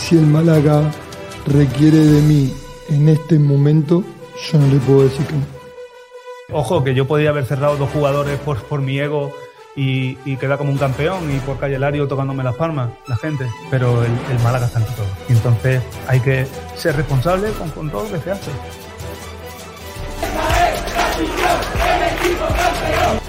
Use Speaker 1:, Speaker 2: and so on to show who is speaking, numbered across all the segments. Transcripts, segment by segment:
Speaker 1: Si el Málaga requiere de mí en este momento, yo no le puedo decir que no.
Speaker 2: Ojo, que yo podía haber cerrado dos jugadores por, por mi ego y, y como un campeón y por Calle Lario tocándome las palmas, la gente. Pero el, el Málaga está ante todo. Y entonces hay que ser responsable con, con todo lo que se hace.
Speaker 3: Hola,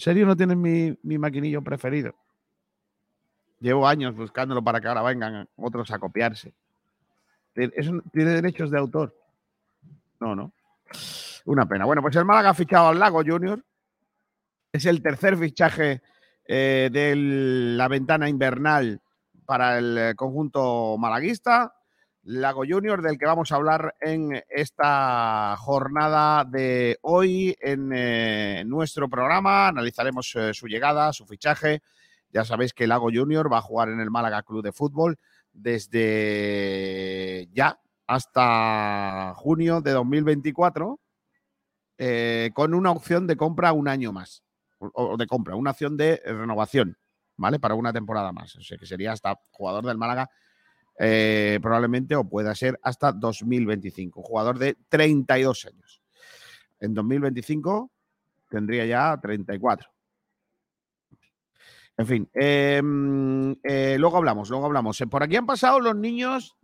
Speaker 4: serio no tienes mi, mi maquinillo preferido? Llevo años buscándolo para que ahora vengan otros a copiarse. Ti- ¿Eso tiene derechos de autor? No, no. Una pena. Bueno, pues el Málaga ha fichado al Lago Junior. Es el tercer fichaje eh, de la ventana invernal para el eh, conjunto malaguista. Lago Junior, del que vamos a hablar en esta jornada de hoy en eh, nuestro programa. Analizaremos eh, su llegada, su fichaje. Ya sabéis que Lago Junior va a jugar en el Málaga Club de Fútbol desde ya hasta junio de 2024 eh, con una opción de compra un año más. O, o de compra, una opción de renovación, ¿vale? Para una temporada más. O sea que sería hasta jugador del Málaga eh, probablemente o pueda ser hasta 2025. Un jugador de 32 años. En 2025 tendría ya 34. En fin, mm, eh, luego hablamos, luego hablamos. Eh, Por aquí han pasado los niños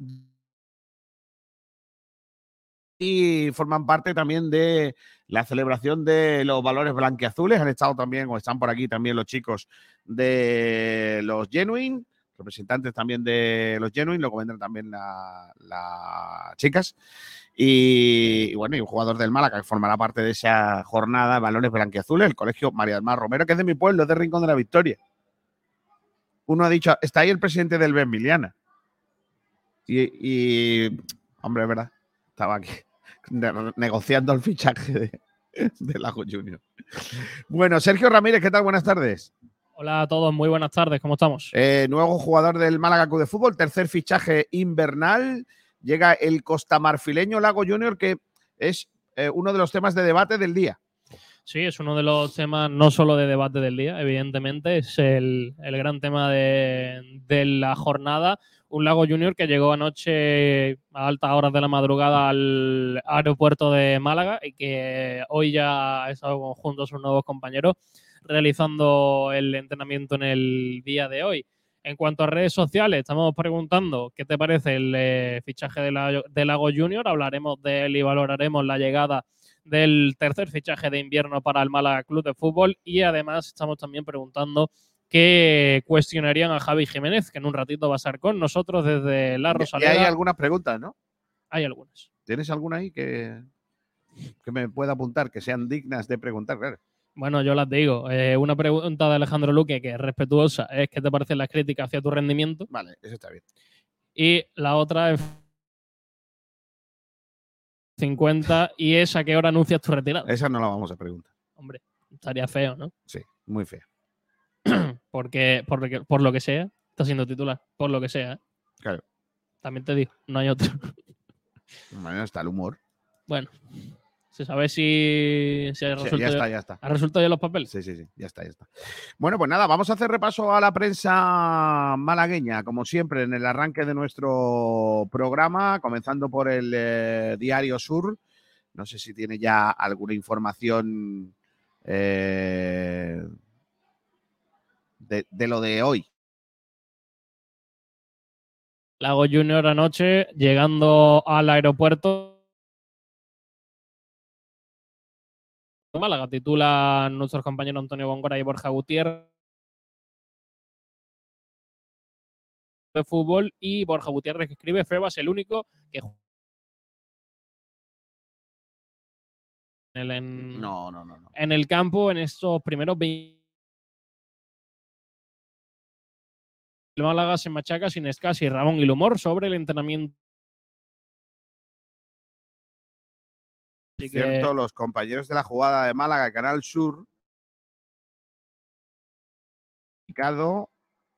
Speaker 4: y forman parte también de la celebración de los valores blanqueazules. Han estado también, o están por aquí también los chicos de los Genuine, representantes también de los Genuine, luego vendrán también la- las chicas. Y, bueno, y un jugador del Málaga que formará parte de esa jornada de valores blanqueazules, el colegio María del Mar Romero, que es de mi pueblo, es de Rincón de la Victoria. Uno ha dicho, está ahí el presidente del Benviliana. Y, y, hombre, es verdad, estaba aquí ne- negociando el fichaje de, de Lago Junior. Bueno, Sergio Ramírez, ¿qué tal? Buenas tardes.
Speaker 5: Hola a todos, muy buenas tardes, ¿cómo estamos?
Speaker 4: Eh, nuevo jugador del Málaga Club de Fútbol, tercer fichaje invernal. Llega el costamarfileño Lago Junior, que es eh, uno de los temas de debate del día.
Speaker 5: Sí, es uno de los temas no solo de debate del día, evidentemente, es el, el gran tema de, de la jornada. Un Lago Junior que llegó anoche a altas horas de la madrugada al aeropuerto de Málaga y que hoy ya ha estado junto a sus nuevos compañeros realizando el entrenamiento en el día de hoy. En cuanto a redes sociales, estamos preguntando qué te parece el eh, fichaje de, la- de Lago Junior. Hablaremos de él y valoraremos la llegada del tercer fichaje de invierno para el Málaga Club de Fútbol. Y además estamos también preguntando qué cuestionarían a Javi Jiménez, que en un ratito va a estar con nosotros desde La
Speaker 4: Y
Speaker 5: Rosaleda.
Speaker 4: hay algunas preguntas, ¿no?
Speaker 5: Hay algunas.
Speaker 4: ¿Tienes alguna ahí que, que me pueda apuntar, que sean dignas de preguntar? Claro.
Speaker 5: Bueno, yo las digo. Eh, una pregunta de Alejandro Luque que es respetuosa es qué te parecen las críticas hacia tu rendimiento.
Speaker 4: Vale, eso está bien.
Speaker 5: Y la otra es 50 y es a qué hora anuncias tu retirada.
Speaker 4: Esa no la vamos a preguntar.
Speaker 5: Hombre, estaría feo, ¿no?
Speaker 4: Sí, muy fea.
Speaker 5: Porque por, lo que- por lo que sea, está siendo titular. Por lo que sea. ¿eh?
Speaker 4: Claro.
Speaker 5: También te digo, no hay otro.
Speaker 4: Bueno, está el humor.
Speaker 5: Bueno, se sabe si, si ha resuelto
Speaker 4: ya
Speaker 5: ya,
Speaker 4: está, ya está.
Speaker 5: ¿ha resuelto ya los papeles.
Speaker 4: Sí, sí, sí, ya está, ya está. Bueno, pues nada, vamos a hacer repaso a la prensa malagueña, como siempre, en el arranque de nuestro programa, comenzando por el eh, Diario Sur. No sé si tiene ya alguna información eh, de, de lo de hoy.
Speaker 5: Lago Junior anoche, llegando al aeropuerto. Málaga, titulan nuestros compañeros Antonio Góngora y Borja Gutiérrez. de fútbol y Borja Gutiérrez que escribe Febas el único que ju- en el, en-
Speaker 4: No, no, no, no.
Speaker 5: en el campo en estos primeros 20 el Málaga se machaca sin Escasi, Ramón y el humor sobre el entrenamiento. Así que-
Speaker 4: Cierto, los compañeros de la jugada de Málaga, Canal Sur, indicado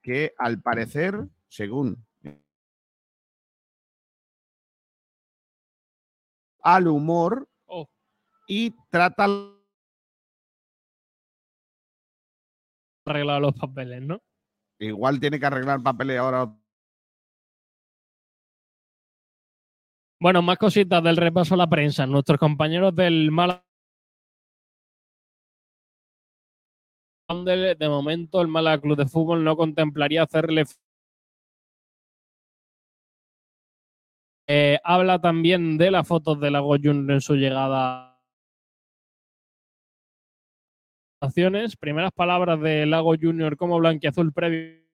Speaker 4: que al parecer, según al humor
Speaker 5: Oh,
Speaker 4: y trata
Speaker 5: arreglado los papeles, ¿no?
Speaker 4: igual tiene que arreglar papeles ahora
Speaker 5: Bueno, más cositas del repaso a la prensa. Nuestros compañeros del Málaga. De, momento, el Málaga Club de Fútbol no contemplaría hacerle. Eh, habla también de las fotos de Lago Junior en su llegada. Primeras palabras de Lago Junior como blanquiazul previo.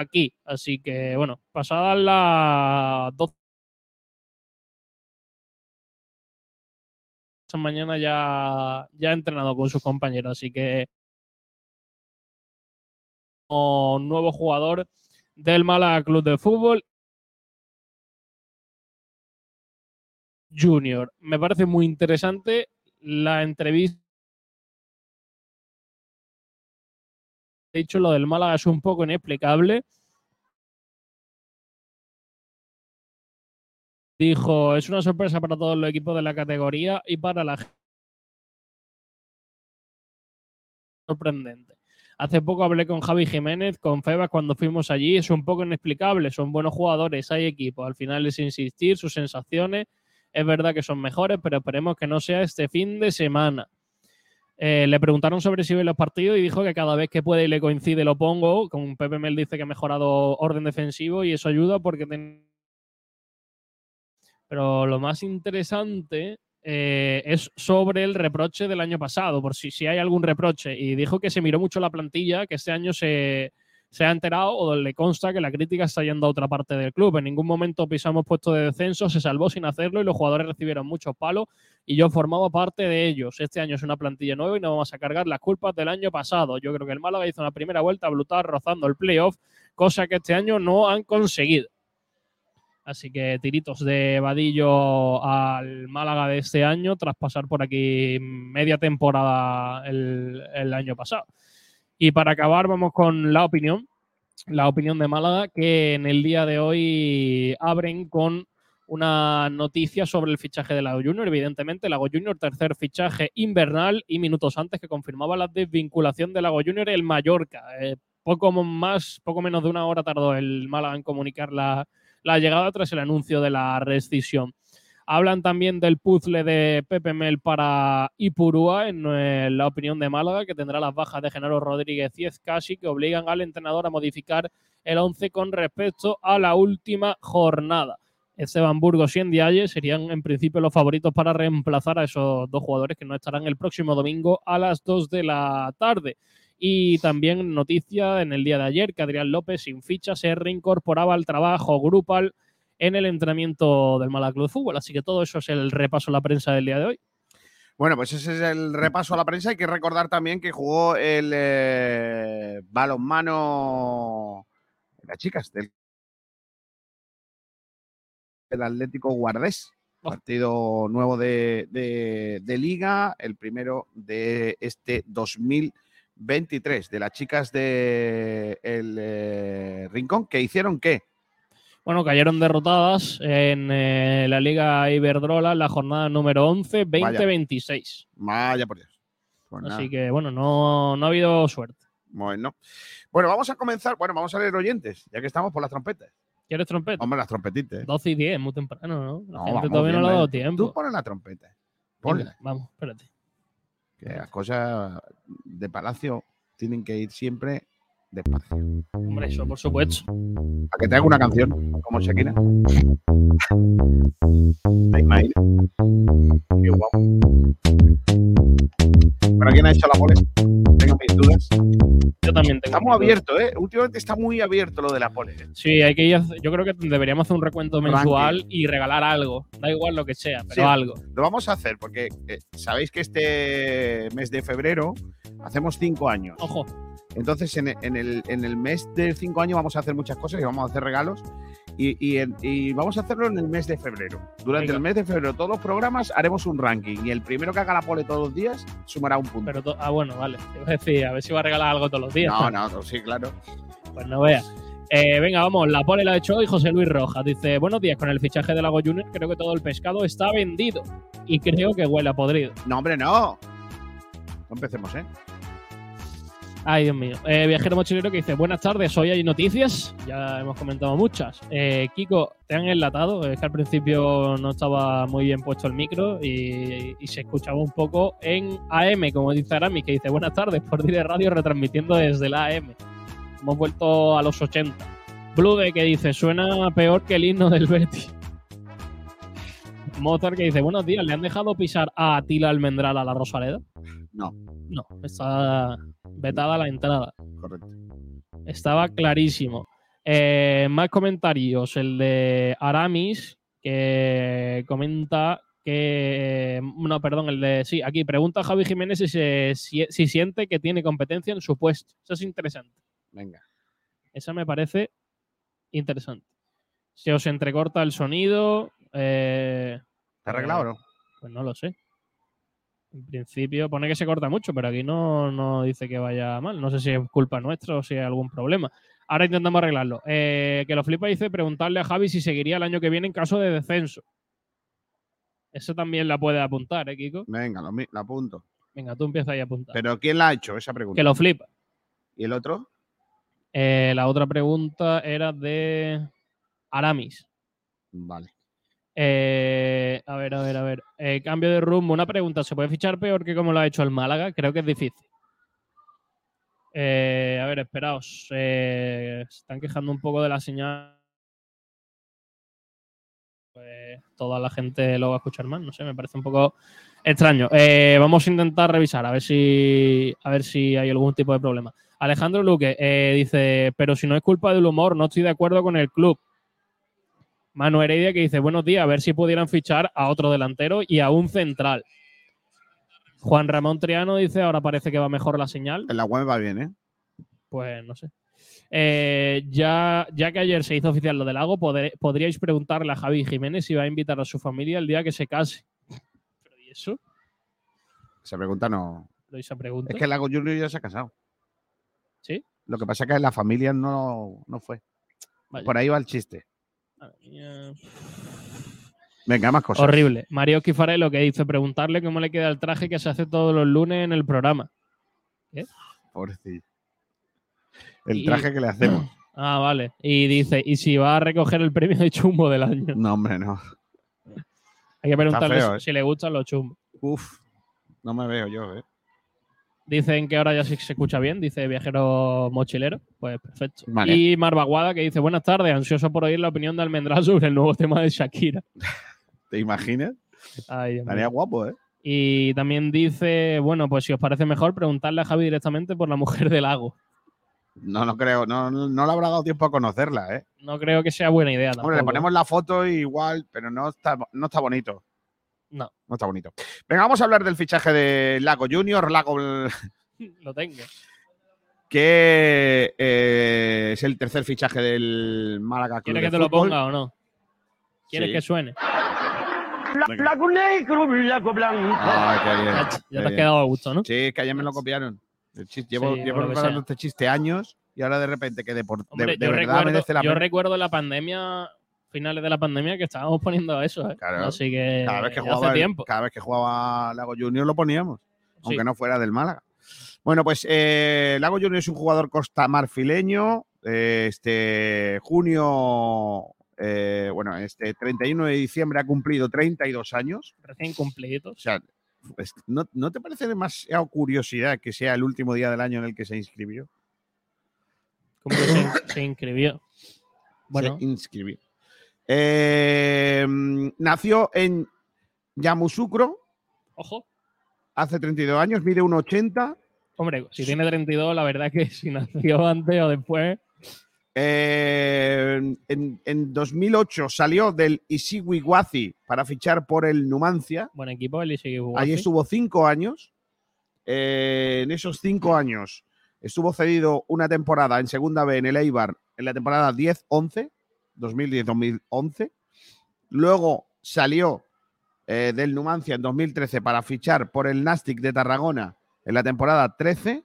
Speaker 5: Aquí. Así que, bueno, pasadas las 12 mañana ya, ya ha entrenado con sus compañeros, así que como nuevo jugador del Málaga Club de Fútbol Junior. Me parece muy interesante la entrevista. De hecho, lo del Málaga es un poco inexplicable. Dijo, es una sorpresa para todos los equipos de la categoría y para la gente. Sorprendente. Hace poco hablé con Javi Jiménez, con Febas cuando fuimos allí. Es un poco inexplicable. Son buenos jugadores, hay equipos. Al final es insistir, sus sensaciones. Es verdad que son mejores, pero esperemos que no sea este fin de semana. Eh, le preguntaron sobre si ve los partidos y dijo que cada vez que puede y le coincide lo pongo. Con Pepe Mel dice que ha mejorado orden defensivo y eso ayuda porque. ten- Pero lo más interesante eh, es sobre el reproche del año pasado, por si, si hay algún reproche. Y dijo que se miró mucho la plantilla, que este año se, se ha enterado o le consta que la crítica está yendo a otra parte del club. En ningún momento pisamos puesto de descenso, se salvó sin hacerlo y los jugadores recibieron muchos palos y yo formaba parte de ellos. Este año es una plantilla nueva y no vamos a cargar las culpas del año pasado. Yo creo que el Málaga hizo una primera vuelta brutal rozando el playoff, cosa que este año no han conseguido. Así que tiritos de vadillo al Málaga de este año tras pasar por aquí media temporada el, el año pasado. Y para acabar vamos con la opinión, la opinión de Málaga, que en el día de hoy abren con una noticia sobre el fichaje de Lago Junior. Evidentemente, Lago Junior, tercer fichaje invernal y minutos antes que confirmaba la desvinculación de Lago Junior el Mallorca. Eh, poco más, poco menos de una hora tardó el Málaga en comunicar la, la llegada tras el anuncio de la rescisión. Hablan también del puzzle de Pepe Mel para Ipurúa, en eh, la opinión de Málaga, que tendrá las bajas de Genaro Rodríguez y Escasi, que obligan al entrenador a modificar el 11 con respecto a la última jornada. Esteban Burgos y Endiaye serían en principio los favoritos para reemplazar a esos dos jugadores que no estarán el próximo domingo a las 2 de la tarde. Y también noticia en el día de ayer que Adrián López sin ficha se reincorporaba al trabajo grupal en el entrenamiento del Málaga Club de Fútbol. Así que todo eso es el repaso a la prensa del día de hoy.
Speaker 4: Bueno, pues ese es el repaso a la prensa. Hay que recordar también que jugó el eh, balonmano de las chicas del, del Atlético Guardés.
Speaker 5: Oh.
Speaker 4: Partido nuevo de, de- de liga, el primero de este 2000. 23 de las chicas de el eh, Rincón, que hicieron qué?
Speaker 5: Bueno, cayeron derrotadas en eh, la Liga Iberdrola en la jornada número 11, 20-26.
Speaker 4: Vaya por Dios. Pues nada,
Speaker 5: Así que, bueno, no, no ha habido suerte.
Speaker 4: Bueno. bueno, vamos a comenzar. Bueno, vamos a leer oyentes, ya que estamos por las trompetas.
Speaker 5: ¿Quieres trompeta?
Speaker 4: Hombre, las trompetitas.
Speaker 5: 12 y 10, muy temprano, ¿no? La
Speaker 4: No,
Speaker 5: gente todavía no le ha dado tiempo.
Speaker 4: Tú pones la trompeta.
Speaker 5: Venga,
Speaker 4: Ponla.
Speaker 5: vamos, espérate.
Speaker 4: Que las cosas de palacio tienen que ir siempre despacio.
Speaker 5: Hombre, eso por supuesto.
Speaker 4: A que te haga una canción, como Shakira. ¿Me imaginas? Qué guapo. ¿Pero quién ha hecho la pole? Tengo mis dudas.
Speaker 5: Yo también tengo.
Speaker 4: Está muy
Speaker 5: mis dudas.
Speaker 4: abierto, ¿eh? Últimamente está muy abierto lo de la pole.
Speaker 5: Sí, hay que ir. a- Yo creo que deberíamos hacer un recuento mensual y regalar algo. Da igual lo que sea, pero
Speaker 4: Sí.
Speaker 5: algo.
Speaker 4: Lo vamos a hacer porque eh, sabéis que este mes de febrero hacemos cinco años.
Speaker 5: Ojo,
Speaker 4: Entonces, en, en el, en el mes de cinco años vamos a hacer muchas cosas y vamos a hacer regalos. Y, y vamos a hacerlo en el mes de febrero. Durante
Speaker 5: Venga.
Speaker 4: el mes de febrero, todos los programas haremos un ranking. Y el primero que haga la pole todos los días sumará un punto.
Speaker 5: pero. Ah, bueno, vale. Te a decir, a ver si va a regalar algo todos los días.
Speaker 4: no, no, no, sí, claro.
Speaker 5: Pues no veas. Eh, venga, vamos, la pole la ha hecho hoy José Luis Rojas. Dice, buenos días, con el fichaje de Lago Junior creo que todo el pescado está vendido. Y creo que huele a podrido.
Speaker 4: No, hombre, no. No empecemos, ¿eh?
Speaker 5: Ay, Dios mío. Eh, viajero mochilero que dice, buenas tardes, hoy hay noticias. Ya hemos comentado muchas. Eh, Kiko, te han enlatado. Es que al principio no estaba muy bien puesto el micro y, se escuchaba un poco en AM, como dice Arami, que dice, buenas tardes, por Dire Radio retransmitiendo desde la AM. Hemos vuelto a los 80. Blude que dice, suena peor que el himno del Betis. Mozart que dice, buenos días, ¿le han dejado pisar a Atila Almendral a la Rosaleda?
Speaker 4: No,
Speaker 5: No, está vetada la entrada.
Speaker 4: correcto.
Speaker 5: Estaba clarísimo. Eh, más comentarios. El de Aramis, que comenta que. No, perdón, el de. Sí, aquí pregunta a Javi Jiménez si, se- si, si siente que tiene competencia en su puesto. Eso es interesante.
Speaker 4: Venga.
Speaker 5: Esa me parece interesante. Se os entrecorta el sonido. eh,
Speaker 4: ¿Está arreglado o no?
Speaker 5: pues no lo sé. En principio pone que se corta mucho, pero aquí no, no dice que vaya mal. No sé si es culpa nuestra o si hay algún problema. Ahora intentamos arreglarlo. Eh, que lo flipa dice preguntarle a Javi si seguiría el año que viene en caso de descenso. Eso también la puede apuntar, ¿eh, Kiko?
Speaker 4: Venga, lo, apunto.
Speaker 5: Venga, tú empieza ahí a apuntar.
Speaker 4: Pero ¿quién la ha hecho esa pregunta?
Speaker 5: que lo flipa.
Speaker 4: ¿Y el otro?
Speaker 5: Eh, la otra pregunta era de Aramis.
Speaker 4: Vale.
Speaker 5: Eh, a ver, a ver, a ver. Eh, cambio de rumbo. Una pregunta. ¿Se puede fichar peor que como lo ha hecho el Málaga? Creo que es difícil. Eh, a ver, esperaos. Se están quejando un poco de la señal. Pues toda la gente lo va a escuchar mal. No sé, me parece un poco extraño. Vamos a intentar revisar a ver si a ver si hay algún tipo de problema. Alejandro Luque dice, pero si no es culpa del humor, no estoy de acuerdo con el club. Manu Heredia que dice, buenos días, a ver si pudieran fichar a otro delantero y a un central. Juan Ramón Triano dice, ahora parece que va mejor la señal.
Speaker 4: En la web va bien, ¿eh?
Speaker 5: Pues no sé. Eh, ya, ya que ayer se hizo oficial lo del lago, podríais preguntarle a Javi Jiménez si va a invitar a su familia el día que se case. ¿Pero y eso?
Speaker 4: Esa pregunta no.
Speaker 5: Lo hice pregunta.
Speaker 4: Es que el Lago Junior ya se ha casado.
Speaker 5: ¿Sí?
Speaker 4: Lo que pasa es que la familia no, no fue.
Speaker 5: Vaya.
Speaker 4: Por ahí va el chiste. Venga, más cosas.
Speaker 5: Horrible. Mario Kifarello que dice preguntarle cómo le queda el traje que se hace todos los lunes en el programa.
Speaker 4: Pobrecillo. El
Speaker 5: Y-
Speaker 4: traje que le hacemos.
Speaker 5: Ah, vale. Y dice, ¿y si va a recoger el premio de chumbo del año?
Speaker 4: No, hombre, no.
Speaker 5: Hay que preguntarle
Speaker 4: feo, ¿eh?
Speaker 5: si le gustan los chumbos.
Speaker 4: Uf. No me veo yo, ¿eh?
Speaker 5: Dicen que ahora ya sí se escucha bien, dice viajero mochilero. Pues perfecto.
Speaker 4: Vale.
Speaker 5: Y Marvaguada que dice, buenas tardes, ansioso por oír la opinión de Almendral sobre el nuevo tema de Shakira.
Speaker 4: ¿Te imaginas?
Speaker 5: Ay.
Speaker 4: Estaría guapo, ¿eh?
Speaker 5: Y también dice, bueno, pues si os parece mejor, preguntarle a Javi directamente por la mujer del lago.
Speaker 4: No, no creo. No, no, no le habrá dado tiempo a conocerla, ¿eh?
Speaker 5: No creo que sea buena idea.
Speaker 4: Hombre, le
Speaker 5: tampoco.
Speaker 4: ponemos la foto y igual, pero no está, no está bonito.
Speaker 5: No,
Speaker 4: No está bonito. Venga, vamos a hablar del fichaje de Lago Junior, Lago
Speaker 5: lo tengo.
Speaker 4: que eh, es el tercer fichaje del Málaga Club
Speaker 5: ¿Quieres
Speaker 4: de
Speaker 5: que te lo ponga o no? ¿Quieres
Speaker 4: Sí.
Speaker 5: que suene?
Speaker 6: Blanco negro, blanco blanco.
Speaker 4: Ay, qué bien.
Speaker 5: Ya, ya
Speaker 4: qué
Speaker 5: te has quedado a gusto, ¿no?
Speaker 4: Sí, es que ayer me lo copiaron. El llevo
Speaker 5: Sí,
Speaker 4: llevo preparando este chiste años y ahora de repente que de, por- de-
Speaker 5: Hombre,
Speaker 4: de
Speaker 5: yo,
Speaker 4: verdad
Speaker 5: recuerdo,
Speaker 4: merece la
Speaker 5: yo recuerdo la pandemia, finales de la pandemia, que estábamos poniendo eso, ¿eh?
Speaker 4: Claro.
Speaker 5: Así que
Speaker 4: Cada vez que
Speaker 5: hace
Speaker 4: jugaba,
Speaker 5: tiempo.
Speaker 4: cada vez que jugaba Lago Junior lo poníamos, aunque
Speaker 5: Sí.
Speaker 4: no fuera del Málaga. Bueno, pues eh, Lago Junior es un jugador costamarfileño. eh, este junio, bueno, este 31 de diciembre ha cumplido 32 años.
Speaker 5: Recién cumplidos.
Speaker 4: O sea, pues, ¿no, ¿no te parece demasiado curiosidad que sea el último día del año en el que se inscribió?
Speaker 5: Que se, se inscribió. Bueno,
Speaker 4: Se inscribió. Eh, nació en Yamoussoukro
Speaker 5: ojo.
Speaker 4: hace 32 años, mide 1,80.
Speaker 5: Hombre, si tiene 32, la verdad que si nació antes o después.
Speaker 4: Eh, en, en 2008 salió del Isiwiwazi para fichar por el Numancia.
Speaker 5: Buen equipo, el
Speaker 4: Allí estuvo cinco años. Eh, en esos cinco años estuvo cedido una temporada en Segunda B en el Eibar en la temporada 10-11, 2010-2011. Luego salió eh, del Numancia en 2013 para fichar por el Nastic de Tarragona en la temporada 13.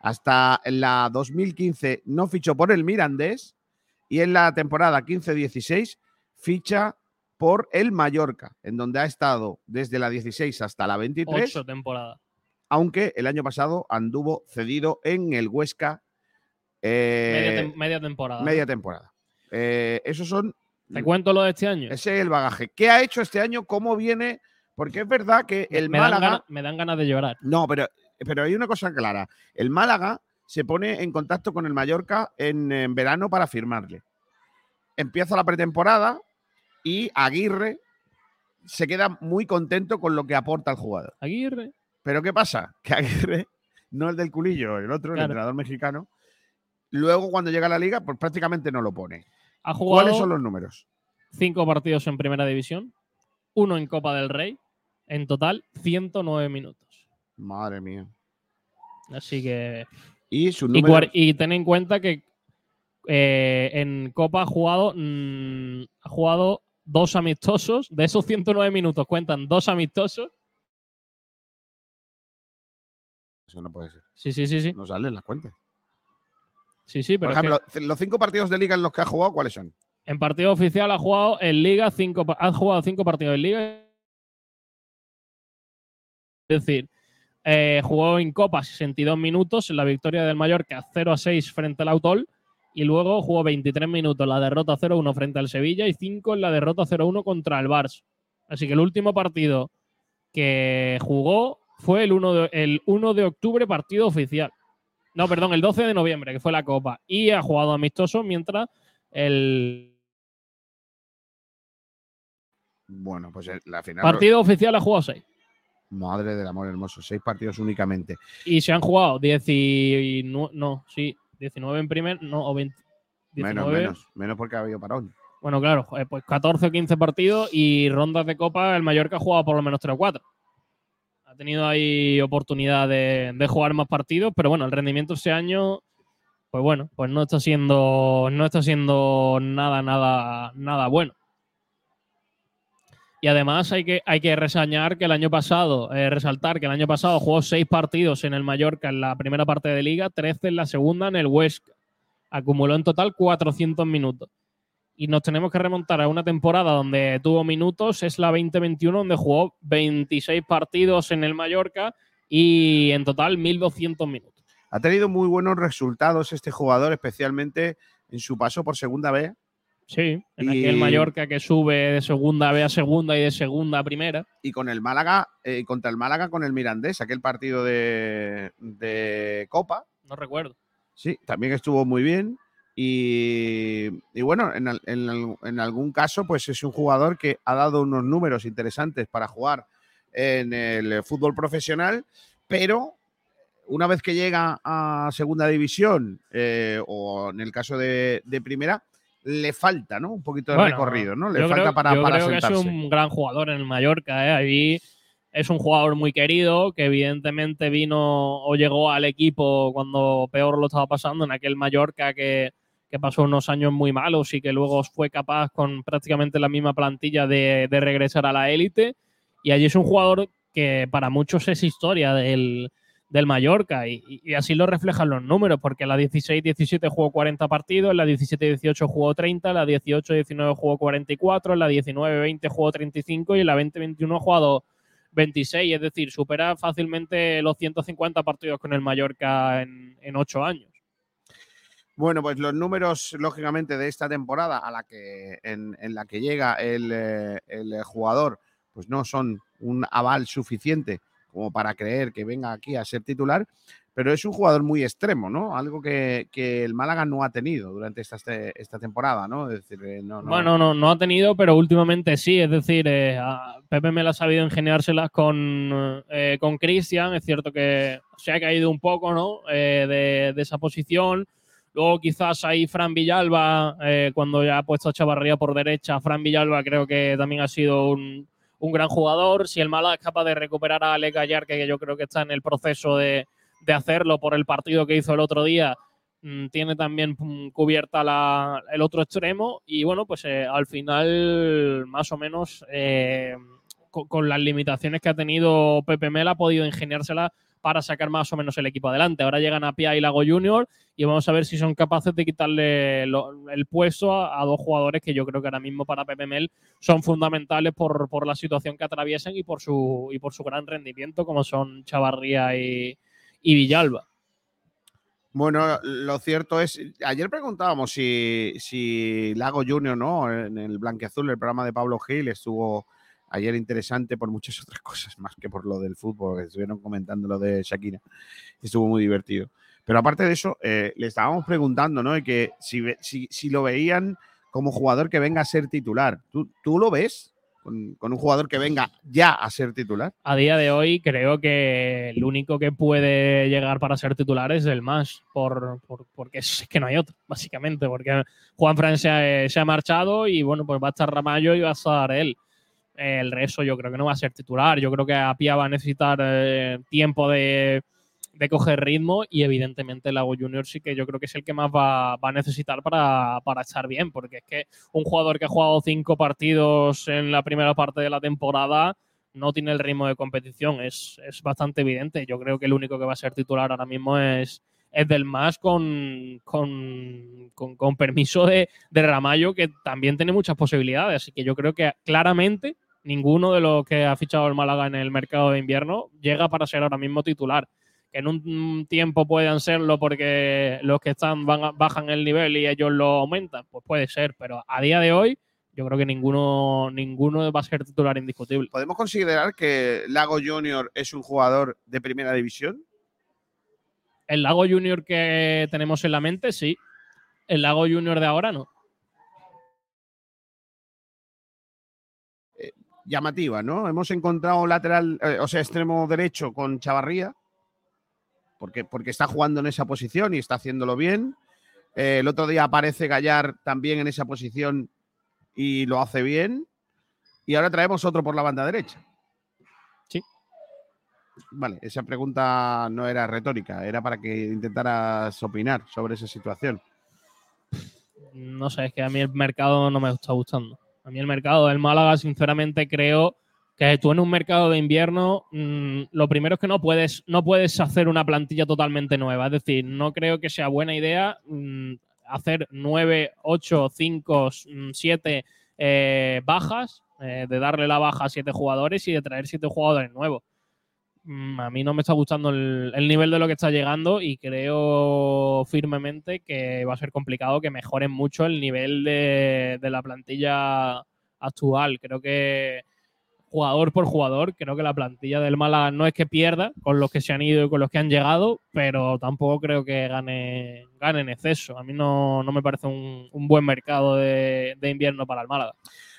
Speaker 4: Hasta en la 2015 no fichó por el Mirandés y en la temporada 15-16 ficha por el Mallorca, en donde ha estado desde la 16 hasta la 23,
Speaker 5: Ocho temporadas.
Speaker 4: aunque el año pasado anduvo cedido en el Huesca eh,
Speaker 5: media, tem- media temporada.
Speaker 4: media temporada. Eh, esos son
Speaker 5: ¿Te cuento lo de este año?
Speaker 4: ese es el bagaje. ¿Qué ha hecho este año? ¿Cómo viene? Porque es verdad que el
Speaker 5: me, dan
Speaker 4: Málaga.
Speaker 5: ganas, me dan ganas de llorar.
Speaker 4: No, pero, pero hay una cosa clara. El Málaga se pone en contacto con el Mallorca en, en verano para firmarle. Empieza la pretemporada y Aguirre se queda muy contento con lo que aporta el jugador.
Speaker 5: Aguirre.
Speaker 4: Pero ¿qué pasa? Que Aguirre, no el del culillo, el otro, el entrenador mexicano, luego cuando llega a la liga, pues prácticamente no lo pone.
Speaker 5: Ha jugado
Speaker 4: ¿Cuáles son los números?
Speaker 5: cinco partidos en primera división, uno en Copa del Rey, en total 109 minutos.
Speaker 4: Madre mía.
Speaker 5: Así que.
Speaker 4: Y su
Speaker 5: Y,
Speaker 4: número.
Speaker 5: cuar- y ten en cuenta que eh, en Copa ha jugado, mm, ha jugado dos amistosos. De esos 109 minutos cuentan dos amistosos.
Speaker 4: Eso no puede ser.
Speaker 5: Sí, sí, sí, sí.
Speaker 4: No salen las cuentas.
Speaker 5: Sí, sí,
Speaker 4: Por
Speaker 5: pero que
Speaker 4: ejemplo, c- los cinco partidos de liga en los que ha jugado, ¿cuáles son?
Speaker 5: en partido oficial ha jugado en Liga cinco, jugado cinco partidos en Liga. Es decir, eh, jugó en Copa 62 minutos en la victoria del Mallorca 0 a 6 frente al Autol. Y luego jugó 23 minutos en la derrota 0-1 frente al Sevilla y 5 en la derrota 0-1 contra el Barça. Así que el último partido que jugó fue el 1 de, el 1 de octubre, partido oficial. No, perdón, el 12 de noviembre, que fue la Copa. Y ha jugado amistoso mientras el
Speaker 4: Bueno, pues el- la final.
Speaker 5: partido oficial ha jugado 6.
Speaker 4: Madre del amor hermoso, seis partidos únicamente.
Speaker 5: Y se han jugado 19, no, sí, 19 en primer, no, o 20. 19,
Speaker 4: Menos, menos, menos porque ha habido parón.
Speaker 5: Bueno, claro, eh, pues 14 o 15 partidos y rondas de Copa, el Mallorca ha jugado por lo menos 3 o 4. Tenido ahí oportunidad de, jugar más partidos, pero bueno, el rendimiento ese año, pues bueno, pues no está siendo, no está siendo nada, nada, nada bueno. Y además hay que, hay que resañar que el año pasado, eh, resaltar que el año pasado jugó 6 partidos en el Mallorca en la primera parte de liga, 13 en la segunda en el Huesca. Acumuló en total 400 minutos y nos tenemos que remontar a una temporada donde tuvo minutos, es la 2021, donde jugó 26 partidos en el Mallorca y en total 1.200 minutos.
Speaker 4: Ha tenido muy buenos resultados este jugador, especialmente en su paso por segunda B.
Speaker 5: Sí, en
Speaker 4: Y-
Speaker 5: aquel Mallorca que sube de segunda B a segunda y de segunda a primera.
Speaker 4: Y con el Málaga, eh, contra el Málaga con el Mirandés, aquel partido de, de Copa.
Speaker 5: No recuerdo.
Speaker 4: Sí, también estuvo muy bien. Y, y bueno, en, en en algún caso, pues es un jugador que ha dado unos números interesantes para jugar en el fútbol profesional, pero una vez que llega a segunda división eh, o en el caso de, de primera, le falta, ¿no? Un poquito de
Speaker 5: Bueno,
Speaker 4: recorrido, ¿no? Le falta
Speaker 5: creo,
Speaker 4: para,
Speaker 5: yo
Speaker 4: para
Speaker 5: creo que es
Speaker 4: sentarse.
Speaker 5: un gran jugador en el Mallorca. ¿eh? Ahí es un jugador muy querido que evidentemente vino o llegó al equipo cuando peor lo estaba pasando en aquel Mallorca que, que pasó unos años muy malos y que luego fue capaz con prácticamente la misma plantilla de, de regresar a la élite. Y allí es un jugador que para muchos es historia del, del Mallorca y, y- así lo reflejan los números, porque en la 16-17 jugó 40 partidos, en la 17-18 jugó 30, en la 18-19 jugó 44, en la 19-20 jugó 35 y en la 20-21 ha jugado 26, es decir, supera fácilmente los 150 partidos con el Mallorca en, en 8 años.
Speaker 4: Bueno, pues los números, lógicamente, de esta temporada a la que, en, la que llega el, eh, el, eh, jugador, pues no son un aval suficiente como para creer que venga aquí a ser titular, pero es un jugador muy extremo, ¿no? Algo que, el Málaga no ha tenido durante esta, este- esta temporada, ¿no? Es decir, eh, no, no-
Speaker 5: Bueno, no, no ha tenido, pero últimamente sí. Es decir, eh, Pepe me ha sabido ingeniárselas con eh, con Cristian. Es cierto que se ha caído un poco, ¿no? Eh, de esa posición. Luego quizás ahí Fran Villalba, eh, cuando ya ha puesto a Chavarría por derecha, Fran Villalba creo que también ha sido un, un gran jugador. Si el Málaga es capaz de recuperar a Ale Gallar, que yo creo que está en el proceso de, de hacerlo por el partido que hizo el otro día, mm, tiene también mm, cubierta la- el otro extremo y bueno, pues eh, al final más o menos eh, con, con las limitaciones que ha tenido Pepe Mel ha podido ingeniársela para sacar más o menos el equipo adelante. Ahora llegan a Pia y Lago Junior y vamos a ver si son capaces de quitarle el puesto a, dos jugadores que yo creo que ahora mismo para Pepe Mel son fundamentales por, por la situación que atraviesan y por su y por su gran rendimiento como son Chavarría y, Villalba.
Speaker 4: Bueno, lo cierto es, ayer preguntábamos si, si Lago Junior, ¿no? En el Blanqueazul, el programa de Pablo Gil, estuvo ayer interesante por muchas otras cosas, más que por lo del fútbol, que estuvieron comentando lo de Shakira. Estuvo muy divertido. Pero aparte de eso, eh, le estábamos preguntando, ¿no? De que si, si, si lo veían como jugador que venga a ser titular. ¿Tú, tú lo ves con, con un jugador que venga ya a ser titular?
Speaker 5: A día de hoy creo que el único que puede llegar para ser titular es el más, por, por- porque es que no hay otro, básicamente, porque Juan Fran se ha, se ha marchado y bueno, pues va a estar Ramallo y va a estar él. El resto yo creo que no va a ser titular. Yo creo que Apia va a necesitar eh, tiempo de, coger ritmo y evidentemente Lago Junior sí que yo creo que es el que más va, a necesitar para, para estar bien, porque es que un jugador que ha jugado cinco partidos en la primera parte de la temporada no tiene el ritmo de competición, es, es bastante evidente. Yo creo que el único que va a ser titular ahora mismo es, es del más con, con, con- con permiso de, de Ramallo, que también tiene muchas posibilidades. Así que yo creo que claramente ninguno de los que ha fichado el Málaga en el mercado de invierno llega para ser ahora mismo titular. Que en un tiempo puedan serlo porque los que están van a- bajan el nivel y ellos lo aumentan, pues puede ser, pero a día de hoy yo creo que ninguno, ninguno va a ser titular indiscutible.
Speaker 4: ¿Podemos considerar que Lago Junior es un jugador de primera división?
Speaker 5: El Lago Junior que tenemos en la mente, sí. El Lago Junior de ahora no.
Speaker 4: Llamativa, ¿no? Hemos encontrado lateral, eh, o sea, extremo derecho con Chavarría, porque, porque está jugando en esa posición y está haciéndolo bien. Eh, el otro día aparece Gallar también en esa posición y lo hace bien. Y ahora traemos otro por la banda derecha.
Speaker 5: Sí.
Speaker 4: Vale, esa pregunta no era retórica, era para que intentaras opinar sobre esa situación.
Speaker 5: No sé, es que a mí el mercado no me está gustando. A mí el mercado del Málaga, sinceramente, creo que tú en un mercado de invierno, mm, lo primero es que no puedes, no puedes hacer una plantilla totalmente nueva. Es decir, no creo que sea buena idea mm, hacer 9, 8, 5, 7 eh, bajas, eh, de darle la baja a 7 jugadores y de traer 7 jugadores nuevos. Mm, A mí no me está gustando el, el nivel de lo que está llegando y creo firmemente que va a ser complicado que mejoren mucho el nivel de, de la plantilla actual. Creo que jugador por jugador, creo que la plantilla del Málaga no es que pierda con los que se han ido y con los que han llegado, pero tampoco creo que gane, gane en exceso. A mí no, no me parece un, un buen mercado de, de invierno para el Málaga.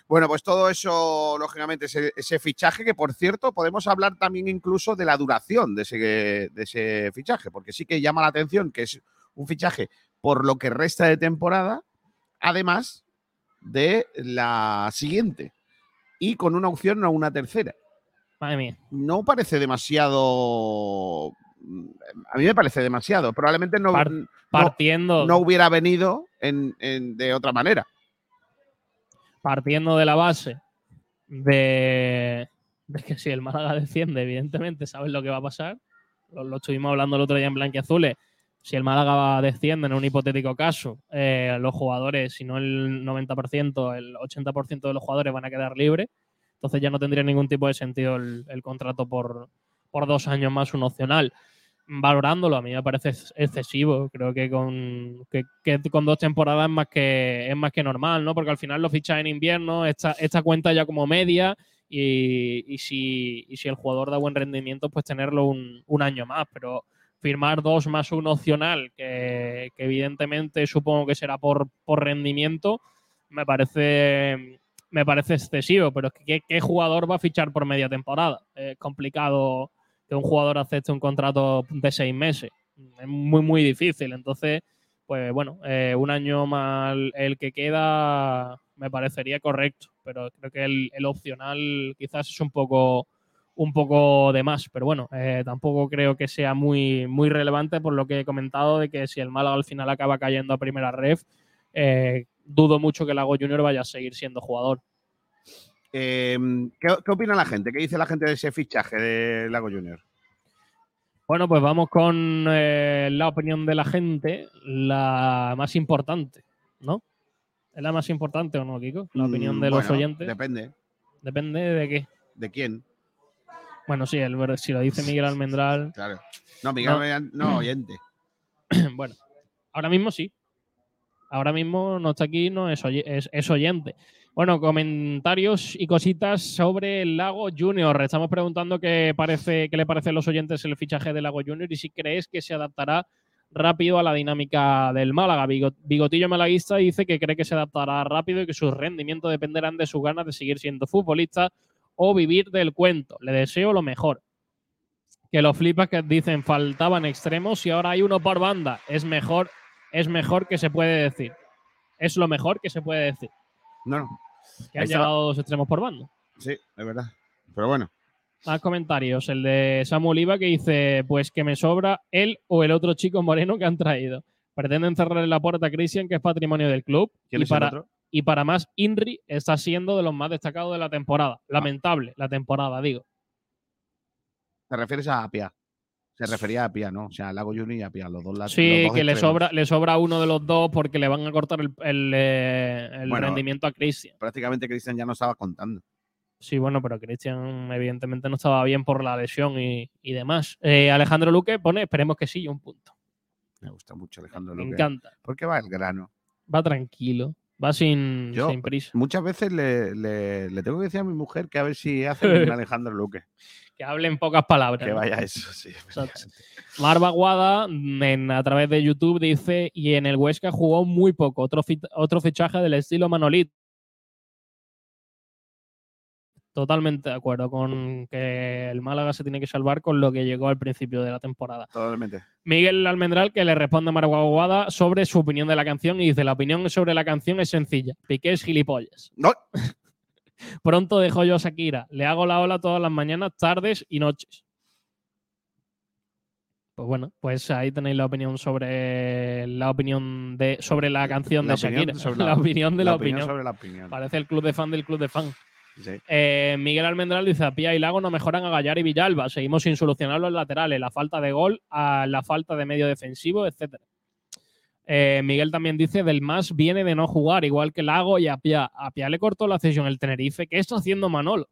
Speaker 4: Bueno, pues todo eso, lógicamente, ese, ese fichaje, que por cierto, podemos hablar también incluso de la duración de ese, de ese fichaje, porque sí que llama la atención que es un fichaje por lo que resta de temporada, además de la siguiente, y con una opción a una tercera.
Speaker 5: Madre mía.
Speaker 4: No parece demasiado. A mí me parece demasiado. Probablemente no,
Speaker 5: Par-
Speaker 4: no-
Speaker 5: Partiendo,
Speaker 4: no hubiera venido en- en- de otra manera.
Speaker 5: Partiendo de la base de, que si el Málaga desciende, evidentemente sabes lo que va a pasar. lo, lo estuvimos hablando el otro día en Blanquiazules, si el Málaga desciende en un hipotético caso, eh, los jugadores, si no el 90%, el 80% de los jugadores van a quedar libres. Entonces ya no tendría ningún tipo de sentido el, el contrato por, por dos años más un opcional. Valorándolo, a mí me parece ex- excesivo. Creo que con, que, con dos temporadas es más que, es más que normal, ¿no? Porque al final lo fichas en invierno, esta, esta cuenta ya como media. Y, y si, y si el jugador da buen rendimiento, pues tenerlo un, un año más. Pero firmar dos más un opcional, que, que evidentemente supongo que será por, por rendimiento, me parece, me parece excesivo. Pero que ¿qué, qué jugador va a fichar por media temporada? Es complicado que un jugador acepte un contrato de seis meses. Es muy, muy difícil. Entonces, pues bueno, eh, un año más el que queda me parecería correcto, pero creo que el, opcional quizás es un poco un poco de más, pero bueno, eh, tampoco creo que sea muy, muy relevante por lo que he comentado de que si el Málaga al final acaba cayendo a primera ref, eh, dudo mucho que Lago Junior vaya a seguir siendo jugador.
Speaker 4: Eh, ¿qué, qué opina la gente? ¿Qué dice la gente de ese fichaje de Lago Junior?
Speaker 5: Bueno, pues vamos con eh, la opinión de la gente, la más importante, ¿no? ¿Es la más importante o no, Kiko? La opinión
Speaker 4: Mm,
Speaker 5: de los
Speaker 4: bueno,
Speaker 5: oyentes.
Speaker 4: Depende.
Speaker 5: Depende de qué.
Speaker 4: ¿De quién?
Speaker 5: Bueno, sí, el, si lo dice Miguel Almendral.
Speaker 4: Claro. No, Miguel,
Speaker 5: No.
Speaker 4: Almendral- no, oyente.
Speaker 5: bueno, ahora mismo sí. Ahora mismo no está aquí, no es, oye- es, oyente. Bueno, comentarios y cositas sobre el Lago Junior. Estamos preguntando qué, parece, qué le parece a los oyentes el fichaje del Lago Junior y si crees que se adaptará rápido a la dinámica del Málaga. Bigot- Bigotillo Malaguista dice que cree que se adaptará rápido y que sus rendimientos dependerán de sus ganas de seguir siendo futbolista o vivir del cuento. Le deseo lo mejor. Que los flipas que dicen faltaban extremos y ahora hay uno por banda. Es mejor, es mejor que se puede decir. Es lo mejor que se puede decir.
Speaker 4: No, no.
Speaker 5: Que han
Speaker 4: Eso-
Speaker 5: llegado dos extremos por banda.
Speaker 4: Sí, es verdad. Pero bueno.
Speaker 5: Más comentarios. El de Samu Oliva que dice: Pues que me sobra él o el otro chico moreno que han traído. Pretenden cerrarle la puerta a Christian, que es patrimonio del club.
Speaker 4: ¿Quién
Speaker 5: y,
Speaker 4: es el
Speaker 5: para,
Speaker 4: otro?
Speaker 5: y para más, Inri está siendo de los más destacados de la temporada.
Speaker 4: Ah.
Speaker 5: Lamentable, la temporada, digo.
Speaker 4: ¿Te refieres a Apia? Se refería a Apia, ¿no? O sea, Lago Junior y Apia, los dos lados.
Speaker 5: Sí,
Speaker 4: los dos
Speaker 5: que le sobra, le sobra uno de los dos porque le van a cortar el, el, eh, el
Speaker 4: Bueno.
Speaker 5: rendimiento a Christian.
Speaker 4: Prácticamente Cristian ya no estaba contando.
Speaker 5: Sí, bueno, pero Christian evidentemente no estaba bien por la lesión y, y demás. Eh, Alejandro Luque pone, esperemos que sí, un punto.
Speaker 4: Me gusta mucho Alejandro
Speaker 5: Me
Speaker 4: Luque.
Speaker 5: encanta.
Speaker 4: ¿Por qué va el grano?
Speaker 5: Va tranquilo, va sin,
Speaker 4: Yo-
Speaker 5: sin prisa.
Speaker 4: Muchas veces le, le- le tengo que decir a mi mujer que a ver si hace un Alejandro Luque.
Speaker 5: Que hable en pocas palabras.
Speaker 4: Que vaya eso, sí.
Speaker 5: En, a través de YouTube, dice: Y en el Huesca jugó muy poco. Otro, fi- otro fichaje del estilo Manolito. Totalmente de acuerdo con que el Málaga se tiene que salvar con lo que llegó al principio de la temporada.
Speaker 4: Totalmente.
Speaker 5: Miguel Almendral que le responde a Marva Guada sobre su opinión de la canción y dice: La opinión sobre la canción es sencilla. Piqué es gilipollas.
Speaker 4: No,
Speaker 5: Pronto dejo yo a Shakira. Le hago la ola todas las mañanas, tardes y noches. Pues bueno, pues ahí tenéis la opinión sobre la opinión de sobre la canción
Speaker 4: La
Speaker 5: de Shakira.
Speaker 4: sobre
Speaker 5: la,
Speaker 4: la-
Speaker 5: opinión de la, opinión.
Speaker 4: sobre la opinión.
Speaker 5: Parece el club de fan del club de fan.
Speaker 4: Sí.
Speaker 5: Eh, Miguel Almendral dice: a Pía y Lago no mejoran a Gallar y Villalba. Seguimos sin solucionar los laterales, la falta de gol, a la falta de medio defensivo, etcétera. Eh, Miguel también dice: del más viene de no jugar, igual que Lago y a Pia. A Pia le cortó la cesión el Tenerife. ¿Qué está haciendo Manolo?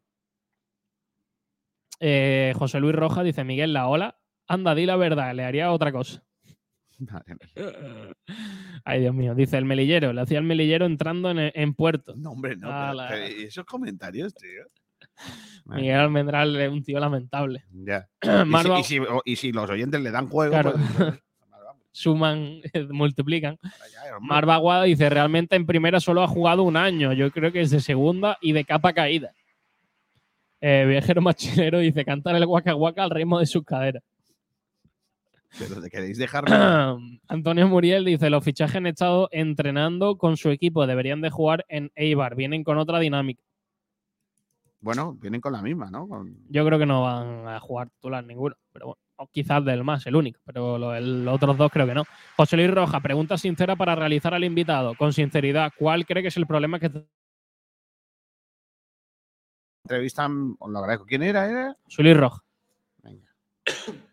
Speaker 5: Eh, José Luis Rojas dice: Miguel, la ola. Anda, di la verdad, le haría otra cosa.
Speaker 4: Madre mía.
Speaker 5: Ay, Dios mío. Dice el melillero, le hacía el melillero entrando en, en puerto.
Speaker 4: No, hombre, no.
Speaker 5: Ala.
Speaker 4: pero- pero- ¿y esos comentarios, tío?
Speaker 5: Miguel Almendral es un tío lamentable.
Speaker 4: Ya. Y si,
Speaker 5: Marva-
Speaker 4: y si- o- y si los oyentes le dan juego,
Speaker 5: Claro.
Speaker 4: pues,
Speaker 5: suman, multiplican.
Speaker 4: ya.
Speaker 5: Marva Guada dice, realmente en primera solo ha jugado un año, yo creo que es de segunda y de capa caída. Eh, viajero machinero dice, cantar el guaca guaca al ritmo de sus caderas.
Speaker 4: Pero te queréis dejar.
Speaker 5: Antonio Muriel dice, los fichajes han estado entrenando con su equipo, deberían de jugar en Eibar, vienen con otra dinámica.
Speaker 4: bueno, vienen con la misma, ¿no? Con-
Speaker 5: Yo creo que no van a jugar titular ninguno, pero bueno, o quizás del más, el único, pero los otros dos creo que no. José Luis Roja, pregunta sincera para realizar al invitado, con sinceridad, ¿cuál cree que es el problema que
Speaker 4: Entrevistan, os lo agradezco. ¿Quién era? era?
Speaker 5: José Luis Roja.
Speaker 4: Venga.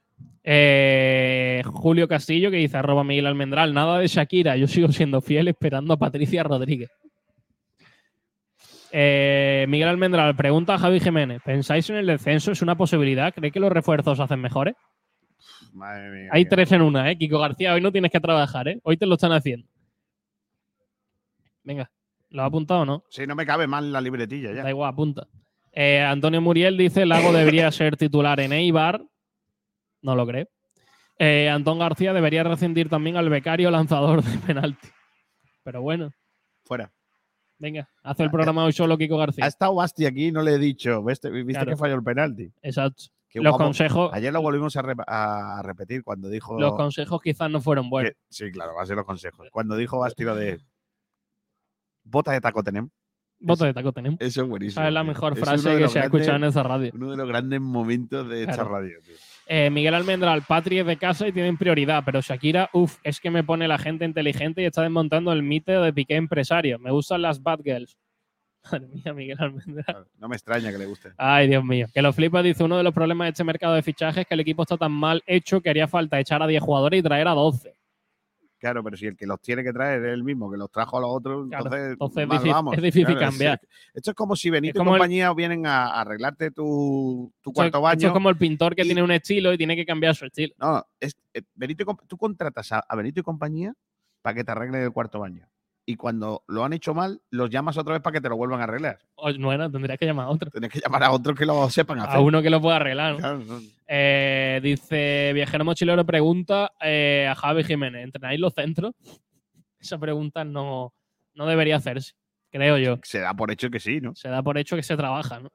Speaker 5: Eh, Julio Castillo que dice arroba Miguel Almendral, nada de Shakira, yo sigo siendo fiel esperando a Patricia Rodríguez. Eh, Miguel Almendral pregunta a Javi Jiménez, ¿pensáis en el descenso? ¿Es una posibilidad? ¿Cree que los refuerzos hacen mejores?
Speaker 4: Madre mía.
Speaker 5: Hay tres en una, ¿eh? Kiko García, hoy no tienes que trabajar, ¿eh? Hoy te lo están haciendo. Venga, ¿lo ha apuntado o no?
Speaker 4: Sí, no me cabe mal la libretilla
Speaker 5: Da
Speaker 4: ya.
Speaker 5: igual, apunta. Eh, Antonio Muriel dice: Lago debería ser titular en Eibar. No lo cree. Eh, Antón García debería rescindir también al becario lanzador de penalti. Pero bueno,
Speaker 4: Fuera.
Speaker 5: venga, hace el programa hoy solo Kiko
Speaker 4: Ha
Speaker 5: García.
Speaker 4: estado Basti aquí, no le he dicho. ¿Viste, viste
Speaker 5: Claro.
Speaker 4: que falló el penalti?
Speaker 5: Exacto. Los consejos,
Speaker 4: Ayer lo volvimos a, re- a repetir cuando dijo.
Speaker 5: los consejos quizás no fueron buenos.
Speaker 4: que- sí, claro, va a ser los consejos. Cuando dijo Basti lo de. Bota de taco tenemos.
Speaker 5: Voto de taco tenemos.
Speaker 4: Eso es buenísimo.
Speaker 5: Esa es la mejor frase que se ha escuchado en esa radio.
Speaker 4: Uno de los grandes momentos de esta radio, tío.
Speaker 5: Eh, Miguel Almendral, Patri es de casa y tienen prioridad, pero Shakira, uff, es que me pone la gente inteligente y está desmontando el mito de Piqué empresario. Me gustan las bad girls. Madre mía, Miguel Almendral.
Speaker 4: No me extraña que le guste.
Speaker 5: Ay, Dios mío. Que lo flipa, dice, uno de los problemas de este mercado de fichajes es que el equipo está tan mal hecho que haría falta echar a 10 jugadores y traer a 12.
Speaker 4: Claro, pero si el que los tiene que traer es el mismo que los trajo a los otros,
Speaker 5: Claro,
Speaker 4: entonces,
Speaker 5: entonces es difícil-
Speaker 4: vamos.
Speaker 5: es difícil
Speaker 4: Claro,
Speaker 5: cambiar.
Speaker 4: Esto es como si Benito
Speaker 5: como
Speaker 4: y
Speaker 5: el-
Speaker 4: compañía vienen a, a arreglarte tu, tu
Speaker 5: Esto-
Speaker 4: cuarto
Speaker 5: esto
Speaker 4: baño.
Speaker 5: es como el pintor que
Speaker 4: y-
Speaker 5: tiene un estilo y tiene que cambiar su estilo.
Speaker 4: No, es, eh, Benito y tú contratas a, a Benito y compañía para que te arreglen el cuarto baño. Y cuando lo han hecho mal, los llamas otra vez para que te lo vuelvan a arreglar.
Speaker 5: No era, tendrías que llamar a otro.
Speaker 4: Tienes que llamar a otros que lo sepan hacer.
Speaker 5: A uno que lo pueda arreglar. ¿no?
Speaker 4: Claro, no.
Speaker 5: Eh, dice Viajero Mochilero pregunta eh, a Javi Jiménez, ¿entrenáis los centros? Esa pregunta no, no debería hacerse, creo yo.
Speaker 4: Se da por hecho que sí, ¿no?
Speaker 5: Se da por hecho que se trabaja, ¿no?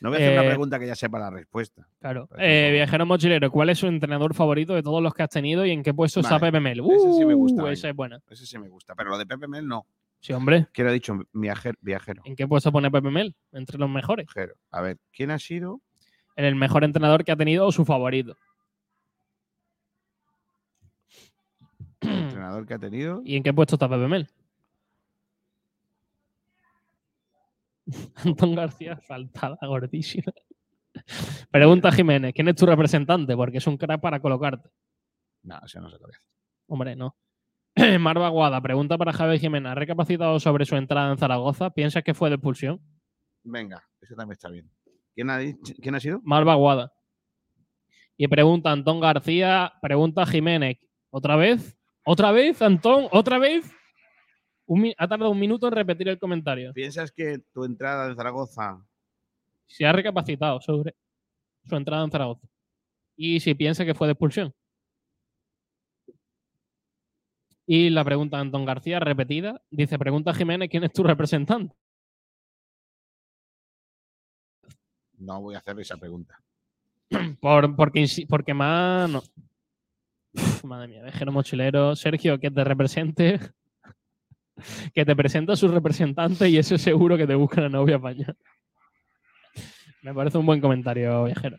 Speaker 4: No voy a hacer una
Speaker 5: Eh,
Speaker 4: pregunta que ya sepa la respuesta.
Speaker 5: Claro. Eh, viajero Mochilero, ¿cuál es su entrenador favorito de todos los que has tenido y en qué puesto está Pepe Mel?
Speaker 4: ese sí me gusta,
Speaker 5: Uh, esa es buena.
Speaker 4: Ese sí me gusta. Pero lo de Pepe Mel no.
Speaker 5: Sí, hombre.
Speaker 4: He dicho, viajero. viajero.
Speaker 5: ¿En qué puesto pone Pepe Mel? Entre los mejores.
Speaker 4: viajero. A ver, ¿quién ha sido?
Speaker 5: En el mejor entrenador que ha tenido o su favorito.
Speaker 4: El entrenador que ha tenido.
Speaker 5: ¿Y en qué puesto está Pepe Mel? Antón García, saltada gordísima. Pregunta Jiménez, ¿quién es tu representante? Porque es un crack para colocarte.
Speaker 4: No, eso no se lo.
Speaker 5: Hombre, no. Marva Guada, pregunta para Javier Jiménez. ¿Ha recapacitado sobre su entrada en Zaragoza? ¿Piensas que fue de expulsión?
Speaker 4: Venga, eso también está bien. ¿Quién ha, dicho- ¿quién ha sido?
Speaker 5: Marva Guada. Y pregunta Antón García, pregunta Jiménez. ¿Otra vez? ¿Otra vez, Antón? ¿Otra vez? Un ha tardado un minuto en repetir el comentario.
Speaker 4: ¿Piensas que tu entrada en Zaragoza
Speaker 5: Si ha recapacitado sobre su entrada en Zaragoza. Y si piensa que fue de expulsión. Y la pregunta de Antón García, repetida, dice, pregunta Jiménez, ¿quién es tu representante?
Speaker 4: no voy a hacer esa pregunta?
Speaker 5: Por, porque, porque más... No. Uf, madre mía, vejero mochilero. Sergio, que te represente. Que te presente a su representante y eso seguro que te busca la novia paña. Me parece un buen comentario, viajero.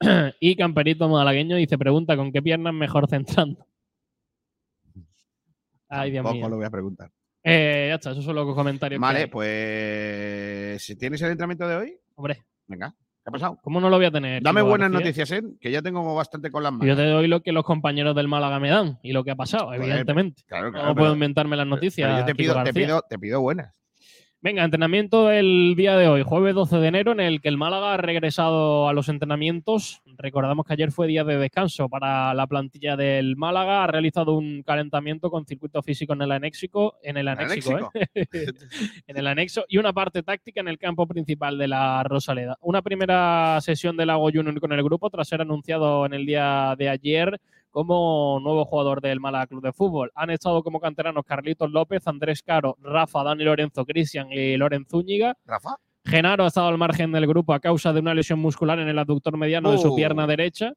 Speaker 5: y Camperito Malagueño dice, pregunta, ¿con qué piernas mejor centrando? Ay, Dios mío.
Speaker 4: lo voy a preguntar.
Speaker 5: Eh, ya está, esos son los comentarios. que
Speaker 4: Vale,
Speaker 5: hay.
Speaker 4: pues si tienes el entrenamiento de hoy,
Speaker 5: Hombre,
Speaker 4: venga, ¿qué ha pasado?
Speaker 5: ¿cómo no lo voy a tener?
Speaker 4: Dame buenas
Speaker 5: García?
Speaker 4: noticias, ¿eh? Que ya tengo bastante con las manos.
Speaker 5: Yo te doy lo que los compañeros del Málaga me dan y lo que ha pasado,
Speaker 4: Joder,
Speaker 5: evidentemente.
Speaker 4: Claro, claro.
Speaker 5: No
Speaker 4: pero-
Speaker 5: puedo inventarme las noticias.
Speaker 4: pero yo te pido, te, pido, te pido buenas.
Speaker 5: Venga, entrenamiento del día de hoy, jueves 12 de enero, en el que el Málaga ha regresado a los entrenamientos. Recordamos que ayer fue día de descanso para la plantilla del Málaga. Ha realizado un calentamiento con circuito físico en el anéxico, en el anéxico, ¿eh? en el anexo y una parte táctica en el campo principal de la Rosaleda. Una primera sesión del Lago Junior con el grupo tras ser anunciado en el día de ayer como nuevo jugador del Málaga Club de Fútbol. Han estado como canteranos Carlitos López, Andrés Caro, Rafa, Dani Lorenzo, Cristian y Loren Zúñiga.
Speaker 4: Rafa,
Speaker 5: Genaro ha estado al margen del grupo a causa de una lesión muscular en el aductor mediano de su
Speaker 4: Oh.
Speaker 5: pierna derecha.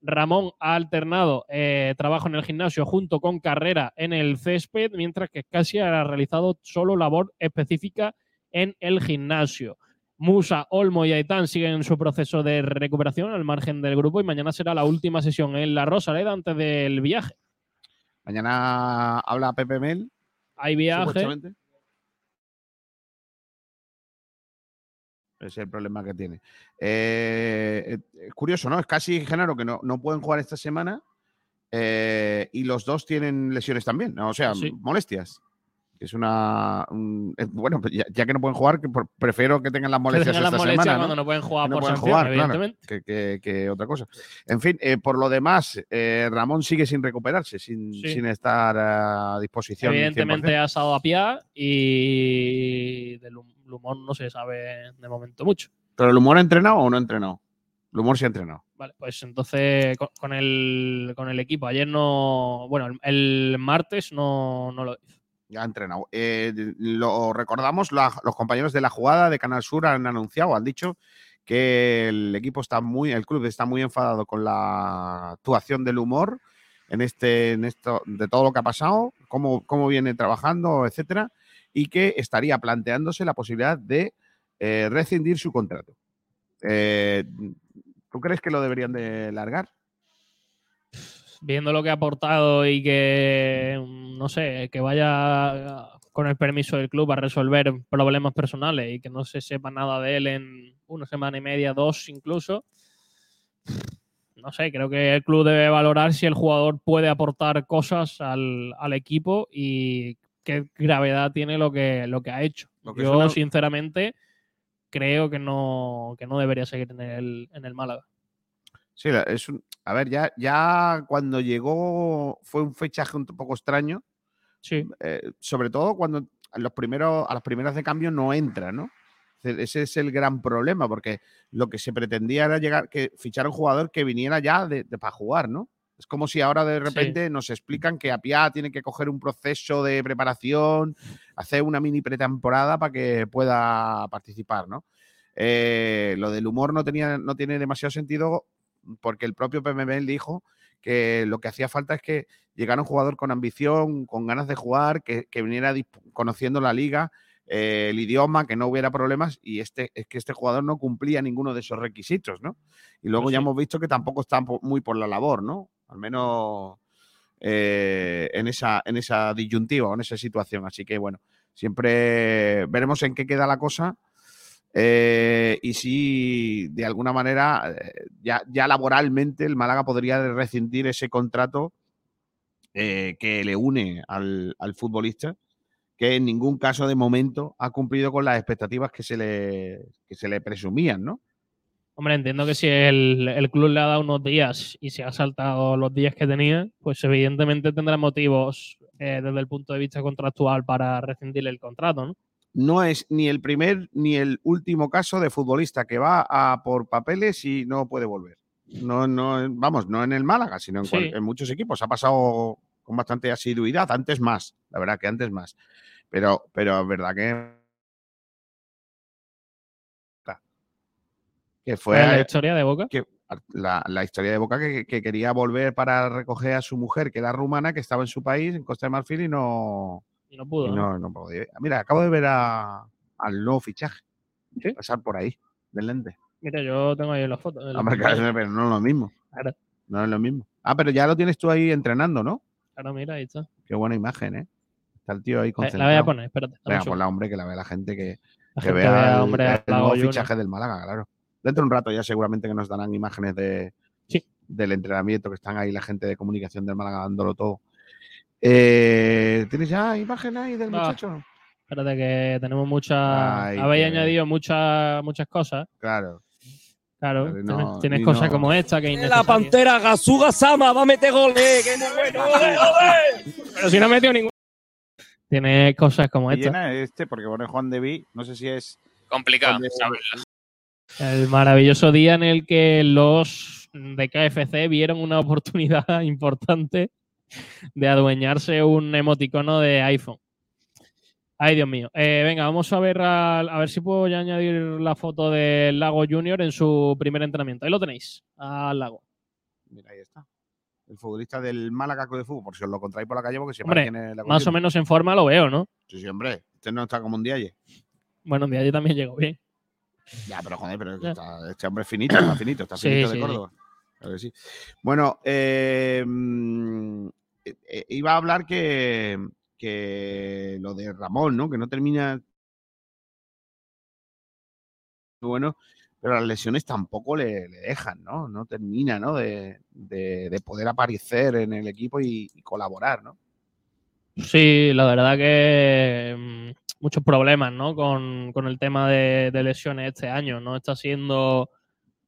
Speaker 5: Ramón ha alternado eh, trabajo en el gimnasio junto con carrera en el césped, mientras que casi ha realizado solo labor específica en el gimnasio. Musa, Olmo y Aitán siguen en su proceso de recuperación al margen del grupo y mañana será la última sesión en la Rosaleda antes del viaje.
Speaker 4: mañana habla Pepe Mel.
Speaker 5: Hay viaje.
Speaker 4: Ese es el problema que tiene. Eh, es curioso, ¿no? Es casi Genaro que no, no pueden jugar esta semana eh, y los dos tienen lesiones también, ¿no? o sea,
Speaker 5: Sí.
Speaker 4: molestias. Que Es una. un- es- bueno, pues ya, ya que no pueden jugar, que por- prefiero que tengan las molestias
Speaker 5: tengan las
Speaker 4: esta
Speaker 5: molestias
Speaker 4: semana.
Speaker 5: cuando no pueden jugar
Speaker 4: Que no
Speaker 5: por
Speaker 4: pueden
Speaker 5: sanción,
Speaker 4: jugar, claro.
Speaker 5: evidentemente.
Speaker 4: que, que- que otra cosa. En fin, eh, por lo demás, eh, Ramón sigue sin recuperarse, sin,
Speaker 5: Sí.
Speaker 4: sin estar a disposición.
Speaker 5: Evidentemente
Speaker 4: 100%.
Speaker 5: ha estado a pie y del humor no se sabe de momento mucho.
Speaker 4: ¿Pero el humor ha entrenado o no ha entrenado? El humor sí ha entrenado.
Speaker 5: Vale, pues entonces con, con el, con el equipo. Ayer no. Bueno, el, el martes no, no lo hizo.
Speaker 4: Ya ha entrenado. Eh, lo recordamos, los compañeros de la jugada de Canal Sur han anunciado, han dicho que el equipo está muy, el club está muy enfadado con la actuación del humor en este, en esto, de todo lo que ha pasado, cómo, cómo viene trabajando, etcétera, y que estaría planteándose la posibilidad de eh, rescindir su contrato. Eh, ¿Tú crees que lo deberían de largar?
Speaker 5: Viendo lo que ha aportado y que, no sé, que vaya con el permiso del club a resolver problemas personales y que no se sepa nada de él en una semana y media, dos incluso. No sé, creo que el club debe valorar si el jugador puede aportar cosas al, al equipo y qué gravedad tiene lo que, lo que ha hecho.
Speaker 4: Lo que
Speaker 5: Yo,
Speaker 4: suena-
Speaker 5: sinceramente, creo que no, que no debería seguir en el, en el Málaga.
Speaker 4: Sí, es un, a ver, ya, ya cuando llegó fue un fichaje un poco extraño,
Speaker 5: Sí,
Speaker 4: eh, sobre todo cuando a, los primeros, a las primeras de cambio no entra, ¿no? Ese- es el gran problema, porque lo que se pretendía era llegar, que fichar a un jugador que viniera ya de, para jugar, ¿no? Es como si ahora de repente nos explican que Apia tiene que coger un proceso de preparación, hacer una mini pretemporada para que pueda participar, ¿no? Eh, lo del humor no, tenía, no tiene demasiado sentido porque el propio PMB dijo que lo que hacía falta es que llegara un jugador con ambición, con ganas de jugar, que, que viniera conociendo la liga, eh, el idioma, que no hubiera problemas, y este es que este jugador no cumplía ninguno de esos requisitos, ¿no? Y luego
Speaker 5: Pues
Speaker 4: ya
Speaker 5: sí.
Speaker 4: hemos visto que tampoco está muy por la labor, ¿no? Al menos eh, en, esa, en esa disyuntiva o en esa situación. Así que bueno, siempre veremos en qué queda la cosa. Eh, y si de alguna manera eh, ya, ya laboralmente el Málaga podría rescindir ese contrato eh, que le une al, al futbolista, que en ningún caso de momento ha cumplido con las expectativas que se le, que se le presumían, ¿no?
Speaker 5: Hombre, entiendo que si el, el club le ha dado unos días y se ha saltado los días que tenía, pues evidentemente tendrá motivos eh, desde el punto de vista contractual para rescindir el contrato, ¿no?
Speaker 4: No es ni el primer ni el último caso de futbolista que va a por papeles y no puede volver. No, no, vamos, no en el Málaga, sino en,
Speaker 5: Sí.
Speaker 4: cual- en muchos equipos. Ha pasado con bastante asiduidad, antes más, la verdad que antes más. Pero, pero es verdad que. Que fue
Speaker 5: la historia de Boca.
Speaker 4: que la, la historia de Boca que, que quería volver para recoger a su mujer, que era rumana, que estaba en su país, en Costa de Marfil, y no,
Speaker 5: Y no pudo.
Speaker 4: y
Speaker 5: ¿no?
Speaker 4: no, no podía. Mira, acabo de ver a- al nuevo fichaje.
Speaker 5: ¿Sí?
Speaker 4: Pasar por ahí, del lente.
Speaker 5: Mira, yo tengo ahí las fotos. pantalla.
Speaker 4: claro, pero no es lo mismo.
Speaker 5: Claro.
Speaker 4: No es lo mismo. Ah, pero ya lo tienes tú ahí entrenando, ¿no?
Speaker 5: Claro, mira, ahí está.
Speaker 4: Qué buena imagen, ¿eh? Está el tío ahí concentrado.
Speaker 5: la voy a poner, espérate.
Speaker 4: Venga, ponla, hombre, que la vea la gente que,
Speaker 5: La
Speaker 4: que
Speaker 5: gente
Speaker 4: vea
Speaker 5: vea,
Speaker 4: el,
Speaker 5: hombre,
Speaker 4: el nuevo fichaje del Málaga, claro. Dentro de un rato ya seguramente que nos darán imágenes de,
Speaker 5: Sí.
Speaker 4: del entrenamiento, que están ahí la gente de comunicación del Málaga dándolo todo. Eh, ¿Tienes ya imágenes ahí del
Speaker 5: Ah.
Speaker 4: muchacho?
Speaker 5: Espérate que tenemos muchas. Habéis
Speaker 4: que-
Speaker 5: añadido muchas muchas cosas.
Speaker 4: Claro.
Speaker 5: Claro, tienes, cosas
Speaker 4: no-
Speaker 5: como esta que
Speaker 6: La pantera Gasuga Sama va a meter goles. ¡Qué muy bueno! ¡Ole, ole!
Speaker 5: Pero si no he metido ningún. Tienes cosas como esta.
Speaker 7: llena este, porque pone Juan de Vi, no sé si es.
Speaker 8: Complicado.
Speaker 5: El maravilloso día en el que los de KFC vieron una oportunidad importante de adueñarse un emoticono de iPhone. Ay, Dios mío. Eh, venga, vamos a ver al- a ver si puedo ya añadir la foto del Lago Junior en su primer entrenamiento. Ahí lo tenéis, al Lago.
Speaker 4: Mira, ahí está. El futbolista del Málaga de Fútbol, por si os lo encontráis por la calle, porque siempre
Speaker 5: Hombre,
Speaker 4: tiene la
Speaker 5: Más o menos en forma lo veo, ¿no?
Speaker 4: Sí, sí, hombre. Este no está como un día ayer.
Speaker 5: Bueno, un día yo también llegó bien.
Speaker 4: Ya, pero joder, pero está- este hombre es finito, está finito, está
Speaker 5: Sí,
Speaker 4: finito
Speaker 5: sí,
Speaker 4: de
Speaker 5: sí.
Speaker 4: Córdoba. Claro que sí. Bueno, eh, mm, eh, iba a hablar que, que lo de Ramón, ¿no? Que no termina bueno, pero las lesiones tampoco le, dejan, ¿no? No termina, ¿no? De, de- de poder aparecer en el equipo y, colaborar, ¿no?
Speaker 5: Sí, la verdad que mm, muchos problemas, ¿no? Con, con el tema de, de lesiones este año. No está siendo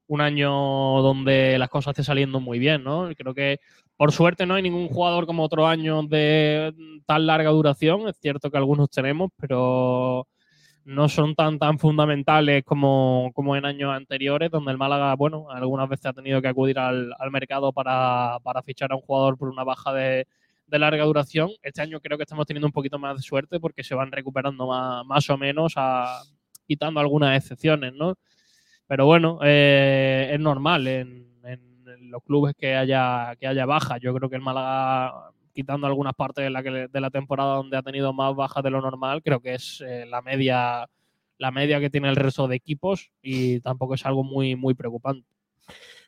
Speaker 5: un año donde las cosas estén saliendo muy bien, ¿no? Creo que por suerte no hay ningún jugador como otros años de tan larga duración. Es cierto que algunos tenemos, pero no son tan tan fundamentales como, como en años anteriores, donde el Málaga, bueno, algunas veces ha tenido que acudir al, al mercado para, para fichar a un jugador por una baja de, de larga duración. Este año creo que estamos teniendo un poquito más de suerte porque se van recuperando más, más o menos, quitando algunas excepciones, ¿no? Pero bueno, eh, es normal en los clubes que haya, que haya bajas. Yo creo que el Málaga, quitando algunas partes de la, que- de la temporada donde ha tenido más bajas de lo normal, creo que es eh, la media la media que tiene el resto de equipos y tampoco es algo muy, muy preocupante.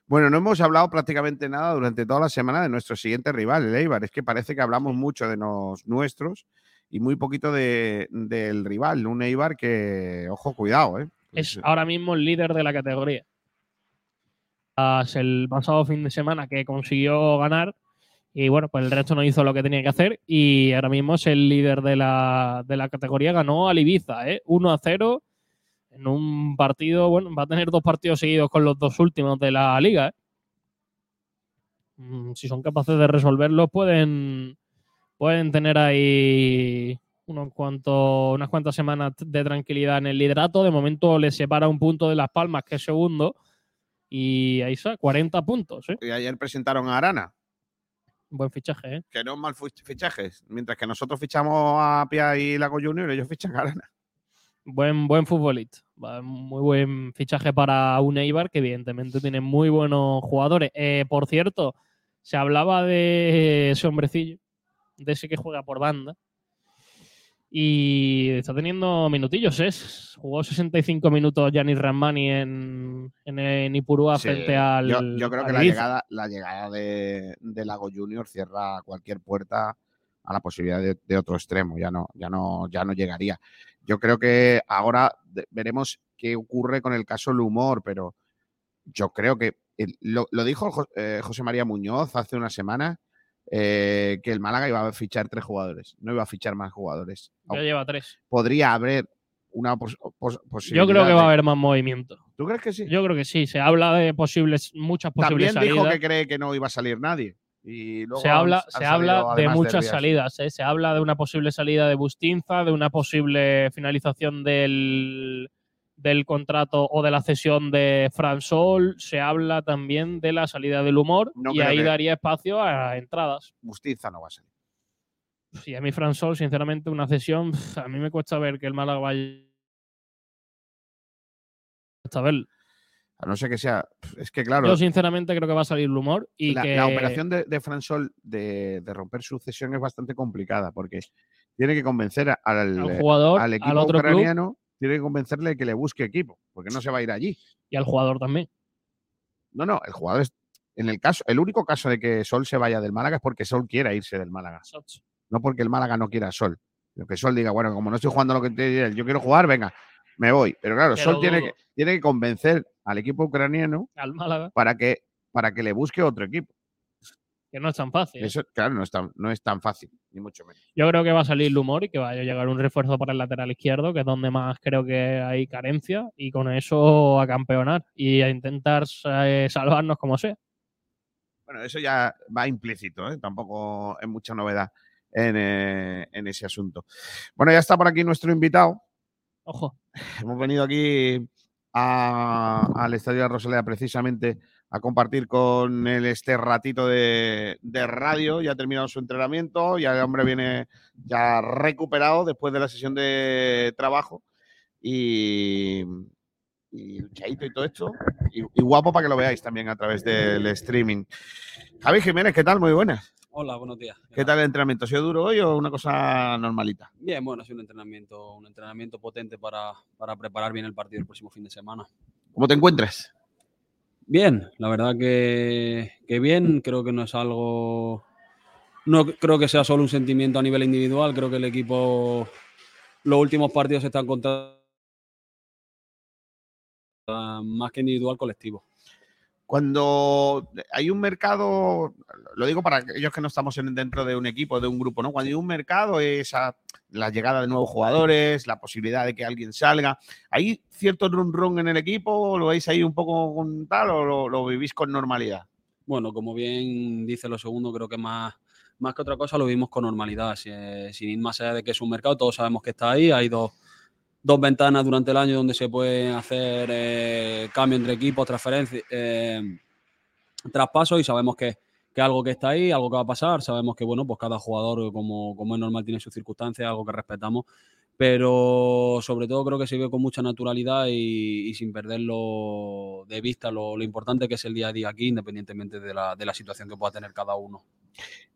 Speaker 4: Bueno, no hemos hablado prácticamente nada durante toda la semana de nuestro siguiente rival, el Eibar. Es que parece que hablamos mucho de los nuestros y muy poquito de- del rival. Un Eibar que, ojo, cuidado, ¿eh?
Speaker 5: es ahora mismo el líder de la categoría. El pasado fin de semana que consiguió ganar y bueno, pues el resto no hizo lo que tenía que hacer y ahora mismo es el líder de la, de la categoría, ganó al Ibiza, ¿eh? 1 a 0 en un partido, bueno, va a tener dos partidos seguidos con los dos últimos de la liga. ¿eh? Mm, Si son capaces de resolverlo, pueden, pueden tener ahí unos cuantos, unas cuantas semanas de tranquilidad en el liderato. De momento les separa un punto de Las Palmas, que es segundo, y ahí está, 40 puntos. ¿eh?
Speaker 4: Y ayer presentaron a Arana,
Speaker 5: Buen fichaje, ¿eh?
Speaker 4: que no es mal fich- fichajes. Mientras que nosotros fichamos a Pia y Lago Junior, ellos fichan a Arana.
Speaker 5: Buen, buen futbolista. Muy buen fichaje para un Eibar que evidentemente tiene muy buenos jugadores. Eh, por cierto, se hablaba de ese hombrecillo, de ese que juega por banda. Y está teniendo minutillos, ¿eh? Jugó 65 minutos Yanis Ramani en, en, en Ipurúa
Speaker 4: Sí,
Speaker 5: frente al.
Speaker 4: yo, yo creo que la llegada, la llegada de, de Lago Junior cierra cualquier puerta a la posibilidad de, de otro extremo. Ya no, ya no, ya no llegaría. Yo creo que ahora veremos qué ocurre con el caso Lumor, pero yo creo que el- lo, lo dijo Jo- eh, José María Muñoz hace una semana eh, que el Málaga iba a fichar tres jugadores, no iba a fichar más jugadores.
Speaker 5: Ya lleva tres.
Speaker 4: Podría haber una pos- pos-
Speaker 5: Yo
Speaker 4: posibilidad.
Speaker 5: creo que va a haber más movimiento.
Speaker 4: ¿Tú crees que sí?
Speaker 5: Yo creo que sí. Se habla de posibles, muchas posibles
Speaker 4: También dijo
Speaker 5: salidas.
Speaker 4: que cree que no iba a salir nadie. Y luego
Speaker 5: se
Speaker 4: han-
Speaker 5: habla,
Speaker 4: han
Speaker 5: se habla de muchas salidas. ¿eh? Se habla de una posible salida de Bustinza, de una posible finalización del, del contrato o de la cesión de Fran Sol. Se habla también de la salida del humor
Speaker 4: No
Speaker 5: y ahí
Speaker 4: que-
Speaker 5: daría espacio a entradas.
Speaker 4: Bustinza no va a salir.
Speaker 5: Y a mí Fran Sol, sinceramente, una cesión, a mí me cuesta ver que el Málaga vaya. Cuesta verlo.
Speaker 4: A no ser que sea. Es que claro,
Speaker 5: Yo, sinceramente, creo que va a salir el humor y
Speaker 4: la,
Speaker 5: que.
Speaker 4: la operación de, de Fran Sol de, de romper su cesión es bastante complicada porque tiene que convencer a- al,
Speaker 5: al jugador,
Speaker 4: al equipo
Speaker 5: al otro club
Speaker 4: ucraniano, tiene que convencerle de que le busque equipo, porque no se va a ir allí.
Speaker 5: y al jugador también.
Speaker 4: No, no, el jugador es. En el caso, el único caso de que Sol se vaya del Málaga es porque Sol quiera irse del Málaga. No porque el Málaga no quiera a Sol. Sino que Sol diga, bueno, como no estoy jugando lo que te- yo quiero jugar, venga, me voy. Pero claro, Sol
Speaker 5: lo
Speaker 4: tiene que, tiene que convencer al equipo ucraniano
Speaker 5: Al Málaga,
Speaker 4: para que, para que le busque otro equipo.
Speaker 5: Que no es tan fácil.
Speaker 4: Eso, claro, no es, tan, no es tan fácil, ni mucho menos.
Speaker 5: Yo creo que va a salir el humor y que vaya a llegar un refuerzo para el lateral izquierdo, que es donde más creo que hay carencia, y con eso a campeonar y a intentar eh, salvarnos como sea.
Speaker 4: Bueno, eso ya va implícito, ¿eh? tampoco es mucha novedad en, eh, en ese asunto. Bueno, ya está por aquí nuestro invitado.
Speaker 5: Ojo,
Speaker 4: Hemos venido aquí a- al Estadio de Rosaleda precisamente a compartir con él este ratito de, de radio. Ya ha terminado su entrenamiento, ya el hombre viene ya recuperado después de la sesión de trabajo y, y y todo esto. Y, y guapo para que lo veáis también a través del streaming. Javi Jiménez, ¿qué tal? Muy buenas.
Speaker 8: Hola, buenos días.
Speaker 4: ¿Qué tal el entrenamiento? ¿Ha sido duro hoy o una cosa normalita?
Speaker 8: Bien, bueno, ha sido un entrenamiento, un entrenamiento potente para, para preparar bien el partido el próximo fin de semana.
Speaker 4: ¿Cómo te encuentras?
Speaker 8: Bien, la verdad que, que bien, creo que no es algo, no creo que sea solo un sentimiento a nivel individual, creo que el equipo, los últimos partidos están contra más que individual, colectivo.
Speaker 4: Cuando hay un mercado, lo digo para aquellos que no estamos en- dentro de un equipo, de un grupo, ¿no? Cuando hay un mercado, esa, la llegada de nuevos jugadores, la posibilidad de que alguien salga. ¿Hay cierto run run en el equipo? ¿Lo veis ahí un poco con tal o lo, vivís con normalidad?
Speaker 8: Bueno, como bien dice lo segundo, creo que más, más que otra cosa lo vimos con normalidad, si- sin ir más allá de que es un mercado, todos sabemos que está ahí, hay dos, dos ventanas durante el año donde se pueden hacer eh, cambio entre equipos, transferencias, eh, traspasos y sabemos que, que algo que está ahí, algo que va a pasar, sabemos que bueno, pues cada jugador como, como es normal tiene sus circunstancias, algo que respetamos, pero sobre todo creo que se vive con mucha naturalidad y, y sin perderlo de vista lo, lo importante que es el día a día aquí, independientemente de la, de la situación que pueda tener cada uno.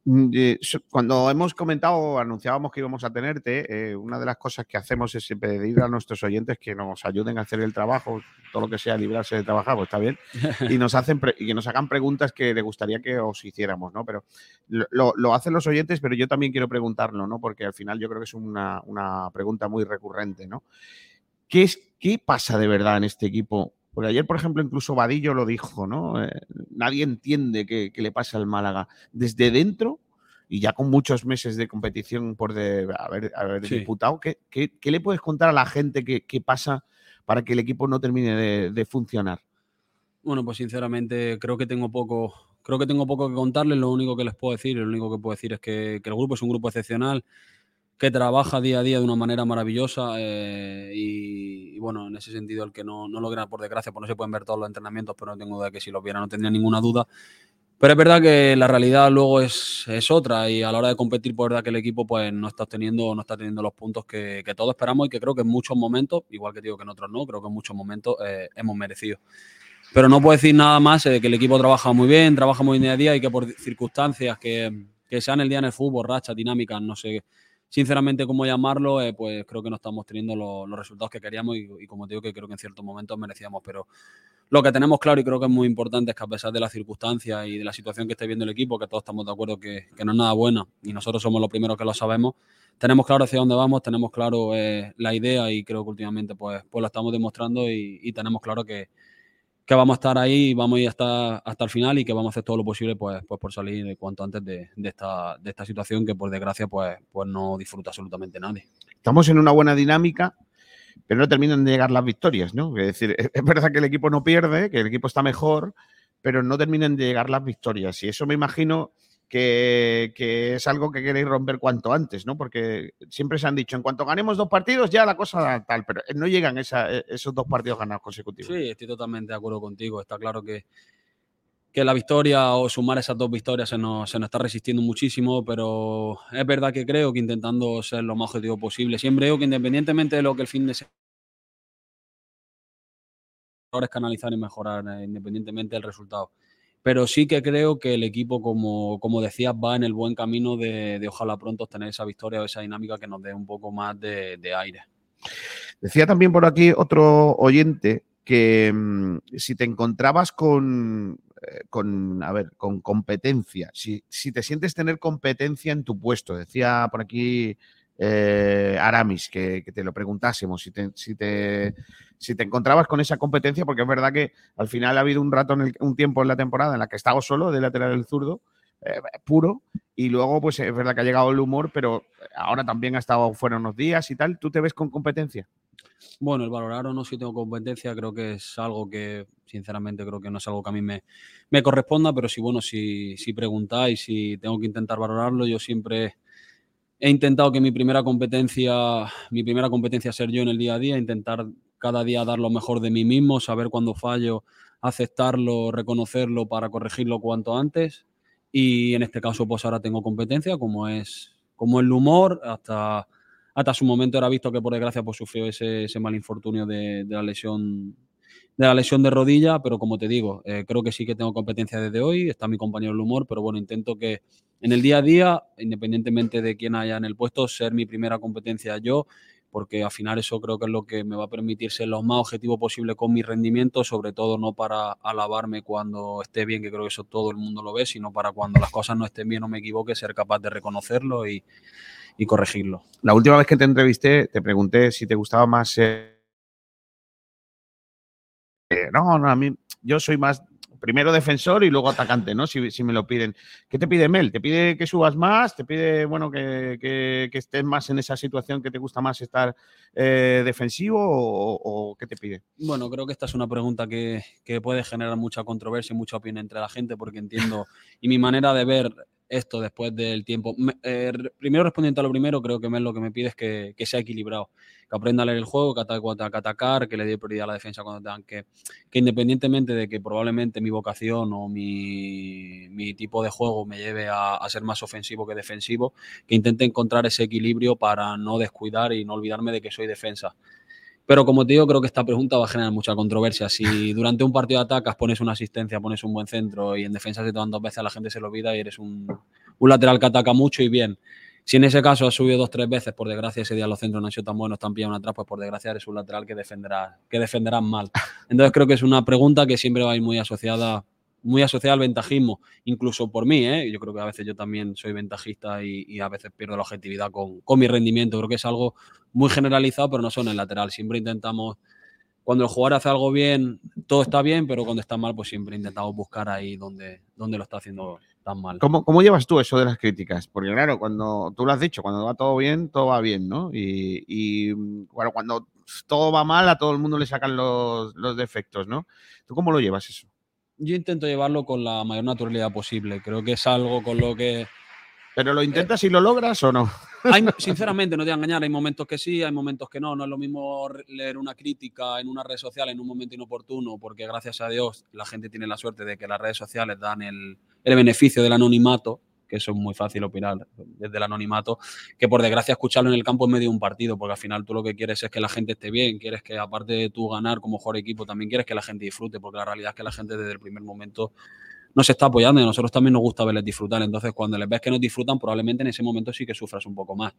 Speaker 4: Mm, eh, Cuando hemos comentado, anunciábamos que íbamos a tenerte, eh, una de las cosas que hacemos es pedir a nuestros oyentes que nos ayuden a hacer el trabajo, todo lo que sea librarse de trabajar, pues está bien, y nos hacen y que nos hagan preguntas que le gustaría que os hiciéramos, ¿no? Pero lo, lo- lo hacen los oyentes, pero yo también quiero preguntarlo, ¿no? Porque al final yo creo que es una, una pregunta muy recurrente, ¿no? ¿Qué, es, ¿Qué pasa de verdad en este equipo? Porque ayer, por ejemplo, incluso Vadillo lo dijo, ¿no? Eh, nadie entiende qué, qué le pasa al Málaga. Desde dentro, y ya con muchos meses de competición por de haber, haber
Speaker 8: Sí.
Speaker 4: disputado, ¿qué, qué, qué le puedes contar a la gente que, que pasa para que el equipo no termine de, de funcionar?
Speaker 8: Bueno, pues sinceramente creo que tengo poco, creo que tengo poco que contarles. Lo único que les puedo decir, lo único que puedo decir es que, que el grupo es un grupo excepcional, que trabaja día a día de una manera maravillosa eh, y, bueno, en ese sentido el que no, no logra, por desgracia, pues no se pueden ver todos los entrenamientos, pero no tengo duda de que si los viera no tendría ninguna duda. Pero es verdad que la realidad luego es, es otra y a la hora de competir, pues es verdad que el equipo pues no está teniendo, no está teniendo los puntos que, que todos esperamos y que creo que en muchos momentos, igual que digo que en otros no, creo que en muchos momentos eh, hemos merecido. Pero no puedo decir nada más eh, que el equipo trabaja muy bien, trabaja muy día a día y que por circunstancias que, que sean el día en el fútbol, rachas, dinámicas, no sé sinceramente cómo llamarlo, eh, pues creo que no estamos teniendo lo- los resultados que queríamos y, como te digo que creo que en ciertos momentos merecíamos, pero lo que tenemos claro y creo que es muy importante es que a pesar de las circunstancias y de la situación que esté viendo el equipo, que todos estamos de acuerdo que, no es nada buena y nosotros somos los primeros que lo sabemos, tenemos claro hacia dónde vamos, tenemos claro eh, la idea y creo que últimamente pues, pues lo estamos demostrando y tenemos claro que, que vamos a estar ahí vamos a ir hasta, hasta el final y que vamos a hacer todo lo posible pues, pues por salir cuanto antes de, de esta, de esta situación que por desgracia pues, pues no disfruta absolutamente nadie.
Speaker 4: Estamos en una buena dinámica, pero no terminan de llegar las victorias, ¿no? Es decir, es verdad que el equipo no pierde, que el equipo está mejor, pero no terminan de llegar las victorias. Y eso me imagino que, es algo que queréis romper cuanto antes, ¿no? Porque siempre se han dicho, en cuanto ganemos dos partidos, ya la cosa tal, pero no llegan esa- esos dos partidos ganados consecutivos.
Speaker 8: Sí, estoy totalmente de acuerdo contigo. Está claro que, que la victoria o sumar esas dos victorias se nos, se nos está resistiendo muchísimo, pero es verdad que creo que intentando ser lo más objetivo posible, siempre digo que independientemente de lo que el fin de semana es canalizar y mejorar eh, independientemente del resultado. Pero sí que creo que el equipo, como, como decías, va en el buen camino de, de ojalá pronto obtener esa victoria o esa dinámica que nos dé un poco más de, de aire.
Speaker 4: Decía también por aquí otro oyente que mm, si te encontrabas con, eh, con, a ver, con competencia, si, si te sientes tener competencia en tu puesto, decía por aquí eh, Aramis que, te lo preguntásemos, si te encontrabas con esa competencia, porque es verdad que al final ha habido un rato, en el- un tiempo en la temporada en la que he estado solo de lateral del zurdo, eh, puro, y luego pues es verdad que ha llegado el humor, pero ahora también ha estado fuera unos días y tal, ¿tú te ves con competencia?
Speaker 8: Bueno, el valorar o no si tengo competencia creo que es algo que, sinceramente, creo que no es algo que a mí me, me corresponda, pero si, bueno, si, si preguntáis, si tengo que intentar valorarlo, yo siempre he intentado que mi primera competencia, mi primera competencia ser yo en el día a día, intentar cada día dar lo mejor de mí mismo, saber cuándo fallo, aceptarlo, reconocerlo para corregirlo cuanto antes. Y en este caso, pues ahora tengo competencia, como es, como el humor, hasta, hasta su momento era visto que por desgracia pues sufrió ese, ese mal infortunio de, de la lesión de la lesión de rodilla, pero como te digo, eh, creo que sí que tengo competencia desde hoy, está mi compañero el humor, pero bueno, intento que en el día a día, independientemente de quién haya en el puesto, ser mi primera competencia yo, porque al final eso creo que es lo que me va a permitir ser lo más objetivo posible con mi rendimiento, sobre todo no para alabarme cuando esté bien, que creo que eso todo el mundo lo ve, sino para cuando las cosas no estén bien o me equivoque, ser capaz de reconocerlo y, y corregirlo.
Speaker 4: La última vez que te entrevisté, te pregunté si te gustaba más ser no, no, a mí, yo soy más primero defensor y luego atacante, ¿no? Si, me lo piden. ¿Qué te pide Mel? ¿Te pide que subas más? ¿Te pide, bueno, que, que- estés más en esa situación que te gusta más estar eh, defensivo o, o qué te pide?
Speaker 8: Bueno, creo que esta es una pregunta que, que puede generar mucha controversia y mucha opinión entre la gente, porque entiendo, y mi manera de ver esto después del tiempo. Me- eh, primero respondiendo a lo primero, creo que Mel lo que me pide es que, sea equilibrado, que aprenda a leer el juego, que ataque que atacar, que le dé prioridad a la defensa cuando tengan que, que independientemente de que probablemente mi vocación o mi, tipo de juego me lleve a ser más ofensivo que defensivo, que intente encontrar ese equilibrio para no descuidar y no olvidarme de que soy defensa. Pero como te digo, creo que esta pregunta va a generar mucha controversia. Si durante un partido atacas, pones una asistencia, pones un buen centro y en defensa se te van dos veces, a la gente se lo olvida y eres un, un lateral que ataca mucho y bien. Si en ese caso has subido dos tres veces, por desgracia ese día los centros no han sido tan buenos, están pillando atrás, pues por desgracia eres un lateral que defenderá, que defenderás mal. Entonces creo que es una pregunta que siempre va a ir muy asociada, muy asociada al ventajismo, incluso por mí, ¿eh? Yo creo que a veces yo también soy ventajista y, a veces pierdo la objetividad con, con mi rendimiento. Creo que es algo muy generalizado, pero no son el lateral. Siempre intentamos, cuando el jugador hace algo bien, todo está bien, pero cuando está mal, pues siempre intentamos buscar ahí donde, donde lo está haciendo tan mal.
Speaker 4: ¿Cómo, ¿Cómo llevas tú eso de las críticas? Porque claro, cuando tú lo has dicho, cuando va todo bien, todo va bien, ¿no? Y, y, bueno, cuando todo va mal, a todo el mundo le sacan los, los defectos, ¿no? ¿Tú cómo lo llevas eso?
Speaker 8: Yo intento llevarlo con la mayor naturalidad posible. Creo que es algo con lo que
Speaker 4: ¿Pero lo intentas y lo logras o no?
Speaker 8: Hay, sinceramente, no te voy a engañar, hay momentos que sí, hay momentos que no. No es lo mismo leer una crítica en una red social en un momento inoportuno, porque gracias a Dios la gente tiene la suerte de que las redes sociales dan el, el beneficio del anonimato, que eso es muy fácil opinar desde el anonimato, que por desgracia escucharlo en el campo en medio de un partido, porque al final tú lo que quieres es que la gente esté bien, quieres que aparte de tú ganar como mejor equipo, también quieres que la gente disfrute, porque la realidad es que la gente desde el primer momento nos está apoyando y a nosotros también nos gusta verles disfrutar. Entonces, cuando les ves que no disfrutan, probablemente en ese momento sí que sufras un poco más.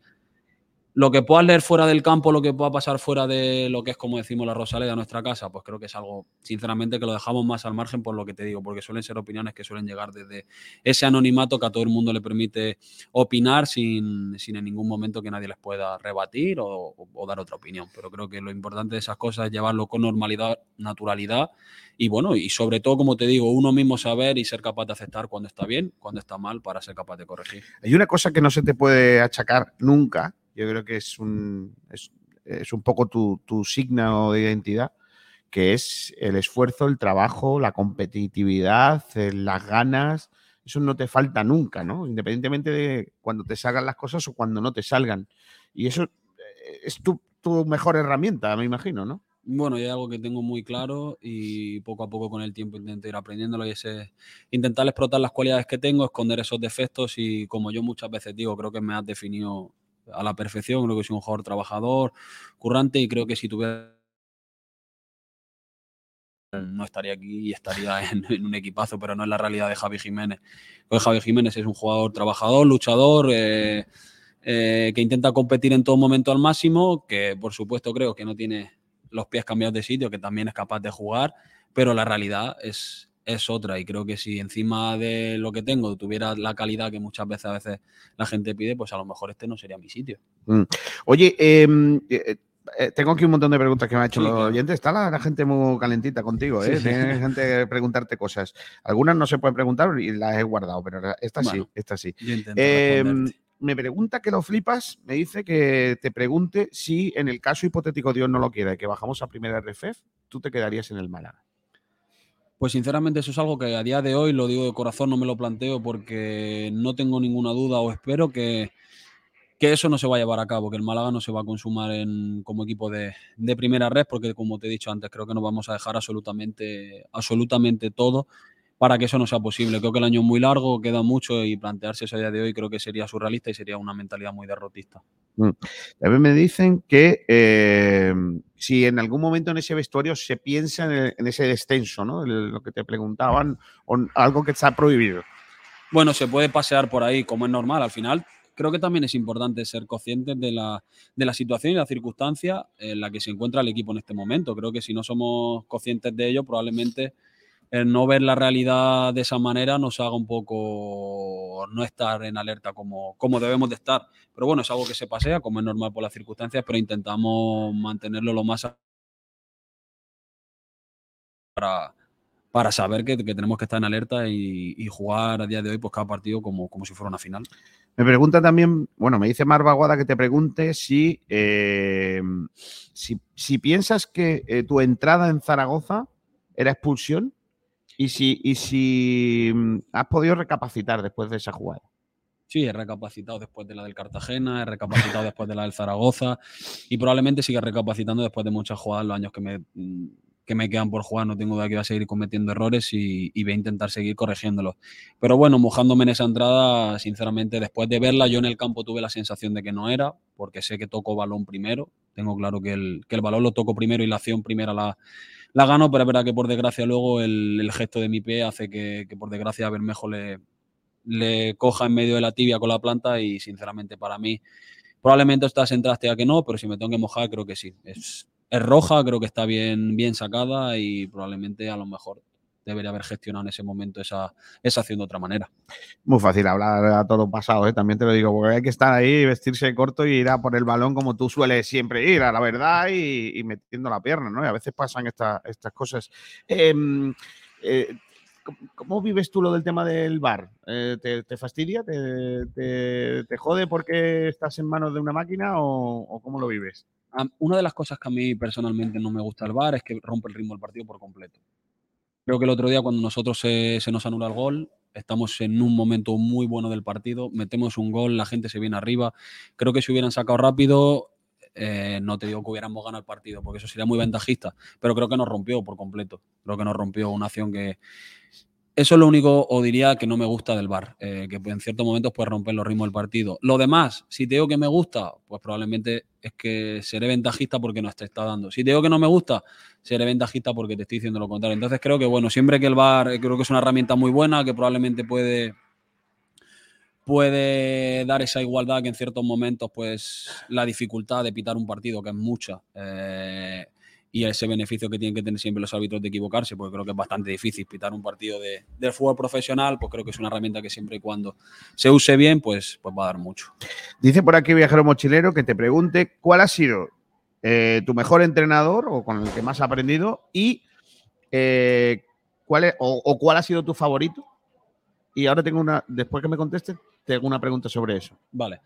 Speaker 8: Lo que puedas leer fuera del campo, lo que pueda pasar fuera de lo que es, como decimos, la Rosaleda, nuestra casa, pues creo que es algo, sinceramente, que lo dejamos más al margen por lo que te digo, porque suelen ser opiniones que suelen llegar desde ese anonimato que a todo el mundo le permite opinar sin, sin en ningún momento que nadie les pueda rebatir o, dar otra opinión. Pero creo que lo importante de esas cosas es llevarlo con normalidad, naturalidad y bueno, y sobre todo, como te digo, uno mismo saber y ser capaz de aceptar cuando está bien, cuando está mal, para ser capaz de corregir.
Speaker 4: Hay una cosa que no se te puede achacar nunca, yo creo que es un, es, es un poco tu, tu signo de identidad, que es el esfuerzo, el trabajo, la competitividad, eh, las ganas. Eso no te falta nunca, ¿no? Independientemente de cuando te salgan las cosas o cuando no te salgan. Y eso eh, es tu, tu mejor herramienta, me imagino, ¿no?
Speaker 8: Bueno, hay algo que tengo muy claro y poco a poco con el tiempo intento ir aprendiéndolo y ese intentar explotar las cualidades que tengo, esconder esos defectos y como yo muchas veces digo, creo que me has definido a la perfección, creo que soy un jugador trabajador, currante y creo que si tuviera no estaría aquí y estaría en, un equipazo, pero no es la realidad de Javi Jiménez. Pues Javi Jiménez es un jugador trabajador, luchador, eh, eh, que intenta competir en todo momento al máximo, que por supuesto creo que no tiene los pies cambiados de sitio, que también es capaz de jugar, pero la realidad es, es otra y creo que si encima de lo que tengo tuviera la calidad que muchas veces a veces la gente pide, pues a lo mejor este no sería mi sitio.
Speaker 4: Mm. Oye, eh, eh, eh, tengo aquí un montón de preguntas que me ha hecho
Speaker 8: Sí,
Speaker 4: los
Speaker 8: claro.
Speaker 4: oyentes. Está la, la gente muy calentita contigo, ¿eh?
Speaker 8: Sí, sí.
Speaker 4: Tiene gente que preguntarte cosas. Algunas no se pueden preguntar y las he guardado, pero esta sí, esta sí.
Speaker 8: Yo
Speaker 4: Eh,
Speaker 8: responderte.
Speaker 4: me pregunta que lo flipas, me dice que te pregunte si en el caso hipotético Dios no lo quiera y que bajamos a primera RFF, tú te quedarías en el Málaga.
Speaker 8: Pues sinceramente eso es algo que a día de hoy, lo digo de corazón, no me lo planteo porque no tengo ninguna duda o espero que, que eso no se va a llevar a cabo, que el Málaga no se va a consumar en, como equipo de, de primera red, porque como te he dicho antes, creo que nos vamos a dejar absolutamente, absolutamente todo para que eso no sea posible. Creo que el año es muy largo, queda mucho y plantearse eso a día de hoy creo que sería surrealista y sería una mentalidad muy derrotista.
Speaker 4: También me dicen que eh, si en algún momento en ese vestuario se piensa en, el- en ese descenso, ¿no? El- lo que te preguntaban, o algo que está prohibido.
Speaker 8: Bueno, se puede pasear por ahí como es normal. Al final, creo que también es importante ser conscientes de la, de la situación y la circunstancia en la que se encuentra el equipo en este momento. Creo que si no somos conscientes de ello, probablemente el no ver la realidad de esa manera nos haga un poco no estar en alerta como, como debemos de estar. Pero bueno, es algo que se pasea, como es normal por las circunstancias, pero intentamos mantenerlo lo más para, para saber que, que tenemos que estar en alerta y, jugar a día de hoy pues cada partido como, como si fuera una final.
Speaker 4: Me pregunta también, bueno, me dice Marva Guada que te pregunte si, eh, si, si piensas que eh, tu entrada en Zaragoza era expulsión y si, y si mm, has podido recapacitar después de esa jugada.
Speaker 8: Sí, he recapacitado después de la del Cartagena, he recapacitado después de la del Zaragoza y probablemente siga recapacitando después de muchas jugadas los años que me, mm, que me quedan por jugar. No tengo duda que voy a seguir cometiendo errores y, y voy a intentar seguir corrigiéndolos. Pero bueno, mojándome en esa entrada, sinceramente, después de verla, yo en el campo tuve la sensación de que no era, porque sé que toco balón primero. Tengo claro que el, que el balón lo toco primero y la acción primera la, la gano, pero es verdad que por desgracia luego el, gesto de mi pie hace que, por desgracia a Bermejo le, coja en medio de la tibia con la planta y sinceramente para mí probablemente estas entradas tenga que no, pero si me tengo que mojar creo que sí. Es, es roja, creo que está bien, bien sacada y probablemente a lo mejor debería haber gestionado en ese momento esa, esa acción de otra manera.
Speaker 4: Muy fácil hablar a todo pasado, ¿eh? también te lo digo, porque hay que estar ahí, vestirse corto y ir a por el balón como tú sueles siempre ir, a la verdad, y, y metiendo la pierna, ¿no? Y a veces pasan esta- estas cosas. Em, eh, ¿cómo- ¿Cómo vives tú lo del tema del bar? Eh, ¿te, te fastidia? ¿Te, te- te jode porque estás en manos de una máquina o, o cómo lo vives?
Speaker 8: Una de las cosas que a mí personalmente no me gusta del VAR es que rompe el ritmo del partido por completo. Creo que el otro día cuando nosotros se, nos anula el gol, estamos en un momento muy bueno del partido, metemos un gol, la gente se viene arriba. Creo que si hubieran sacado rápido, eh, no te digo que hubiéramos ganado el partido, porque eso sería muy ventajista, pero creo que nos rompió por completo. Creo que nos rompió una acción que... Eso es lo único, o diría, que no me gusta del VAR, eh, que en ciertos momentos puede romper los ritmos del partido. Lo demás, si te digo que me gusta, pues probablemente es que seré ventajista porque nos te está dando. Si te digo que no me gusta, seré ventajista porque te estoy diciendo lo contrario. Entonces creo que, bueno, siempre que el VAR, eh, creo que es una herramienta muy buena, que probablemente puede puede dar esa igualdad que en ciertos momentos, pues la dificultad de pitar un partido, que es mucha, eh, y ese beneficio que tienen que tener siempre los árbitros de equivocarse, porque creo que es bastante difícil pitar un partido de, del fútbol profesional, pues creo que es una herramienta que siempre y cuando se use bien, pues, pues va a dar mucho.
Speaker 4: Dice por aquí Viajero Mochilero que te pregunte cuál ha sido eh, tu mejor entrenador o con el que más has aprendido y eh, cuál es- o, o cuál ha sido tu favorito. Y ahora tengo una, después que me contestes, tengo una pregunta sobre eso.
Speaker 8: Vale.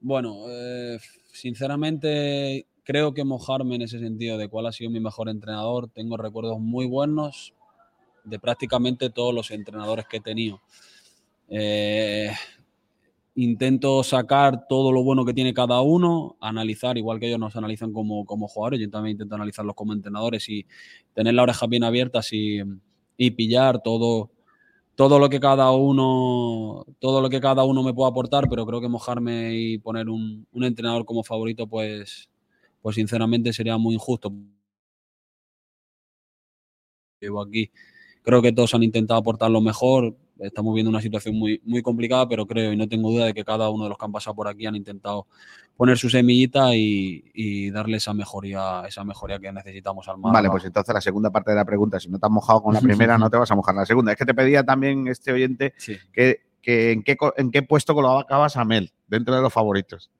Speaker 8: Bueno, eh, sinceramente creo que mojarme en ese sentido de cuál ha sido mi mejor entrenador, tengo recuerdos muy buenos de prácticamente todos los entrenadores que he tenido. Eh, intento sacar todo lo bueno que tiene cada uno, analizar, igual que ellos nos analizan como, como jugadores, yo también intento analizarlos como entrenadores y tener las orejas bien abiertas y, y pillar todo, todo lo que cada uno todo lo que cada uno me pueda aportar, pero creo que mojarme y poner un, un entrenador como favorito, pues, pues sinceramente sería muy injusto. Llevo aquí, creo que todos han intentado aportar lo mejor. Estamos viendo una situación muy, muy complicada, pero creo y no tengo duda de que cada uno de los que han pasado por aquí han intentado poner su semillita y, y darle esa mejoría, esa mejoría que necesitamos al mar.
Speaker 4: Vale, pues entonces la segunda parte de la pregunta, si no te has mojado con la primera, no te vas a mojar la segunda. Es que te pedía también este oyente
Speaker 8: Sí.
Speaker 4: que, que en, qué, en qué puesto colocabas a Mel dentro de los favoritos.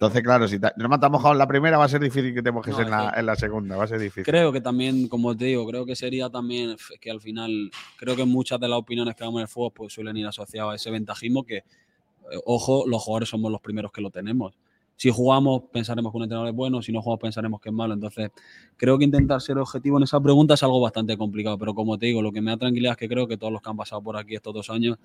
Speaker 4: Entonces, claro, si te- no te has mojado en la primera, va a ser difícil que te mojes
Speaker 8: No,
Speaker 4: en, la, en la segunda. Va a ser difícil.
Speaker 8: Creo que también, como te digo, creo que sería también que al final, creo que muchas de las opiniones que damos en el fútbol pues suelen ir asociadas a ese ventajismo que, eh, ojo, los jugadores somos los primeros que lo tenemos. Si jugamos, pensaremos que un entrenador es bueno, si no jugamos, pensaremos que es malo. Entonces, creo que intentar ser objetivo en esa pregunta es algo bastante complicado, pero como te digo, lo que me da tranquilidad es que creo que todos los que han pasado por aquí estos dos años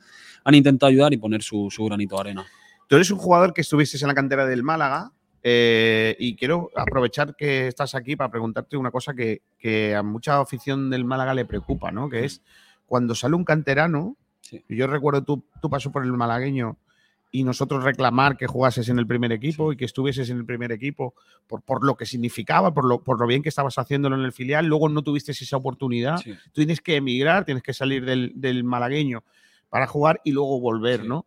Speaker 8: han intentado ayudar y poner su, su granito de arena.
Speaker 4: Tú eres un jugador que estuviste en la cantera del Málaga eh, y quiero aprovechar que estás aquí para preguntarte una cosa que, que a mucha afición del Málaga le preocupa, ¿no? Que es cuando sale un canterano,
Speaker 8: Sí.
Speaker 4: yo recuerdo tu, tu paso por el malagueño y nosotros reclamar que jugases en el primer equipo y que estuvieses en el primer equipo por, por lo que significaba, por lo, por lo bien que estabas haciéndolo en el filial, luego no tuviste esa oportunidad,
Speaker 8: Sí.
Speaker 4: tú tienes que emigrar, tienes que salir del, del malagueño para jugar y luego volver,
Speaker 8: Sí.
Speaker 4: ¿no?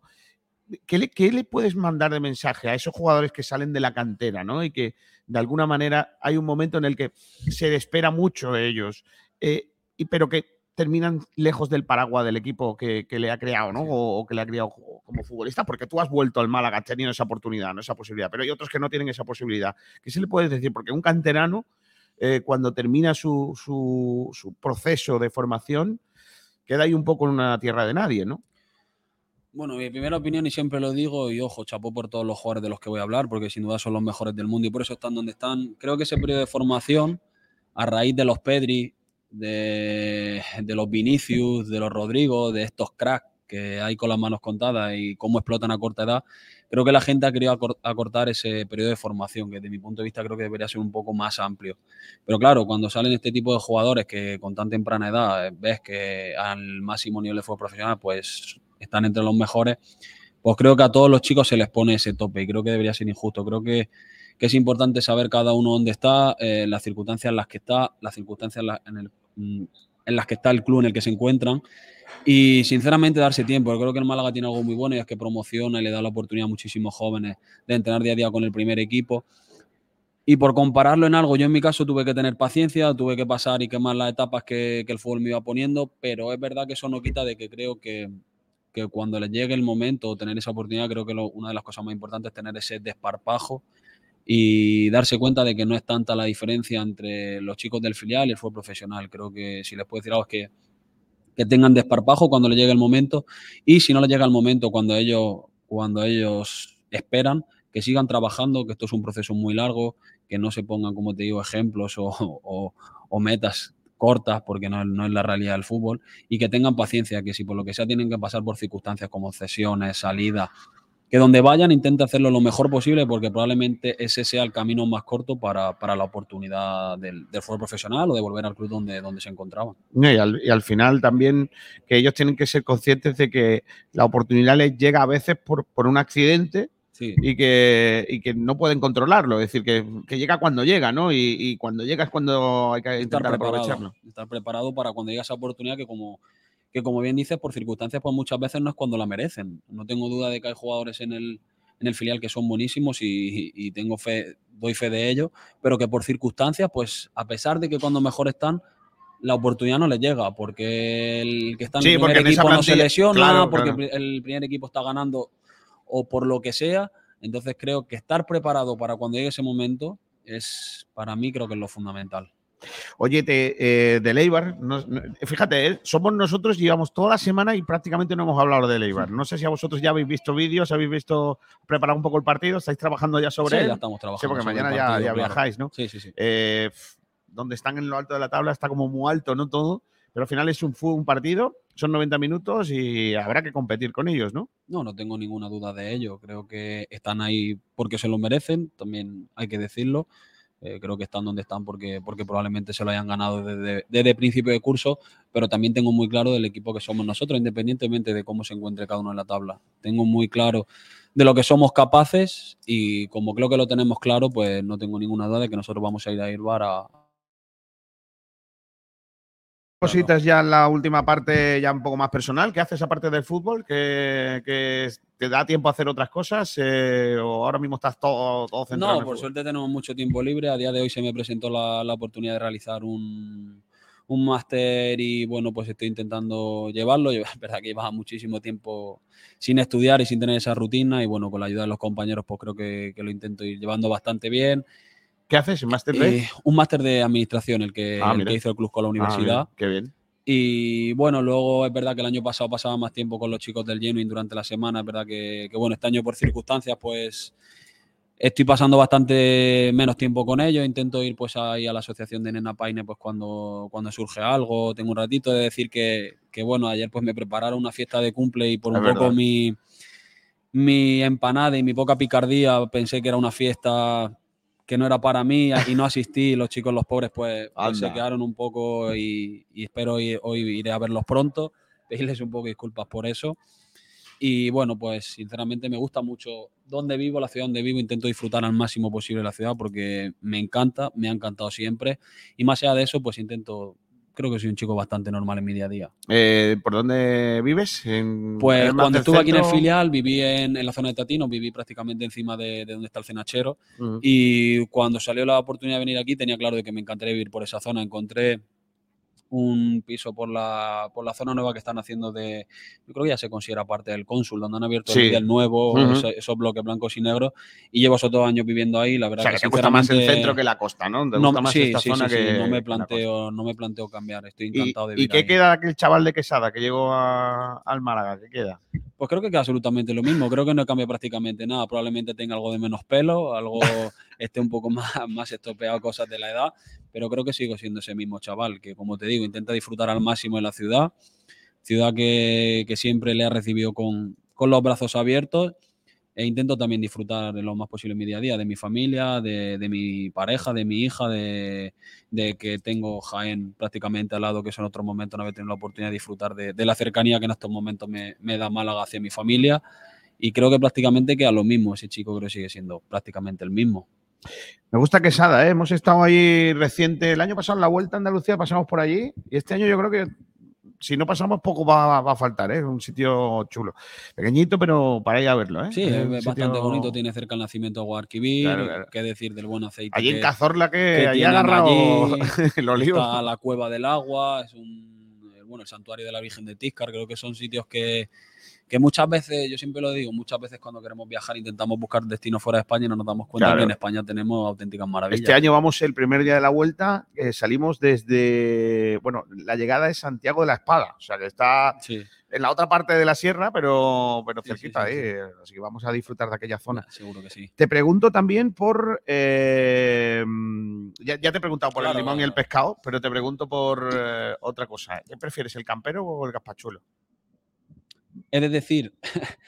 Speaker 4: ¿Qué le, qué le puedes mandar de mensaje a esos jugadores que salen de la cantera, ¿no? Y que de alguna manera hay un momento en el que se espera mucho de ellos, eh, y, pero que terminan lejos del paraguas del equipo que, que le ha creado, ¿no? O, o que le ha creado como futbolista, porque tú has vuelto al Málaga teniendo esa oportunidad, ¿no? Esa posibilidad, pero hay otros que no tienen esa posibilidad. ¿Qué se le puedes decir? Porque un canterano eh, cuando termina su, su- su proceso de formación, queda ahí un poco en una tierra de nadie, ¿no?
Speaker 8: Bueno, mi primera opinión, y siempre lo digo, y ojo, chapó por todos los jugadores de los que voy a hablar, porque sin duda son los mejores del mundo y por eso están donde están. Creo que ese periodo de formación, a raíz de los Pedri, de, los Vinicius, de los Rodrigo, de estos cracks que hay con las manos contadas y cómo explotan a corta edad, creo que la gente ha querido acor- acortar ese periodo de formación, que desde mi punto de vista creo que debería ser un poco más amplio. Pero claro, cuando salen este tipo de jugadores que con tan temprana edad eh, ves que al máximo nivel de fútbol profesional, pues están entre los mejores, pues creo que a todos los chicos se les pone ese tope y creo que debería ser injusto. Creo que, es importante saber cada uno dónde está, eh, las circunstancias en las que está, las circunstancias mm, en las que está el club en el que se encuentran y sinceramente darse tiempo. Creo que el Málaga tiene algo muy bueno y es que promociona y le da la oportunidad a muchísimos jóvenes de entrenar día a día con el primer equipo. Y por compararlo en algo, yo en mi caso tuve que tener paciencia, tuve que pasar y quemar las etapas que el fútbol me iba poniendo, pero es verdad que eso no quita de que creo que, que cuando les llegue el momento o tener esa oportunidad, creo que lo- una de las cosas más importantes es tener ese desparpajo y darse cuenta de que no es tanta la diferencia entre los chicos del filial y el fútbol profesional. Creo que si les puedo decir algo es que, que tengan desparpajo cuando les llegue el momento y si no les llega el momento cuando ellos, cuando ellos esperan, que sigan trabajando, que esto es un proceso muy largo, que no se pongan, como te digo, ejemplos o, o- o metas cortas, porque no, no es la realidad del fútbol, y que tengan paciencia, que si por lo que sea tienen que pasar por circunstancias como cesiones, salidas, que donde vayan intenten hacerlo lo mejor posible, porque probablemente ese sea el camino más corto para, para la oportunidad del, del fútbol profesional o de volver al club donde, donde se encontraban.
Speaker 4: Y al, y al final también que ellos tienen que ser conscientes de que la oportunidad les llega a veces por, por un accidente
Speaker 8: Sí.
Speaker 4: y que, y que no pueden controlarlo. Es decir, que, que llega cuando llega, ¿no? Y, y cuando llega es cuando hay que
Speaker 8: estar
Speaker 4: intentar
Speaker 8: preparado,
Speaker 4: aprovecharlo.
Speaker 8: estar preparado para cuando llegue esa oportunidad que como, que como bien dices, por circunstancias, pues muchas veces no es cuando la merecen. No tengo duda de que hay jugadores en el, en el filial que son buenísimos y, y tengo fe, doy fe de ello, pero que por circunstancias, pues a pesar de que cuando mejor están, la oportunidad no les llega, porque el que está en
Speaker 4: Sí,
Speaker 8: el primer equipo no se lesiona,
Speaker 4: claro,
Speaker 8: porque
Speaker 4: claro.
Speaker 8: el primer equipo está ganando o por lo que sea. Entonces creo que estar preparado para cuando llegue ese momento es, para mí, creo que es lo fundamental.
Speaker 4: Oye, te, eh, de Leibar, no- no- fíjate, eh, somos nosotros, llevamos toda la semana y prácticamente no hemos hablado de Leibar. No sé si a vosotros ya habéis visto vídeos, habéis visto preparar un poco el partido, estáis trabajando ya sobre
Speaker 8: Sí,
Speaker 4: él.
Speaker 8: ya estamos trabajando
Speaker 4: Sí, porque mañana ya,
Speaker 8: partido,
Speaker 4: ya
Speaker 8: claro.
Speaker 4: viajáis, ¿no?
Speaker 8: Sí, sí, sí.
Speaker 4: Eh, donde están en lo alto de la tabla está como muy alto, ¿no? Todo, pero al final es un, un partido, son 90 minutos y habrá que competir con ellos, ¿no?
Speaker 8: No, no tengo ninguna duda de ello. Creo que están ahí porque se lo merecen, también hay que decirlo. Eh, creo que están donde están porque, porque probablemente se lo hayan ganado desde, desde principio de curso, pero también tengo muy claro del equipo que somos nosotros, independientemente de cómo se encuentre cada uno en la tabla. Tengo muy claro de lo que somos capaces y como creo que lo tenemos claro, pues no tengo ninguna duda de que nosotros vamos a ir a Irbar a,
Speaker 4: Cositas ya en la última parte, ya un poco más personal. ¿Qué haces aparte del fútbol? ¿Que, que te da tiempo a hacer otras cosas? eh, ¿O ahora mismo estás todo, todo centrado? en
Speaker 8: No,
Speaker 4: el
Speaker 8: por
Speaker 4: fútbol?
Speaker 8: suerte tenemos mucho tiempo libre. A día de hoy se me presentó la, la oportunidad de realizar un, un máster y bueno, pues estoy intentando llevarlo. Yo, es verdad que llevaba muchísimo tiempo sin estudiar y sin tener esa rutina y bueno, con la ayuda de los compañeros pues creo que, que lo intento ir llevando bastante bien.
Speaker 4: ¿Qué haces? ¿Máster de?
Speaker 8: Eh, un máster de administración, el que,
Speaker 4: Ah,
Speaker 8: el
Speaker 4: mira.
Speaker 8: que hizo el club con la
Speaker 4: Ah,
Speaker 8: universidad.
Speaker 4: qué bien.
Speaker 8: Y bueno, luego es verdad que el año pasado pasaba más tiempo con los chicos del Genuine durante la semana. Es verdad que, que, bueno, este año por circunstancias, pues estoy pasando bastante menos tiempo con ellos. Intento ir pues ahí a la asociación de Nena Paine pues cuando, cuando surge algo. Tengo un ratito de decir que, que, bueno, ayer pues me prepararon una fiesta de cumple y por
Speaker 4: Es
Speaker 8: un poco mi, mi empanada y mi poca picardía pensé que era una fiesta que no era para mí y no asistí. Los chicos, los pobres, pues, pues se quedaron un poco y, y espero hoy, hoy iré a verlos pronto, pedirles un poco de disculpas por eso. Y bueno, pues sinceramente me gusta mucho donde vivo, la ciudad donde vivo, intento disfrutar al máximo posible la ciudad porque me encanta, me ha encantado siempre. Y más allá de eso, pues intento, creo que soy un chico bastante normal en mi día a día.
Speaker 4: Eh, ¿Por dónde vives? ¿En-
Speaker 8: Pues cuando estuve aquí en el filial, viví en, en la zona de Tatino, viví prácticamente encima de, de donde está el cenachero. Y cuando salió la oportunidad de venir aquí, tenía claro de que me encantaría vivir por esa zona. Encontré un piso por la, por la zona nueva que están haciendo de, yo creo que ya se considera parte del cónsul, donde han abierto
Speaker 4: Sí.
Speaker 8: el, nuevo, esos bloques blancos y negros, y llevo esos dos años viviendo ahí, la
Speaker 4: O
Speaker 8: verdad
Speaker 4: sea, que
Speaker 8: que
Speaker 4: te gusta más el centro que la costa, ¿no?
Speaker 8: No,
Speaker 4: más
Speaker 8: sí,
Speaker 4: esta
Speaker 8: sí,
Speaker 4: zona que
Speaker 8: no me planteo, no me planteo cambiar, estoy
Speaker 4: ¿Y,
Speaker 8: encantado de
Speaker 4: y
Speaker 8: vivir
Speaker 4: qué
Speaker 8: ahí.
Speaker 4: queda aquel chaval de Quesada que llegó a- al Málaga? ¿Qué queda?
Speaker 8: Pues creo que queda absolutamente lo mismo. Creo que no cambia prácticamente nada. Probablemente tenga algo de menos pelo, algo esté un poco más, más estropeado, cosas de la edad, pero creo que sigo siendo ese mismo chaval que, como te digo, intenta disfrutar al máximo en la ciudad. Ciudad que, que siempre le ha recibido con, con los brazos abiertos. E intento también disfrutar de lo más posible mi día a día, de mi familia, de, de mi pareja, de mi hija, de, de que tengo Jaén prácticamente al lado, que eso en otros momentos no había tenido la oportunidad de disfrutar de, de la cercanía que en estos momentos me, me da Málaga hacia mi familia. Y creo que prácticamente queda lo mismo. Ese chico creo que sigue siendo prácticamente el mismo.
Speaker 4: Me gusta Quesada, ¿eh? Hemos estado ahí reciente. El año pasado en la Vuelta a Andalucía pasamos por allí y este año yo creo que si no pasamos poco va, va a faltar, ¿eh? Un sitio chulo. Pequeñito, pero para ir a verlo, ¿eh?
Speaker 8: Sí,
Speaker 4: Es
Speaker 8: es bastante
Speaker 4: sitio-
Speaker 8: bonito. Tiene cerca el nacimiento de Guadalquivir.
Speaker 4: Claro, claro.
Speaker 8: Qué decir del buen aceite.
Speaker 4: Allí en Cazorla que,
Speaker 8: que tienen
Speaker 4: agarrado
Speaker 8: allí.
Speaker 4: el olivo.
Speaker 8: Está la Cueva del Agua, es un, bueno, el santuario de la Virgen de Tíscar, creo que son sitios que, que muchas veces, yo siempre lo digo, muchas veces cuando queremos viajar intentamos buscar destinos fuera de España y no nos damos cuenta
Speaker 4: Claro.
Speaker 8: que en España tenemos auténticas maravillas.
Speaker 4: Este año vamos el primer día de la vuelta, eh, salimos desde, bueno, la llegada es Santiago de la Espada, o sea que está
Speaker 8: Sí,
Speaker 4: en la otra parte de la sierra, pero, pero
Speaker 8: Sí,
Speaker 4: cerquita,
Speaker 8: sí,
Speaker 4: eh, así que vamos a disfrutar de aquella zona.
Speaker 8: seguro que sí.
Speaker 4: Te pregunto también por, eh, ya, ya te he preguntado por
Speaker 8: Claro.
Speaker 4: el limón y el pescado, pero te pregunto por eh, otra cosa. ¿Qué prefieres, el campero o el gazpachuelo?
Speaker 8: He de decir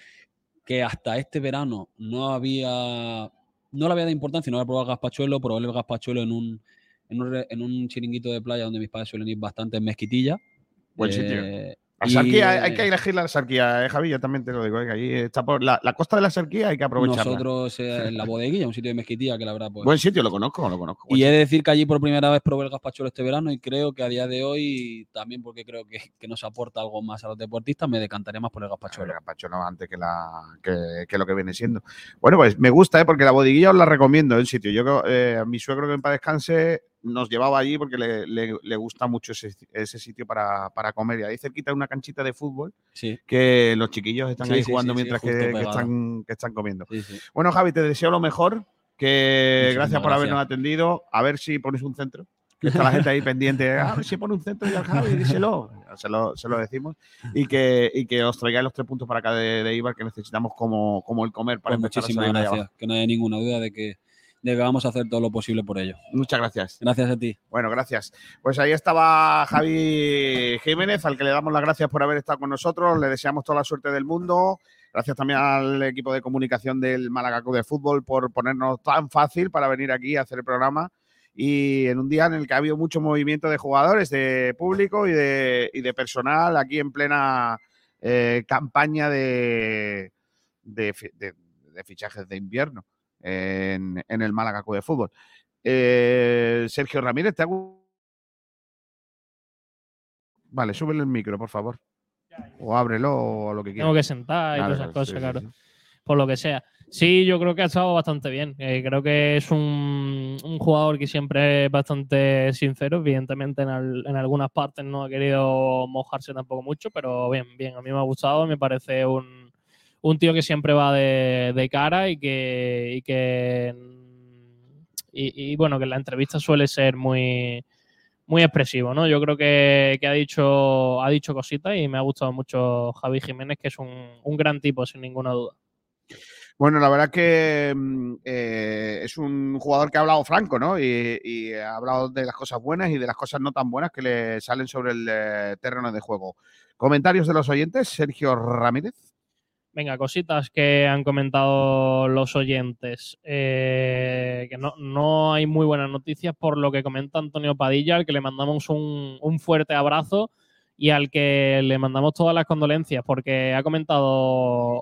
Speaker 8: que hasta este verano no había, no le había dado importancia, no había probado el gazpachuelo, probé el gazpachuelo en un, en un, en un chiringuito de playa donde mis padres suelen ir bastante en Mezquitilla.
Speaker 4: Buen sitio.
Speaker 8: Eh,
Speaker 4: La sarquía, hay- hay
Speaker 8: eh,
Speaker 4: que elegir la sarquía, eh, Javi, yo también te lo digo, eh, que ahí está por la, la costa de la sarquía, hay que aprovecharla.
Speaker 8: Nosotros eh, en la bodeguilla, un sitio de Mezquitilla que la verdad pues,
Speaker 4: Buen sitio, lo conozco, lo conozco.
Speaker 8: Y he de decir que allí por primera vez probé el gazpachuelo este verano y creo que a día de hoy, también porque creo que, que nos aporta algo más a los deportistas, me decantaría más por el
Speaker 4: El
Speaker 8: gazpachuelo.
Speaker 4: gazpachuelo antes que, la, que, que lo que viene siendo. Bueno, pues me gusta, ¿eh? porque la bodeguilla os la recomiendo en sitio. Yo, eh, a mi suegro que en paz descanse nos llevaba allí porque le, le- le gusta mucho ese, ese sitio para, para comer. Y ahí cerquita hay una canchita de fútbol
Speaker 8: Sí,
Speaker 4: que los chiquillos están
Speaker 8: Sí,
Speaker 4: ahí
Speaker 8: sí,
Speaker 4: jugando mientras que, están, que están comiendo. Bueno, Javi, te deseo lo mejor. Que
Speaker 8: Muchísimas
Speaker 4: gracias por
Speaker 8: gracias.
Speaker 4: habernos atendido. A ver si pones un centro. Que está la gente ahí pendiente. A ver si pone un centro y al Javi, díselo. Se lo, se lo decimos. Y que, y que os traigáis los tres puntos para acá de, de Ibar que necesitamos como, como el comer para
Speaker 8: Pues
Speaker 4: empezar
Speaker 8: muchísimas gracias. Que no haya ninguna duda de que, de que vamos a hacer todo lo posible por ello.
Speaker 4: Muchas gracias.
Speaker 8: Gracias a ti.
Speaker 4: Bueno, gracias. Pues ahí estaba Javi Jiménez, al que le damos las gracias por haber estado con nosotros. Le deseamos toda la suerte del mundo. Gracias también al equipo de comunicación del Málaga Club de Fútbol por ponernos tan fácil para venir aquí a hacer el programa. Y en un día en el que ha habido mucho movimiento de jugadores, de público y de, y de personal aquí en plena eh, campaña de, de, fi- de- de fichajes de invierno en, en el Málaga Club de Fútbol. Eh, Sergio Ramírez, te hago. Vale, súbele el micro, por favor. O ábrelo o lo que quieras.
Speaker 5: Tengo que sentar y todas esas cosas,
Speaker 4: sí,
Speaker 5: claro.
Speaker 4: sí.
Speaker 5: Por lo que sea. Sí, yo creo que ha estado bastante bien. Eh, creo que es un, un jugador que siempre es bastante sincero. Evidentemente, en, al- en algunas partes no ha querido mojarse tampoco mucho, pero bien, bien. A mí me ha gustado. Me parece un, un tío que siempre va de, cara y que. Y que y, y, bueno, que la entrevista suele ser muy, muy expresivo, ¿no? Yo creo que, que ha, dicho, ha dicho cositas y me ha gustado mucho Javi Jiménez, que es un, gran tipo, sin ninguna duda.
Speaker 4: Bueno, la verdad que mm, eh, es un jugador que ha hablado franco, ¿no? Y, y ha hablado de las cosas buenas y de las cosas no tan buenas que le salen sobre el eh, terreno de juego. Comentarios de los oyentes, Sergio Ramírez.
Speaker 5: Venga, cositas que han comentado los oyentes. Eh, que no, no hay muy buenas noticias por lo que comenta Antonio Padilla, al que le mandamos un, un fuerte abrazo y al que le mandamos todas las condolencias, porque ha comentado: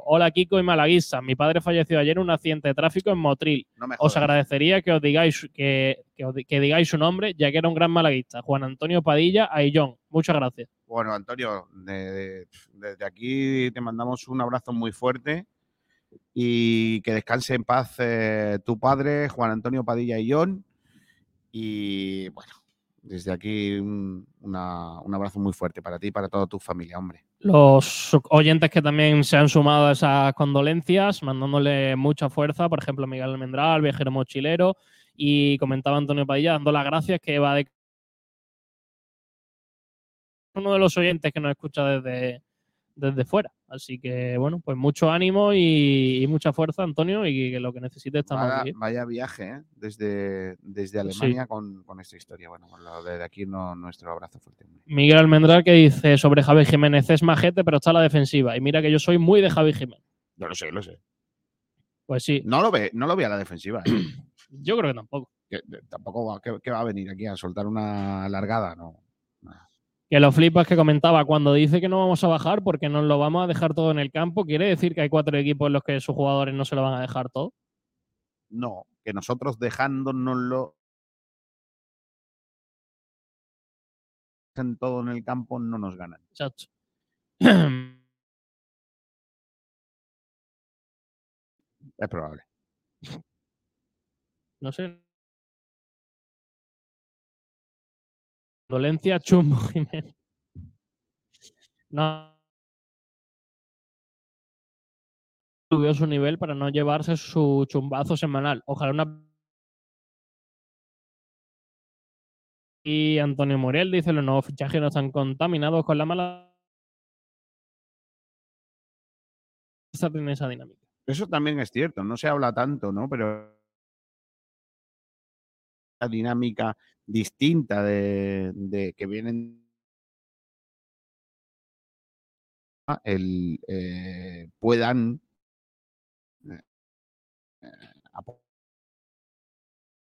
Speaker 5: Hola Kiko y Malaguisa, mi padre falleció ayer en un accidente de tráfico en Motril.
Speaker 4: No me
Speaker 5: Os agradecería que os digáis que, que os di- que digáis su nombre, ya que era un gran malaguista. Juan Antonio Padilla Aillón. Muchas gracias.
Speaker 4: Bueno, Antonio, de- de- desde aquí te mandamos un abrazo muy fuerte y que descanse en paz eh, tu padre, Juan Antonio Padilla y John. Y bueno, Desde aquí un, una- un abrazo muy fuerte para ti y para toda tu familia, hombre.
Speaker 5: Los oyentes que también se han sumado a esas condolencias, mandándole mucha fuerza, por ejemplo, Miguel Almendral, viajero mochilero, y comentaba Antonio Padilla dando las gracias que va de uno de los oyentes que nos escucha desde, desde fuera. Así que, bueno, pues mucho ánimo y, y mucha fuerza, Antonio, y que lo que necesites estamos
Speaker 4: Vaya,
Speaker 5: aquí.
Speaker 4: vaya viaje, ¿eh? Desde, desde Alemania con, con esta historia. Bueno, con lo de aquí no, nuestro abrazo fuerte.
Speaker 5: Miguel Almendral que dice sobre Javi Jiménez, es majete, pero está a la defensiva. Y mira que yo soy muy de Javi Jiménez.
Speaker 4: Yo lo sé, lo sé.
Speaker 5: Pues sí,
Speaker 4: No lo ve, no lo ve a la defensiva. ¿eh?
Speaker 5: yo creo que tampoco.
Speaker 4: Que, tampoco va, que, que va a venir aquí a soltar una largada, no.
Speaker 5: Que lo flipas que comentaba, cuando dice que no vamos a bajar porque nos lo vamos a dejar todo en el campo, ¿quiere decir que hay cuatro equipos en los que sus jugadores no se lo van a dejar todo?
Speaker 4: No, que nosotros dejándonoslo en todo en el campo no nos ganan.
Speaker 5: Chacho.
Speaker 4: Es probable.
Speaker 5: no sé. Dolencia Chumbo Jiménez. No. Subió su nivel para no llevarse su chumbazo semanal. Ojalá una. Y Antonio Muriel dice: los nuevos fichajes no están contaminados con la mala. Tiene esa dinámica.
Speaker 4: Eso también es cierto, no se habla tanto, ¿no? Pero la dinámica distinta de, de que vienen el eh, puedan eh, eh,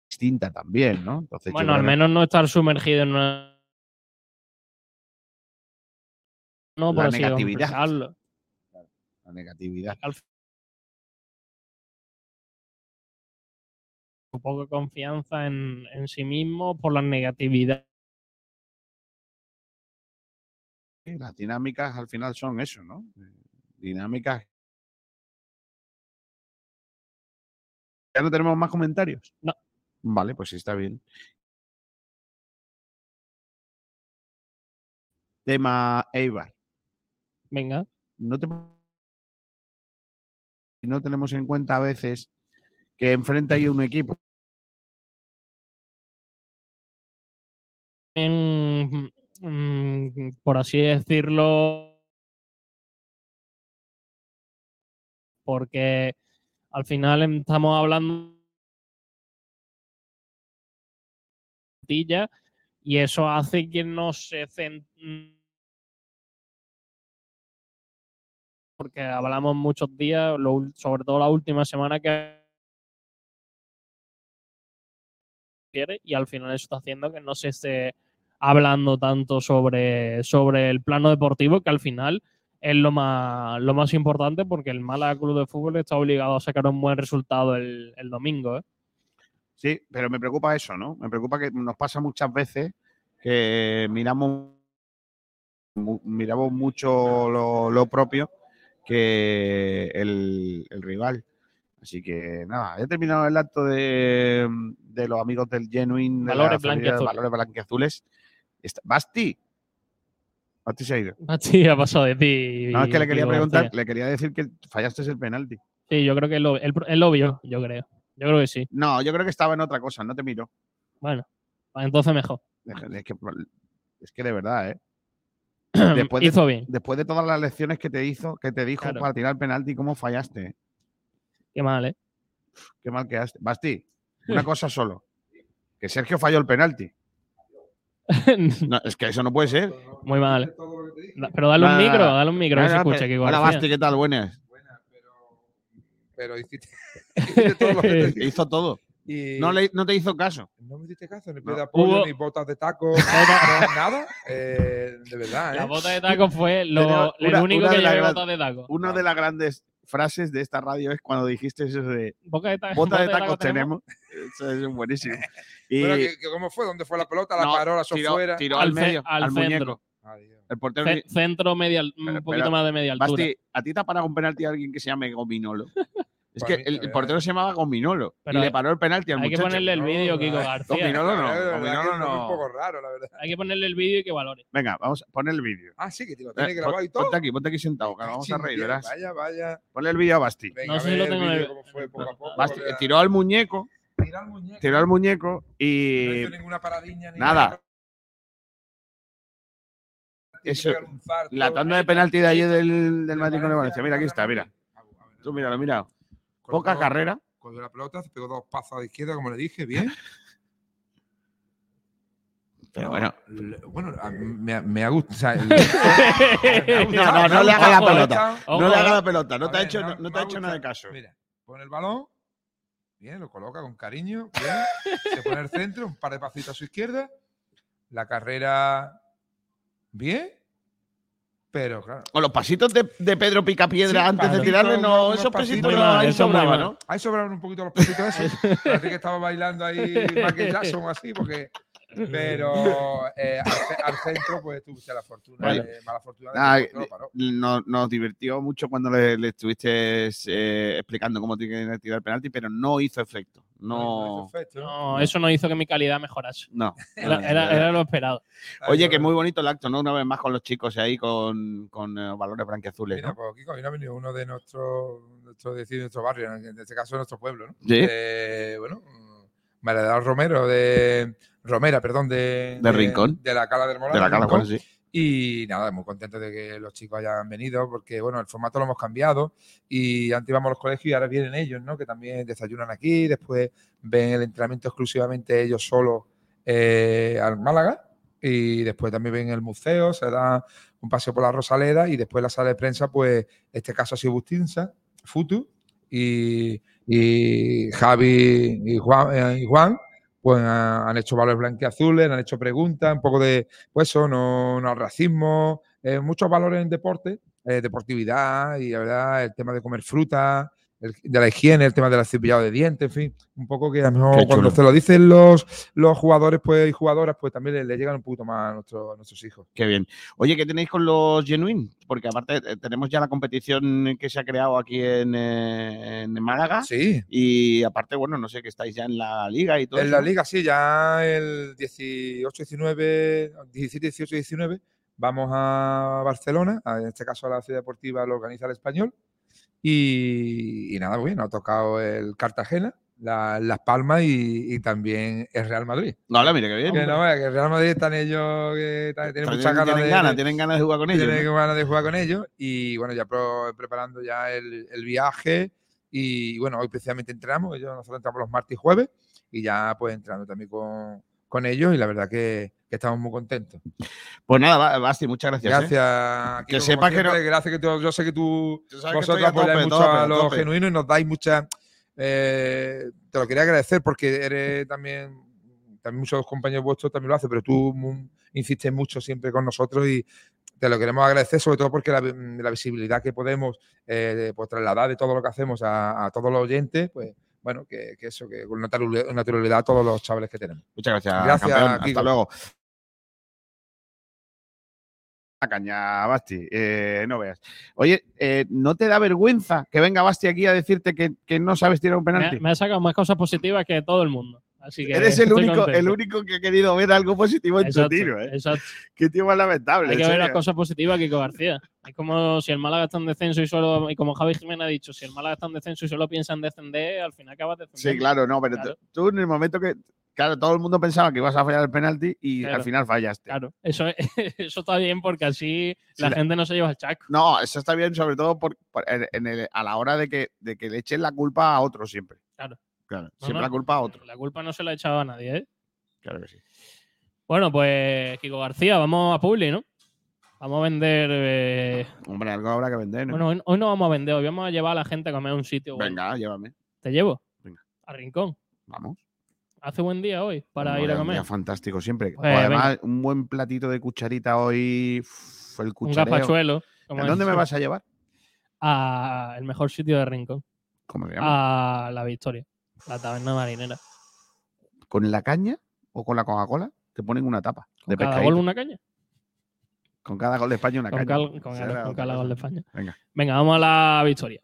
Speaker 4: distinta también, ¿no? Entonces,
Speaker 5: Bueno, al
Speaker 4: que-
Speaker 5: menos no estar sumergido en una. No,
Speaker 4: La negatividad. la negatividad.
Speaker 5: Su poca confianza en, en sí mismo por la negatividad.
Speaker 4: Las dinámicas al final son eso, ¿no? Eh, Dinámicas. ¿Ya no tenemos más comentarios?
Speaker 5: No.
Speaker 4: Vale, pues está bien. Tema Eibar.
Speaker 5: Venga.
Speaker 4: No, te... no tenemos en cuenta a veces que enfrenta ahí un equipo.
Speaker 5: Mm, por así decirlo. Porque al final estamos hablando. plantilla, Y eso hace que no se porque hablamos muchos días, sobre todo la última semana que quiere y al final eso está haciendo que no se esté hablando tanto sobre, sobre el plano deportivo que al final es lo más, lo más importante porque el Málaga Club de Fútbol está obligado a sacar un buen resultado el, el domingo. ¿eh?
Speaker 4: Sí, pero me preocupa eso, ¿no? Me preocupa que nos pasa muchas veces que miramos, miramos mucho lo, lo propio que el, el rival. Así que nada, he terminado el acto de, de los amigos del Genuine
Speaker 5: Valores
Speaker 4: de
Speaker 5: blanquiazules.
Speaker 4: Valores Blanquiazules. Está- Basti. Basti se ha ido.
Speaker 5: Así ha pasado de ti.
Speaker 4: No, es que le quería preguntar, le quería decir que fallaste el penalti.
Speaker 5: Sí, yo creo que lo, él, él lo vio, yo creo. Yo creo que sí.
Speaker 4: No, yo creo que estaba en otra cosa, no te miro.
Speaker 5: Bueno, pues entonces mejor.
Speaker 4: Es que, es que de verdad, ¿eh? Después de,
Speaker 5: Hizo bien.
Speaker 4: después de todas las lecciones que te hizo, que te dijo
Speaker 5: Claro.
Speaker 4: para tirar penalti, ¿cómo fallaste?
Speaker 5: Qué mal, ¿eh?
Speaker 4: Qué mal quedaste. Basti, una cosa solo. Que Sergio falló el penalti. No, es que eso no puede ser.
Speaker 5: Muy mal. ¿eh? Da- Pero dale un micro, dale un micro, que se
Speaker 4: Nada,
Speaker 5: escucha.
Speaker 4: pero-
Speaker 5: Kiko
Speaker 4: Hola. Basti, ¿qué tal? Buenas.
Speaker 9: Pero hiciste, hiciste todo lo que te dije.
Speaker 4: Hizo todo.
Speaker 9: Y
Speaker 4: No, le- no te hizo caso.
Speaker 9: no me hiciste caso, ni
Speaker 4: No.
Speaker 9: pie de apoyo,
Speaker 5: Hubo-
Speaker 9: ni botas de taco, no, nada. Eh, de verdad, ¿eh?
Speaker 5: La bota de taco fue lo, el único que llevé
Speaker 4: gran-
Speaker 5: bota de taco.
Speaker 4: Una de las grandes frases de esta radio es cuando dijiste eso de
Speaker 5: Boca de ta-
Speaker 4: bota de
Speaker 5: taco
Speaker 4: tacos tenemos. Eso es buenísimo. Y
Speaker 9: Pero, ¿qué- qué- ¿Cómo fue? ¿Dónde fue la pelota? ¿La
Speaker 4: no,
Speaker 9: paró, la
Speaker 4: tiró,
Speaker 9: fuera?
Speaker 4: tiró
Speaker 5: Al
Speaker 4: medio,
Speaker 5: al
Speaker 4: al, muñeco.
Speaker 9: Adiós.
Speaker 4: El portero
Speaker 5: Ce- Centro media, un
Speaker 4: Pero-
Speaker 5: poquito
Speaker 4: pero,
Speaker 5: más de media altura.
Speaker 4: Basti, ¿a ti te ha parado un penalti alguien que se llame Gominolo? Es que el, portero se llamaba Gominolo
Speaker 5: Pero
Speaker 4: y le paró el penalti al
Speaker 5: Hay que ponerle el vídeo, Kiko
Speaker 9: no,
Speaker 5: García.
Speaker 4: Gominolo no, Gominolo
Speaker 9: que es
Speaker 4: no.
Speaker 9: un poco raro, la verdad.
Speaker 5: Hay que ponerle el vídeo y que valore.
Speaker 4: Venga, vamos a poner el vídeo.
Speaker 9: Ah, sí, que te lo
Speaker 4: Eh,
Speaker 9: tiene grabado y todo.
Speaker 4: Ponte aquí, ponte aquí sentado, que nos vamos a reír, verás.
Speaker 9: Vaya, vaya.
Speaker 4: Ponle el vídeo a Basti.
Speaker 9: Venga,
Speaker 5: No sé si lo tengo en
Speaker 9: vídeo
Speaker 5: el-
Speaker 9: cómo fue poco a poco.
Speaker 4: Basti
Speaker 9: vea.
Speaker 4: tiró al muñeco,
Speaker 9: Tira al muñeco.
Speaker 4: tiró al muñeco
Speaker 9: No
Speaker 4: y
Speaker 9: hizo ninguna paradiña ni
Speaker 4: nada. Eso, la tanda de penalti de ayer del, del Madrid con el
Speaker 9: Valencia.
Speaker 4: Mira, aquí está, mira.
Speaker 9: Ah.
Speaker 4: Tú míralo, mira. Poca carrera.
Speaker 9: Cogió la pelota, se pegó dos pasos a la izquierda, como le dije, bien.
Speaker 4: Pero bueno.
Speaker 9: Bueno, me, me ha gustado. o sea, el-
Speaker 4: No, no, no le haga la pelota. No le haga la pelota. No te ha hecho,
Speaker 9: no,
Speaker 4: te ha hecho nada de caso.
Speaker 9: Mira, pone el balón. Bien, lo coloca con cariño. Bien. se pone el centro, un par de pasitos a su izquierda. La carrera. Bien. Pero claro.
Speaker 4: Con los pasitos de, de Pedro Picapiedra
Speaker 9: Sí,
Speaker 4: antes de tirarle, no,
Speaker 9: unos
Speaker 4: esos
Speaker 9: pasitos.
Speaker 4: no ahí
Speaker 5: eso muy
Speaker 4: sobraba,
Speaker 5: mal.
Speaker 4: ¿no?
Speaker 9: Ahí sobraron un poquito los pasitos esos. Parece que estaba bailando ahí Michael Jackson o así, porque. Pero eh, al, ce- al centro, pues tuviste la fortuna, de- mala fortuna de
Speaker 4: Nada,
Speaker 9: que paró.
Speaker 4: Nos, nos divirtió mucho cuando le, le estuviste eh, explicando cómo tiene que tirar el penalti, pero no hizo efecto. No.
Speaker 9: hizo efecto, ¿no?
Speaker 5: No, eso no hizo que mi calidad mejorase.
Speaker 4: No.
Speaker 5: Era, lo esperado.
Speaker 4: Oye, que muy bonito el acto, ¿no? Una vez más con los chicos ahí con, con eh, valores blanqueazules,
Speaker 9: Mira,
Speaker 4: ¿no?
Speaker 9: pues Kiko, hoy no ha venido uno de nuestro, nuestro, decir, nuestro barrio, en este caso nuestro pueblo, ¿no?
Speaker 4: Sí.
Speaker 9: Bueno, Maredal Romero, de Romera, perdón, de,
Speaker 4: De Rincón.
Speaker 9: De la Cala del Moral.
Speaker 4: De la bueno, sí.
Speaker 9: Y nada, muy contento de que los chicos hayan venido, porque bueno, el formato lo hemos cambiado y antes íbamos a los colegios y ahora vienen ellos, ¿no? Que también desayunan aquí, después ven el entrenamiento exclusivamente ellos solos eh, al Málaga y después también ven el museo, se da un paseo por la Rosaleda y después la sala de prensa, pues este caso ha sido Bustinza, Futu y, y Javi y Juan, eh, y Juan pues ha- han hecho valores blanqueazules, han hecho preguntas, un poco de, pues eso, no, no al racismo, eh, muchos valores en deporte, eh, deportividad y la verdad, el tema de comer fruta, el- de la higiene, el tema del cepillado de dientes, en fin, un poco que a lo mejor cuando te lo dicen los, los jugadores pues, y jugadoras, pues también le, le llegan un poquito más a, nuestro- a nuestros hijos.
Speaker 4: Qué bien. Oye, ¿qué tenéis con los Genuine? Porque aparte eh, tenemos ya la competición que se ha creado aquí en, eh, en Málaga.
Speaker 9: Sí,
Speaker 4: Y aparte, bueno, no sé, que estáis ya en la liga y todo
Speaker 9: En
Speaker 4: eso,
Speaker 9: la liga, sí, ya el 18, 19, 17, 18, 19, vamos a Barcelona, en este caso a la ciudad deportiva lo organiza el español. Y, y nada, muy bien, nos ha tocado el Cartagena, la- Las Palmas y, y también el Real Madrid.
Speaker 4: No, habla, mira, qué bien.
Speaker 9: Que no que el Real Madrid están ellos, que están- tienen muchas ganas
Speaker 4: tienen
Speaker 9: de,
Speaker 4: ganas, tienen ganas de jugar con ellos.
Speaker 9: tienen ganas de jugar con ellos. Y bueno, ya pro- preparando ya el, el viaje. Y bueno, hoy precisamente entramos, ellos, nosotros entramos los martes y jueves y ya pues entrando también con, con ellos y la verdad que, que estamos muy contentos.
Speaker 4: Pues nada, Ba- Basti, muchas gracias. ¿eh?
Speaker 9: Gracias.
Speaker 4: Que
Speaker 9: Kiko,
Speaker 4: sepa
Speaker 9: como
Speaker 4: que no-
Speaker 9: gracias que tú- yo sé que tú vosotros apoyáis
Speaker 4: tope,
Speaker 9: mucho
Speaker 4: tope,
Speaker 9: a los
Speaker 4: tope.
Speaker 9: genuinos y nos dais mucha eh, te lo quería agradecer porque eres también también muchos compañeros vuestros también lo hacen, pero tú insistes mucho siempre con nosotros y te lo queremos agradecer, sobre todo porque la visibilidad que podemos eh, pues, trasladar de todo lo que hacemos a, a todos los oyentes, pues bueno, que, que eso, que con naturalidad, a todos los chavales que tenemos.
Speaker 4: Muchas gracias,
Speaker 9: Gracias,
Speaker 4: campeón. Hasta luego. La caña, Basti, eh, no veas. Oye, eh, ¿no te da vergüenza que venga Basti aquí a decirte que, que no sabes tirar un penalti?
Speaker 5: me ha sacado más cosas positivas que todo el mundo. Así que
Speaker 4: Eres el único,
Speaker 5: contento.
Speaker 4: el único que ha querido ver algo positivo en
Speaker 5: Exacto,
Speaker 4: tu tiro, ¿eh?
Speaker 5: exacto.
Speaker 4: Qué tío más lamentable.
Speaker 5: Hay que ver las cosas positivas, Kiko García. Es como si el Málaga está en descenso y solo, y como Javi Jiménez ha dicho, si el Málaga está en descenso y solo piensa en descender, al final acabas descendiendo.
Speaker 4: Sí, claro, no, pero
Speaker 5: Claro.
Speaker 4: tú- en el momento que. Claro, todo el mundo pensaba que ibas a fallar el penalti y
Speaker 5: Claro.
Speaker 4: al final fallaste.
Speaker 5: Claro, eso, es- eso está bien porque así
Speaker 4: Sí,
Speaker 5: la gente no se lleva el chaco.
Speaker 4: No, eso está bien, sobre todo por, en el- a la hora de que, de que le echen la culpa a otro siempre.
Speaker 5: Claro.
Speaker 4: Claro,
Speaker 5: No,
Speaker 4: siempre
Speaker 5: no,
Speaker 4: la culpa a otro.
Speaker 5: La culpa no se la ha echado a nadie, ¿eh?
Speaker 4: Claro que sí.
Speaker 5: Bueno, pues Kiko García, vamos a Publi, ¿no? Vamos a vender. eh,
Speaker 4: Hombre, algo habrá que vender. ¿no?
Speaker 5: Bueno, hoy, no vamos a vender, hoy vamos a llevar a la gente a comer a un sitio. bueno.
Speaker 4: Venga, llévame.
Speaker 5: ¿Te llevo?
Speaker 4: Venga.
Speaker 5: A Rincón.
Speaker 4: Vamos.
Speaker 5: Hace buen día hoy para ir a
Speaker 4: un
Speaker 5: comer.
Speaker 4: día fantástico siempre.
Speaker 5: Pues,
Speaker 4: además, un buen platito de cucharita hoy. uf, el
Speaker 5: Un
Speaker 4: cuchareo.
Speaker 5: gafachuelo.
Speaker 4: ¿A
Speaker 5: como
Speaker 4: dónde me vas a llevar?
Speaker 5: A el mejor sitio de Rincón.
Speaker 4: ¿Cómo se llama?
Speaker 5: A la Victoria. La taberna marinera.
Speaker 4: ¿Con la caña o con la Coca-Cola? Te ponen una tapa de
Speaker 5: Cada
Speaker 4: pescadito.
Speaker 5: gol una caña.
Speaker 4: Con cada gol de España una
Speaker 5: Con,
Speaker 4: caña.
Speaker 5: cal- con, con cada gol de España.
Speaker 4: Venga.
Speaker 5: Venga, vamos a la Victoria.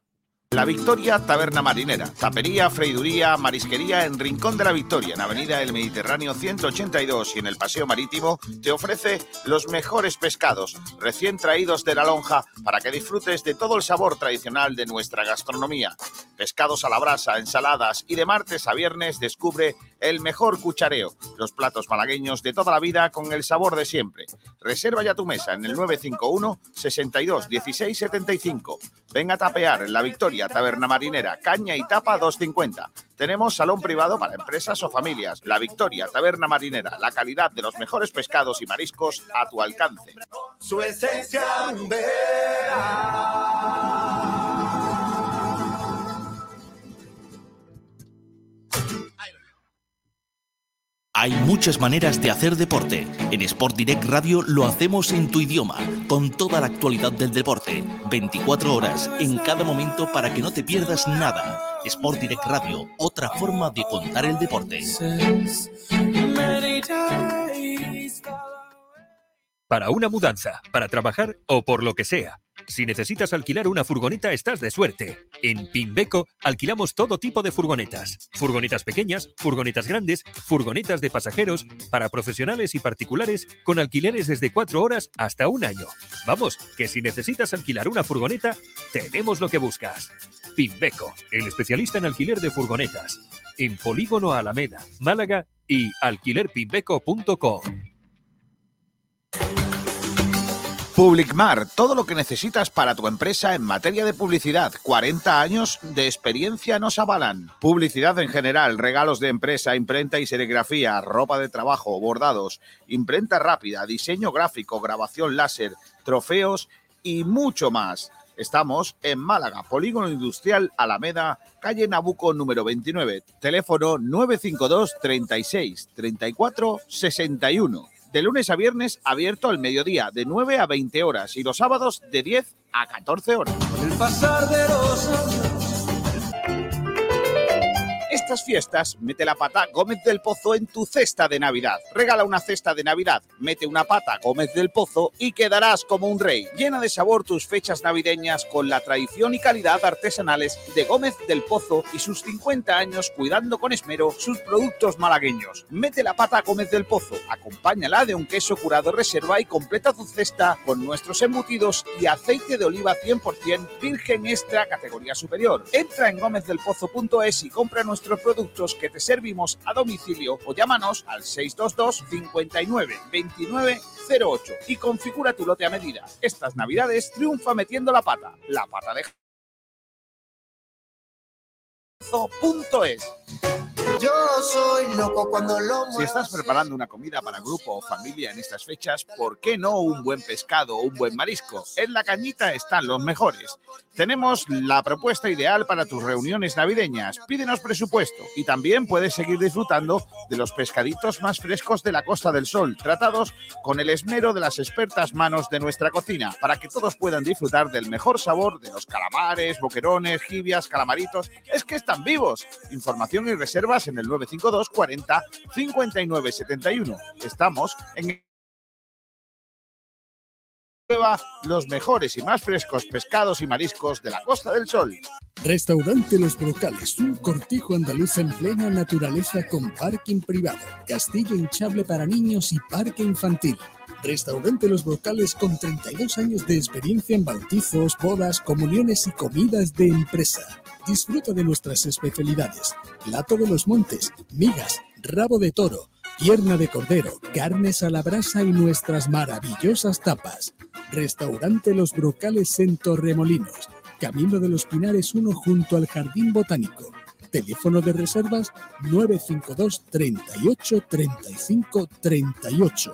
Speaker 4: La Victoria Taberna Marinera. Tapería, freiduría, marisquería en Rincón de la Victoria, en Avenida El Mediterráneo 182 y en el Paseo Marítimo, te ofrece los mejores pescados recién traídos de la lonja para que disfrutes de todo el sabor tradicional de nuestra gastronomía. Pescados a la brasa, ensaladas y de martes a viernes descubre el mejor cuchareo. Los platos malagueños de toda la vida con el sabor de siempre. Reserva ya tu mesa en el 951 62 16 75. Ven a tapear en la Victoria Taberna Marinera, caña y tapa 250. Tenemos salón privado para empresas o familias. La Victoria Taberna Marinera, la calidad de los mejores pescados y mariscos a tu alcance.
Speaker 10: Su esencia
Speaker 11: Hay muchas maneras de hacer deporte. En Sport Direct Radio lo hacemos en tu idioma, con toda la actualidad del deporte, 24 horas en cada momento para que no te pierdas nada. Sport Direct Radio, otra forma de contar el deporte.
Speaker 12: Para una mudanza, para trabajar o por lo que sea. Si necesitas alquilar una furgoneta, estás de suerte. En Pimbeco alquilamos todo tipo de furgonetas. Furgonetas pequeñas, furgonetas grandes, furgonetas de pasajeros, para profesionales y particulares, con alquileres desde cuatro horas hasta un año. Vamos, que si necesitas alquilar una furgoneta, tenemos lo que buscas. Pimbeco, el especialista en alquiler de furgonetas. En Polígono Alameda, Málaga y alquilerpimbeco.com.
Speaker 4: Publicmar, todo lo que necesitas para tu empresa en materia de publicidad. 40 años de experiencia nos avalan. Publicidad en general, regalos de empresa, imprenta y serigrafía, ropa de trabajo, bordados, imprenta rápida, diseño gráfico, grabación láser, trofeos y mucho más. Estamos en Málaga, Polígono Industrial Alameda, calle Nabuco número 29, teléfono 952 36 34 61 de lunes a viernes abierto al mediodía, de 9 a 20 horas, y los sábados de 10 a 14 horas.
Speaker 10: El pasar de los
Speaker 4: Estas fiestas, mete la pata Gómez del Pozo en tu cesta de Navidad. Regala una cesta de Navidad, mete una pata Gómez del Pozo y quedarás como un rey. Llena de sabor tus fechas navideñas con la tradición y calidad artesanales de Gómez del Pozo y sus 50 años cuidando con esmero sus productos malagueños. Mete la pata Gómez del Pozo, acompáñala de un queso curado reserva y completa tu cesta con nuestros embutidos y aceite de oliva 100% virgen extra categoría superior. Entra en gómezdelpozo.es y compra nuestros productos que te servimos a domicilio o llámanos al 622 59 29 08 y configura tu lote a medida. Estas navidades triunfa metiendo la pata. La pata de es.
Speaker 10: Yo soy loco cuando lo
Speaker 4: Si estás preparando una comida para grupo o familia en estas fechas, ¿por qué no un buen pescado o un buen marisco? En la cañita están los mejores. Tenemos la propuesta ideal para tus reuniones navideñas. Pídenos presupuesto y también puedes seguir disfrutando de los pescaditos más frescos de la Costa del Sol, tratados con el esmero de las expertas manos de nuestra cocina, para que todos puedan disfrutar del mejor sabor de los calamares, boquerones, jibias, calamaritos. Es que están vivos. Información y reservas en el 952 40 59 71. Estamos en los mejores y más frescos pescados y mariscos de la Costa del Sol.
Speaker 13: Restaurante Los Brocales, un cortijo andaluz en plena naturaleza con parking privado, castillo hinchable para niños y parque infantil. Restaurante Los Brocales con 32 años de experiencia en bautizos, bodas, comuniones y comidas de empresa. Disfruta de nuestras especialidades. Plato de los montes, migas, rabo de toro, pierna de cordero, carnes a la brasa y nuestras maravillosas tapas. Restaurante Los Brocales en Torremolinos, Camino de los Pinares 1 junto al Jardín Botánico. Teléfono de reservas 952 38 35 38.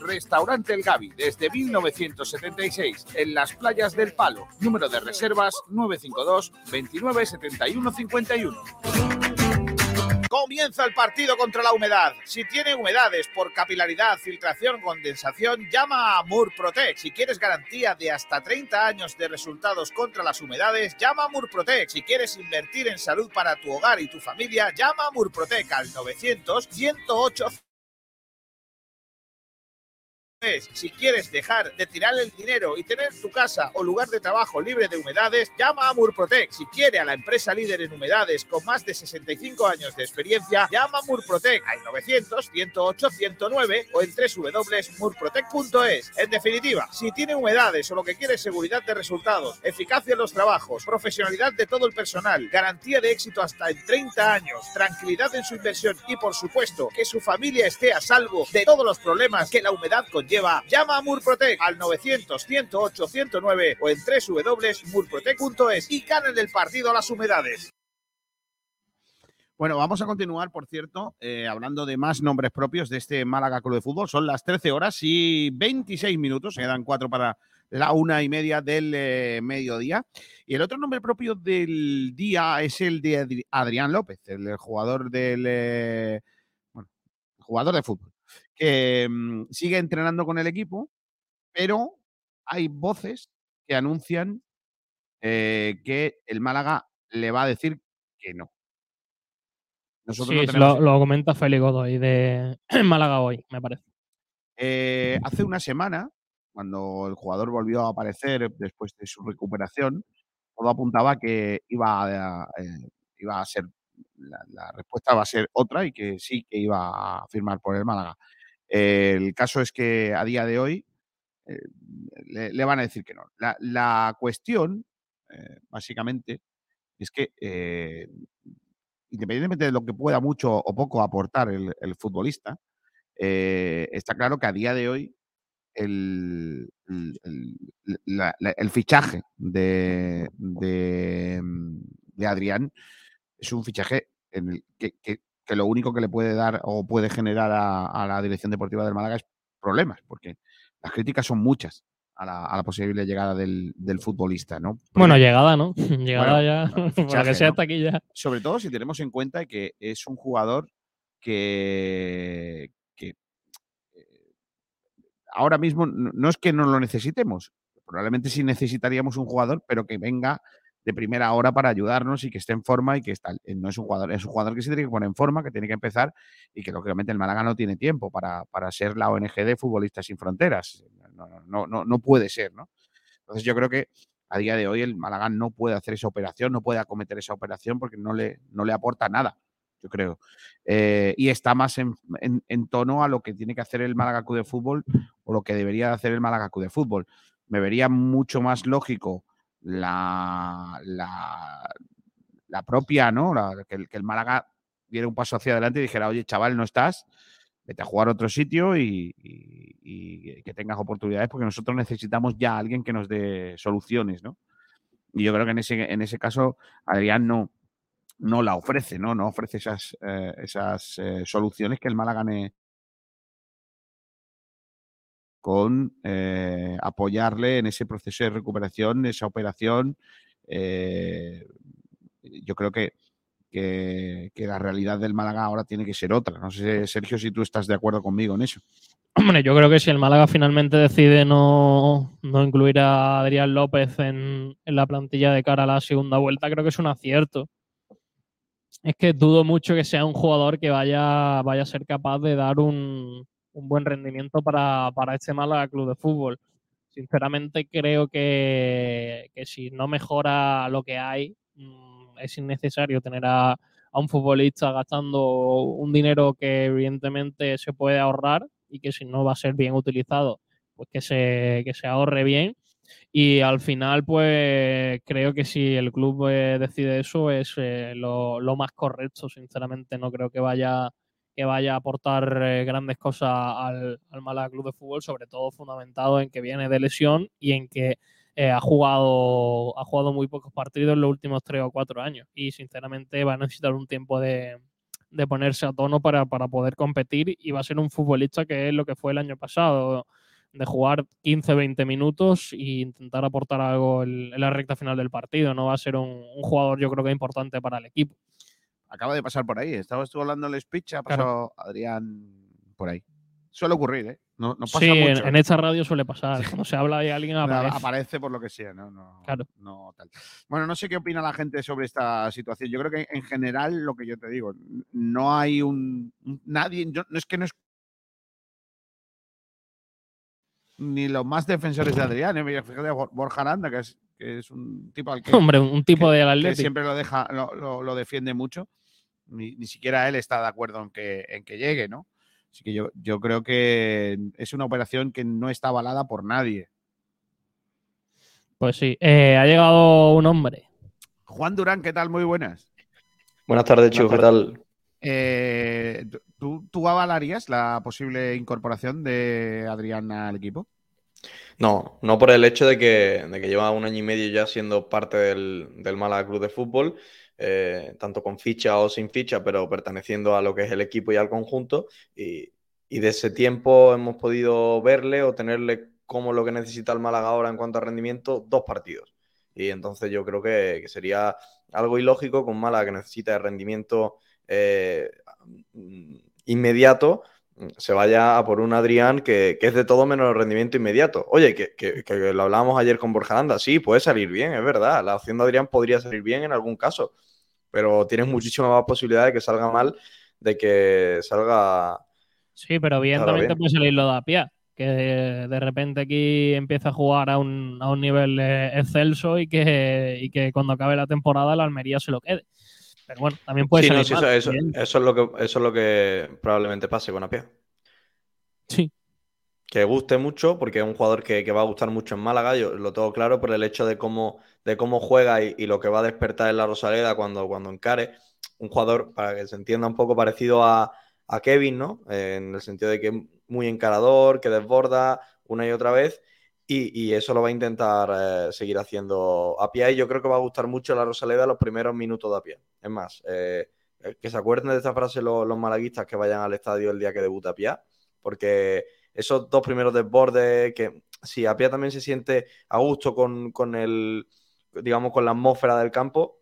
Speaker 14: Restaurante El Gavi, desde 1976, en las playas del Palo. Número de reservas 952 29 71 51. Comienza el partido contra la humedad. Si tiene humedades por capilaridad, filtración, condensación, llama a Murprotec. Si quieres garantía de hasta 30 años de resultados contra las humedades, llama a Murprotec. Si quieres invertir en salud para tu hogar y tu familia, llama a Murprotec al 900 108 si quieres dejar de tirar el dinero y tener tu casa o lugar de trabajo libre de humedades, llama a Murprotec. Si quiere a la empresa líder en humedades con más de 65 años de experiencia, llama a Murprotec al 900 108 109 o en www.murprotec.es. En definitiva, si tiene humedades o lo que quiere es seguridad de resultados, eficacia en los trabajos, profesionalidad de todo el personal, garantía de éxito hasta en 30 años, tranquilidad en su inversión y por supuesto que su familia esté a salvo de todos los problemas que la humedad conlleva llama a Murprotec al 900 108 109 o en www.murprotec.es y ganen el partido a las humedades.
Speaker 4: Bueno, vamos a continuar, por cierto, eh, hablando de más nombres propios de este Málaga Club de Fútbol. Son las 13 horas y 26 minutos, se quedan cuatro para la una y media del eh, mediodía. Y el otro nombre propio del día es el de Adri- Adrián López, el jugador del eh, bueno, jugador de fútbol, que mm, sigue entrenando con el equipo, pero hay voces que anuncian eh, que el Málaga le va a decir que no. Nosotros no
Speaker 5: Sí,
Speaker 4: tenemos-
Speaker 5: lo, lo comenta Félix Godoy de Málaga hoy, me parece.
Speaker 4: Eh, hace una semana, cuando el jugador volvió a aparecer después de su recuperación, todo apuntaba que iba a, eh, iba a ser, la, la respuesta va a ser otra y que sí que iba a firmar por el Málaga. El caso es que a día de hoy eh, le, van a decir que no. La, cuestión, eh, básicamente, es que eh, independientemente de lo que pueda mucho o poco aportar el, futbolista, está claro que a día de hoy el, el- fichaje de, de, Adrián es un fichaje en el que- que lo único que le puede dar o puede generar a, a la dirección deportiva del Málaga es problemas, porque las críticas son muchas a la, a la posible llegada del, del futbolista, ¿no?
Speaker 5: Bueno, llegada, ¿no? Llegada
Speaker 4: Bueno,
Speaker 5: ya,
Speaker 4: fichaje,
Speaker 5: que sea
Speaker 4: ¿no?
Speaker 5: hasta aquí ya.
Speaker 4: Sobre todo si tenemos en cuenta que es un jugador que, que eh, ahora mismo no es que no lo necesitemos, probablemente sí necesitaríamos un jugador, pero que venga de primera hora para ayudarnos y que esté en forma y que está, eh, no es un jugador, es un jugador que se tiene que poner en forma, que tiene que empezar y que lógicamente el Málaga no tiene tiempo para, para ser la ONG de Futbolistas Sin Fronteras. No, no, no, no, puede ser, ¿no? Entonces yo creo que a día de hoy el Málaga no puede hacer esa operación, no puede acometer esa operación porque no le, no le aporta nada, yo creo. Eh, y está más en, en- en tono a lo que tiene que hacer el Málaga Club de Fútbol o lo que debería hacer el Málaga Club de Fútbol. Me vería mucho más lógico la, la, propia, ¿no? Que, el, que el Málaga diera un paso hacia adelante y dijera, oye, chaval, no estás, vete a jugar a otro sitio y que tengas oportunidades, porque nosotros necesitamos ya a alguien que nos dé soluciones, ¿no? Y yo creo que en ese, en ese caso Adrián no, no la ofrece, ¿no? No ofrece esas, eh, esas eh, soluciones que el Málaga ne- con eh, apoyarle en ese proceso de recuperación, esa operación. eh, yo creo que, que, la realidad del Málaga ahora tiene que ser otra. No sé, Sergio, si tú estás de acuerdo conmigo en eso.
Speaker 5: Hombre, yo creo que si el Málaga finalmente decide no, no incluir a Adrián López en, en la plantilla de cara a la segunda vuelta, creo que es un acierto. Es que dudo mucho que sea un jugador que vaya, vaya a ser capaz de dar un, un buen rendimiento para, para este Málaga Club de Fútbol. Sinceramente creo que, que si no mejora lo que hay, mm, es innecesario tener a, a un futbolista gastando un dinero que evidentemente se puede ahorrar y que si no va a ser bien utilizado, pues que se, que se ahorre bien. Y al final, pues creo que si el club eh, decide eso es eh, lo, lo más correcto. Sinceramente, no creo que vaya, que vaya a aportar eh, grandes cosas al, al Club de Fútbol, sobre todo fundamentado en que viene de lesión y en que eh, ha, jugado, ha jugado muy pocos partidos en los últimos tres o cuatro años. Y sinceramente va a necesitar un tiempo de, de ponerse a tono para, para poder competir y va a ser un futbolista que es lo que fue el año pasado, de jugar 15-20 minutos e intentar aportar algo en, en la recta final del partido. No va a ser un, un jugador yo creo que importante para el equipo.
Speaker 4: Acaba de pasar por ahí. Estaba estuvo hablando el speech, ha
Speaker 5: Claro.
Speaker 4: pasado Adrián por ahí. Suele ocurrir, ¿eh? No, no pasa
Speaker 5: sí, en,
Speaker 4: mucho.
Speaker 5: en esta radio suele pasar. Cuando se habla de alguien aparece.
Speaker 4: aparece por lo que sea, ¿no? no
Speaker 5: Claro.
Speaker 4: no tal. Bueno, no sé qué opina la gente sobre esta situación. Yo creo que en general, lo que yo te digo, no hay un. nadie. yo- no es que no es. Ni los más defensores de Adrián, ¿eh? Fíjate, Bor- Borja Aranda, que es, que es un tipo al que.
Speaker 5: Hombre, un tipo del
Speaker 4: que
Speaker 5: Athletic.
Speaker 4: siempre lo deja, lo, lo- lo defiende mucho. Ni, ni siquiera él está de acuerdo en que, en que llegue, ¿no? Así que yo, yo creo que es una operación que no está avalada por nadie.
Speaker 5: Pues sí, eh, ha llegado un hombre.
Speaker 4: Juan Durán, ¿qué tal? Muy buenas.
Speaker 15: Buenas tardes, chicos, ¿qué tal?
Speaker 4: Eh, ¿tú, ¿Tú avalarías la posible incorporación de Adrián al equipo?
Speaker 15: No, no por el hecho de que, de que lleva un año y medio ya siendo parte del, del Málaga Club de Fútbol, eh, tanto con ficha o sin ficha, pero perteneciendo a lo que es el equipo y al conjunto. Y, y de ese tiempo hemos podido verle o tenerle como lo que necesita el Málaga ahora en cuanto a rendimiento, dos partidos. Y entonces yo creo que, sería algo ilógico con Málaga que necesita de rendimiento eh, inmediato se vaya a por un Adrián que, que es de todo menos rendimiento inmediato. Oye, que, que- que lo hablábamos ayer con Borja Aranda, sí, puede salir bien, es verdad. La opción de Adrián podría salir bien en algún caso, pero tienes muchísima más posibilidad de que salga mal, de que salga.
Speaker 5: Sí, pero bien también te puede salir lo de Apia, que de repente aquí empieza a jugar a un, a un nivel eh, excelso y que, y que cuando acabe la temporada la Almería se lo quede. Pero bueno, también puede
Speaker 15: Sí, no, sí,
Speaker 5: mal,
Speaker 15: eso, eso es lo que, eso es lo que probablemente pase con Apia.
Speaker 5: Sí.
Speaker 15: Que guste mucho, porque es un jugador que, que va a gustar mucho en Málaga, yo lo tengo claro por el hecho de cómo, de cómo juega y, y lo que va a despertar en la Rosaleda cuando, cuando encare. Un jugador, para que se entienda un poco parecido a, a Kevin, ¿no? Eh, en el sentido de que es muy encarador, que desborda una y otra vez. Y, y eso lo va a intentar eh, seguir haciendo Apia. Y yo creo que va a gustar mucho la Rosaleda los primeros minutos de Apia. Es más, eh, eh, que se acuerden de esta frase los, los malaguistas que vayan al estadio el día que debuta Apia, porque esos dos primeros desbordes, que si Apia también se siente a gusto con, con el, digamos, con la atmósfera del campo,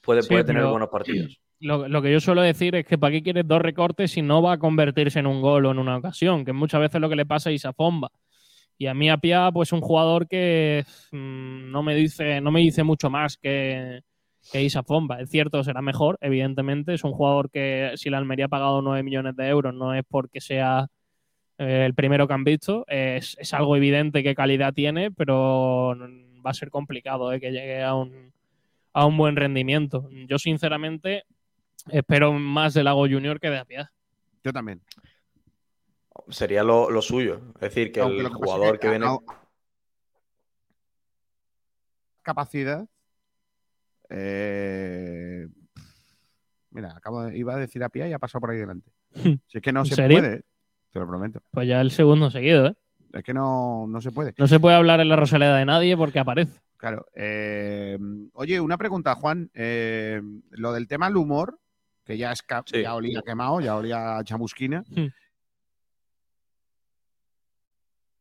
Speaker 15: puede,
Speaker 5: Sí,
Speaker 15: puede tener buenos partidos.
Speaker 5: Lo, lo que yo suelo decir es que para qué quieres dos recortes si no va a convertirse en un gol o en una ocasión, que muchas veces lo que le pasa a Isafomba. Y a mí Apia, pues un jugador que mm, no me dice, no me dice mucho más que, que Isafomba. Es cierto, será mejor, evidentemente. Es un jugador que si la Almería ha pagado 9 millones de euros no es porque sea eh, el primero que han visto. Es, es algo evidente qué calidad tiene, pero va a ser complicado eh, que llegue a un, a un buen rendimiento. Yo, sinceramente, espero más de Lago Junior que de Apia.
Speaker 4: Yo también.
Speaker 15: Sería lo, lo suyo. Es decir, que
Speaker 4: Aunque
Speaker 15: el
Speaker 4: que
Speaker 15: jugador
Speaker 4: que
Speaker 15: que viene.
Speaker 4: a- capacidad. eh, mira, acabo de, iba a decir a pie y ha pasado por ahí delante. Si es que no
Speaker 5: ¿En
Speaker 4: se
Speaker 5: serio?
Speaker 4: puede, te lo prometo.
Speaker 5: Pues ya el segundo seguido, ¿eh?
Speaker 4: Es que no, no se puede.
Speaker 5: No se puede hablar en la Rosaleda de nadie porque aparece.
Speaker 4: Claro. eh, oye, una pregunta, Juan. eh, lo del tema del humor, que ya, es ca- ya olía quemado, ya olía a chamusquina.
Speaker 5: Hmm.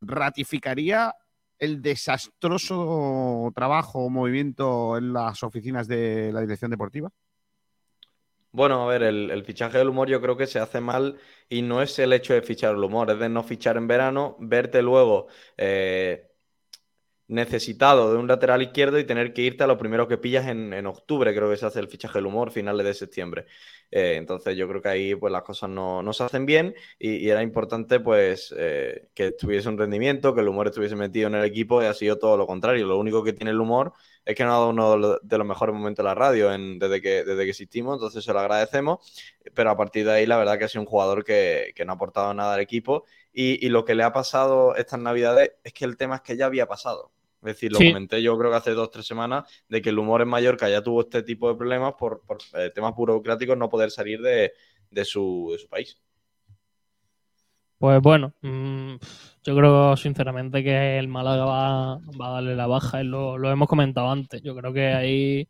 Speaker 4: ¿Ratificaría el desastroso trabajo o movimiento en las oficinas de la dirección deportiva?
Speaker 15: Bueno, a ver, el, fichaje del humor yo creo que se hace mal y no es el hecho de fichar el humor, es de no fichar en verano, verte luego eh, necesitado de un lateral izquierdo y tener que irte a lo primero que pillas en, en octubre, creo que se hace el fichaje del humor, finales de septiembre. Eh, entonces yo creo que ahí pues las cosas no, no se hacen bien y, era importante pues eh, que tuviese un rendimiento, que el humor estuviese metido en el equipo y ha sido todo lo contrario. Lo único que tiene el humor es que no ha dado uno de los- mejores momentos de la radio desde, que, desde que existimos, entonces se lo agradecemos, pero a partir de ahí la verdad que ha sido un jugador que, que no ha aportado nada al equipo y, y lo que le ha pasado estas navidades es que el tema es que ya había pasado. Es decir, lo
Speaker 5: Sí.
Speaker 15: comenté yo creo que hace dos o tres semanas de que el humor en Mallorca ya tuvo este tipo de problemas por, por, eh, temas burocráticos no poder salir de, de su, de su país.
Speaker 5: Pues bueno, mm, yo creo sinceramente que el Málaga va, va a darle la baja, lo, lo hemos comentado antes. Yo creo que ahí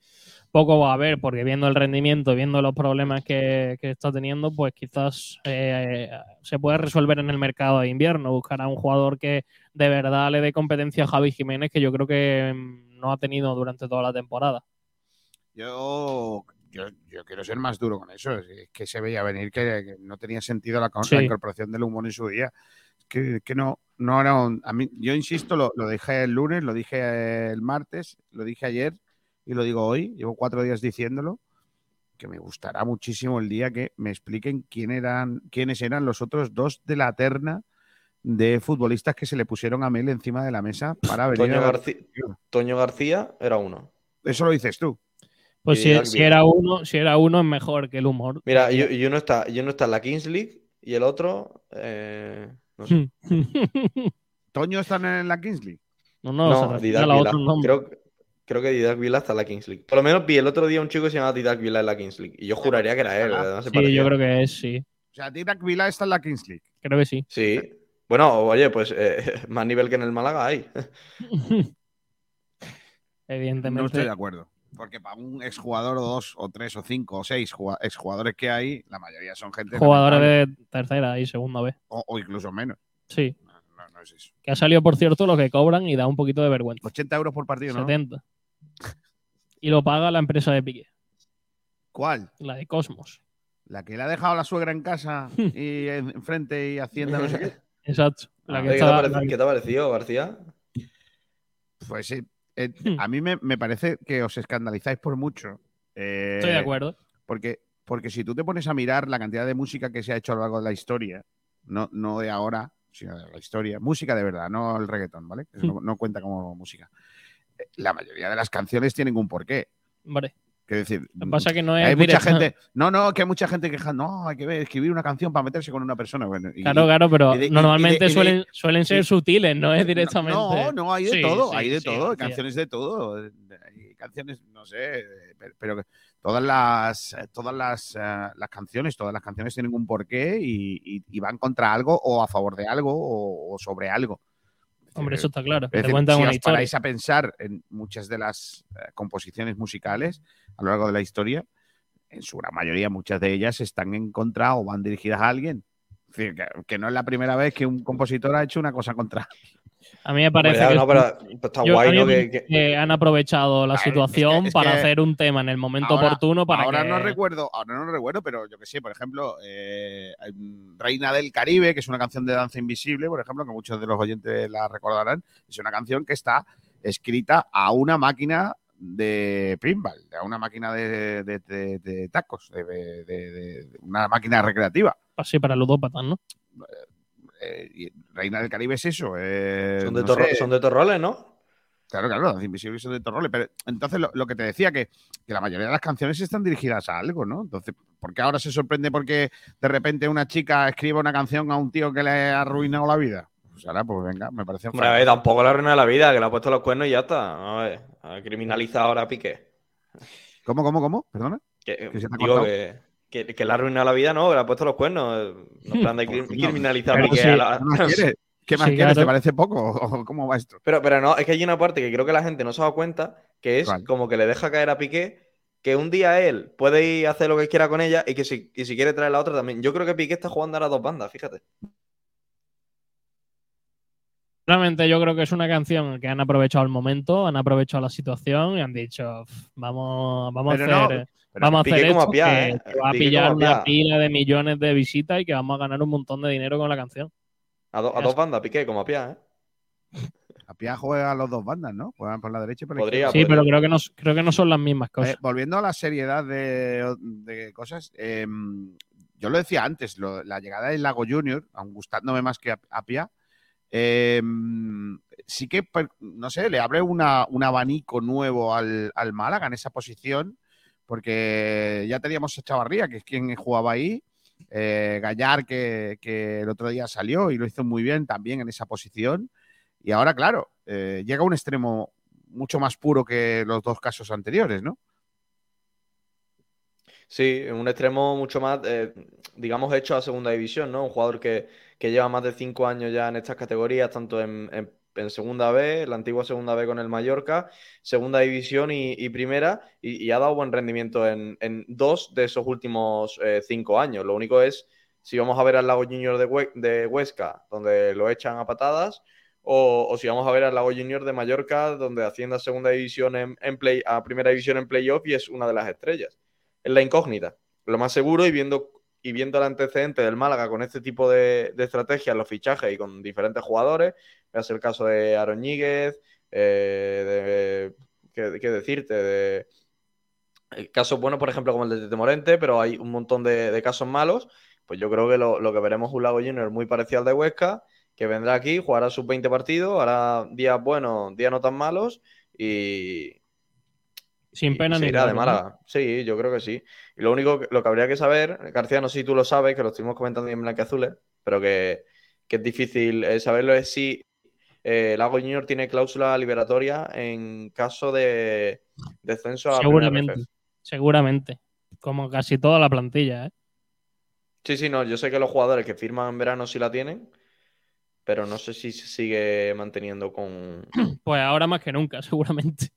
Speaker 5: poco va a haber, porque viendo el rendimiento, viendo los problemas que, que está teniendo, pues quizás eh, se puede resolver en el mercado de invierno. Buscar a un jugador que de verdad le dé competencia a Javi Jiménez, que yo creo que mm, no ha tenido durante toda la temporada.
Speaker 4: Yo, yo, yo quiero ser más duro con eso. Es que se veía venir que, que no tenía sentido la,
Speaker 5: Sí.
Speaker 4: la incorporación del humor en su día. Que, que no, no era un- a mí, yo insisto, lo, lo dije el lunes, lo dije el martes, lo dije ayer y lo digo hoy. Llevo cuatro días diciéndolo. Que me gustará muchísimo el día que me expliquen quién eran, quiénes eran los otros dos de la terna de futbolistas que se le pusieron a Mel encima de la mesa para venir
Speaker 15: Toño, García, Toño García era uno.
Speaker 4: Eso lo dices tú.
Speaker 5: Pues
Speaker 15: Y
Speaker 5: si, era uno, si era uno es mejor que el humor.
Speaker 15: Mira, y, y uno está, y uno está en la Kings League y el otro. eh, no sé.
Speaker 4: ¿Toño está en la Kingsley?
Speaker 5: No, no,
Speaker 15: No,
Speaker 5: se a la otro.
Speaker 15: Creo, creo que Didac Vila está en la Kings League. Por lo menos vi el otro día un chico que se llama Didac Vila en la Kings League. Y yo juraría que era él.
Speaker 5: Sí,
Speaker 15: parecía.
Speaker 5: yo creo que es, sí.
Speaker 4: O sea, Didac Vila está en la Kingsley.
Speaker 5: Creo que sí.
Speaker 15: Sí. Bueno, oye, pues eh, más nivel que en el Málaga hay.
Speaker 5: Evidentemente.
Speaker 4: No estoy de acuerdo. Porque para un exjugador o dos o tres o cinco o seis exjugadores que hay, la mayoría son gente
Speaker 5: Jugadores de tercera y segunda vez.
Speaker 4: o, o incluso menos.
Speaker 5: Sí.
Speaker 4: No, no es eso.
Speaker 5: Que ha salido, por cierto, lo que cobran y da un poquito de vergüenza.
Speaker 4: 80 euros por partido, ¿no?
Speaker 5: 70. Y lo paga la empresa de Piqué,
Speaker 4: ¿Cuál?
Speaker 5: la de Cosmos.
Speaker 4: La que le ha dejado la suegra en casa y en- enfrente y Hacienda no sé qué.
Speaker 5: Exacto. La
Speaker 4: Ah,
Speaker 5: que
Speaker 15: ¿Qué te, qué te ha parecido, García?
Speaker 4: Pues sí. eh,
Speaker 5: Hmm.
Speaker 4: a mí me, me parece que os escandalizáis por mucho. eh,
Speaker 5: Estoy de acuerdo.
Speaker 4: Porque, porque si tú te pones a mirar la cantidad de música que se ha hecho a lo largo de la historia, no, no de ahora, sino de la historia, música de verdad, no el reggaetón, ¿vale? Eso no, no cuenta como música. La mayoría de las canciones tienen un porqué. Quiero decir,
Speaker 5: lo que pasa es que no es
Speaker 4: hay mucha gente, no, no, que hay mucha gente que no, hay que escribir una canción para meterse con una persona. Bueno, y-
Speaker 5: Claro, claro, pero
Speaker 4: de-
Speaker 5: normalmente
Speaker 4: de- y de-
Speaker 5: suelen, suelen ser sutiles, no es directamente.
Speaker 4: No, no, hay de
Speaker 5: Sí,
Speaker 4: todo,
Speaker 5: sí,
Speaker 4: hay de
Speaker 5: sí,
Speaker 4: todo, canciones de todo. Hay canciones, no sé, pero, pero todas las todas las, eh, las canciones, todas las canciones tienen un porqué y, y- y van contra algo o a favor de algo o, o sobre algo.
Speaker 5: Hombre, eso está claro.
Speaker 4: Es
Speaker 5: Te
Speaker 4: decir,
Speaker 5: cuentan
Speaker 4: si
Speaker 5: una
Speaker 4: os paráis a pensar en muchas de las eh, composiciones musicales a lo largo de la historia, en su gran mayoría, muchas de ellas están en contra o van dirigidas a alguien. Es decir, que, que no es la primera vez que un compositor ha hecho una cosa contra
Speaker 5: A mí me parece que,
Speaker 15: no, pero- pues está
Speaker 5: yo-
Speaker 15: guay,
Speaker 5: a mí
Speaker 15: ¿no?
Speaker 5: me
Speaker 15: Que-
Speaker 5: parece
Speaker 15: que-
Speaker 5: que han aprovechado la
Speaker 4: Claro, es que-
Speaker 5: situación
Speaker 4: es
Speaker 5: para
Speaker 4: que
Speaker 5: hacer un tema en el momento
Speaker 4: Ahora-
Speaker 5: oportuno para
Speaker 4: ahora
Speaker 5: que
Speaker 4: no recuerdo, ahora no recuerdo, pero yo que sé, por ejemplo, eh, Reina del Caribe, que es una canción de danza invisible, por ejemplo, que muchos de los oyentes la recordarán, es una canción que está escrita a una máquina de pinball, a una máquina de, de- de- de tacos, de, de- de- de- una máquina recreativa.
Speaker 5: así para ludópatas, ¿no?
Speaker 4: Eh, Reina del Caribe es eso. eh,
Speaker 15: Son de,
Speaker 4: no
Speaker 15: torro-
Speaker 4: sé.
Speaker 15: son de torroles, ¿no?
Speaker 4: Claro, claro, danza invisible son de Torroles. Pero entonces lo, lo que te decía, que, que la mayoría de las canciones están dirigidas a algo, ¿no? Entonces, ¿por qué ahora se sorprende porque de repente una chica escribe una canción a un tío que le ha arruinado la vida? Pues ahora, pues venga, me parece
Speaker 15: Hombre, a ver, tampoco la reina de la vida, que le ha puesto los cuernos y ya está. A ver, criminaliza ahora a Piqué.
Speaker 4: ¿Cómo, cómo, cómo? Perdona.
Speaker 15: Que,
Speaker 4: Que ha
Speaker 15: digo que, que, que le ha arruinado la vida, no, le ha puesto los cuernos. No plan de cri-
Speaker 4: Coño,
Speaker 15: criminalizar Piqué.
Speaker 4: sí,
Speaker 15: a la-
Speaker 4: ¿qué más quieres? ¿Qué más
Speaker 15: Sí,
Speaker 4: quieres? ¿Te parece poco? ¿O ¿Cómo va esto?
Speaker 15: Pero, pero no, es que hay una parte que creo que la gente no se ha dado cuenta, que es como que le deja caer a Piqué, que un día él puede ir a hacer lo que quiera con ella y que si, y si quiere traer la otra también. Yo creo que Piqué está jugando ahora a dos bandas, fíjate.
Speaker 5: Realmente yo creo que es una canción que han aprovechado el momento, han aprovechado la situación y han dicho, "Pf, vamos, vamos
Speaker 15: Pero
Speaker 5: a
Speaker 15: no,
Speaker 5: hacer,
Speaker 15: pero
Speaker 5: vamos a hacer
Speaker 15: a
Speaker 5: esto que,
Speaker 15: ¿eh?
Speaker 5: que va a pillar una pila de millones de visitas y que vamos a ganar un montón de dinero con la canción.
Speaker 15: A, do- a dos bandas, Piqué, como a Piá, ¿eh?
Speaker 4: A Pia juega a los dos bandas, ¿no? Juegan por la derecha y por la
Speaker 15: Podría,
Speaker 4: izquierda.
Speaker 5: Sí, pero creo que no, creo que no son las mismas cosas.
Speaker 4: Eh, volviendo a la seriedad de, de cosas, eh, yo lo decía antes, lo- la llegada del Lago Junior, aun gustándome más que a, a Pia, eh, sí que, per- no sé, le abre un abanico nuevo al, al Málaga en esa posición, porque ya teníamos a Chavarría, que es quien jugaba ahí, eh, Gallar, que, que el otro día salió y lo hizo muy bien también en esa posición, y ahora, claro, eh, llega a un extremo mucho más puro que los dos casos anteriores, ¿no?
Speaker 15: Sí, un extremo mucho más, eh, digamos, hecho a segunda división, ¿no? Un jugador que, que lleva más de cinco años ya en estas categorías, tanto en, segunda B, la antigua segunda B con el Mallorca, segunda división y, primera, y, ha dado buen rendimiento en, dos de esos últimos eh, cinco años. Lo único es si vamos a ver al Lago Junior de, Hue- de Huesca, donde lo echan a patadas, o, si vamos a ver al Lago Junior de Mallorca, donde asciende segunda división en, en play, a primera división en playoff y es una de las estrellas. Es la incógnita. Lo más seguro, y viendo, y viendo el antecedente del Málaga con este tipo de, estrategias, los fichajes y con diferentes jugadores, es el caso de Aroñíguez, eh, de, ¿qué, decirte? De, eh, casos buenos, por ejemplo, como el de Tete Morente, pero hay un montón de, de casos malos. Pues yo creo que lo, lo que veremos es un Lago Junior muy parecido al de Huesca, que vendrá aquí, jugará sus 20 partidos, hará días buenos, días no tan malos y,
Speaker 5: Sin pena ni
Speaker 15: de
Speaker 5: gloria, ¿no?
Speaker 15: Málaga. Sí, yo creo que sí. Y lo único que, lo que habría que saber, García, no sé si tú lo sabes, que lo estuvimos comentando en Blanqueazules, pero que, que es difícil eh, saberlo, es si eh, Lago Junior tiene cláusula liberatoria en caso de descenso a primera
Speaker 5: Seguramente. Seguramente. Como casi toda la plantilla, ¿eh?
Speaker 15: Sí, sí, no, yo sé que los jugadores que firman en verano sí la tienen, pero no sé si se sigue manteniendo con...
Speaker 5: Pues ahora más que nunca, seguramente.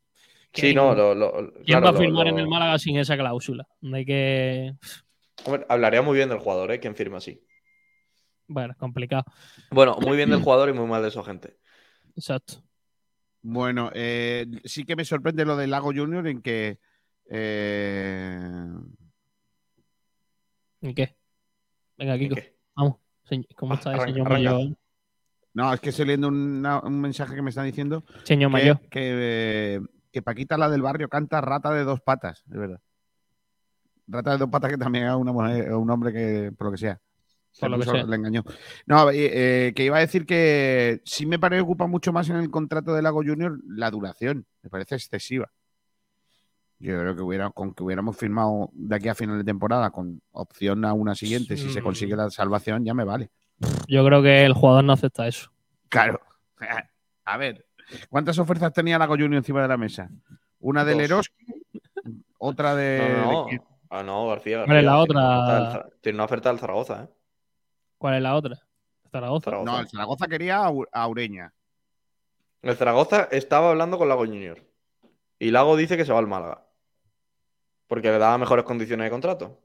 Speaker 15: Sí, no, lo, lo-
Speaker 5: ¿Quién
Speaker 15: claro,
Speaker 5: va a firmar
Speaker 15: lo-
Speaker 5: en el Málaga sin esa cláusula? De que.
Speaker 15: Hombre, hablaría muy bien del jugador, ¿eh? Quien firma así.
Speaker 5: Bueno, complicado.
Speaker 15: Bueno, muy bien del jugador y muy mal de su agente.
Speaker 5: Exacto.
Speaker 4: Bueno, eh, sí que me sorprende lo del Lago Junior en que. eh,
Speaker 5: ¿Y qué? Venga, Kiko. Vamos. ¿Cómo está el
Speaker 4: arranca,
Speaker 5: señor
Speaker 4: arranca.
Speaker 5: mayor?
Speaker 4: No, es que estoy leyendo una- un mensaje que me están diciendo.
Speaker 5: Señor
Speaker 4: que,
Speaker 5: mayor.
Speaker 4: Que, eh, que Paquita, la del barrio, canta rata de dos patas, es verdad. Rata de dos patas que también es una mujer, un hombre que, por lo que sea.
Speaker 5: Por lo que sea.
Speaker 4: Le engañó. No, eh, que iba a decir que sí me preocupa mucho más en el contrato de Lago Junior la duración. Me parece excesiva. Yo creo que hubiera, con que hubiéramos firmado de aquí a final de temporada con opción a una siguiente, si se consigue la salvación, ya me vale.
Speaker 5: Yo creo que el jugador no acepta eso.
Speaker 4: Claro. A ver, ¿cuántas ofertas tenía Lago Junior encima de la mesa? Una de. Leroski, otra de.
Speaker 15: No, no,
Speaker 4: de-
Speaker 15: no. Ah, no, García.
Speaker 5: ¿Cuál es la otra?
Speaker 15: Tiene una oferta del Zaragoza, ¿eh?
Speaker 5: ¿Cuál es la otra? Zaragoza.
Speaker 4: No, el Zaragoza quería a Ureña.
Speaker 15: El Zaragoza estaba hablando con Lago Junior. Y Lago dice que se va al Málaga. Porque le daba mejores condiciones de contrato.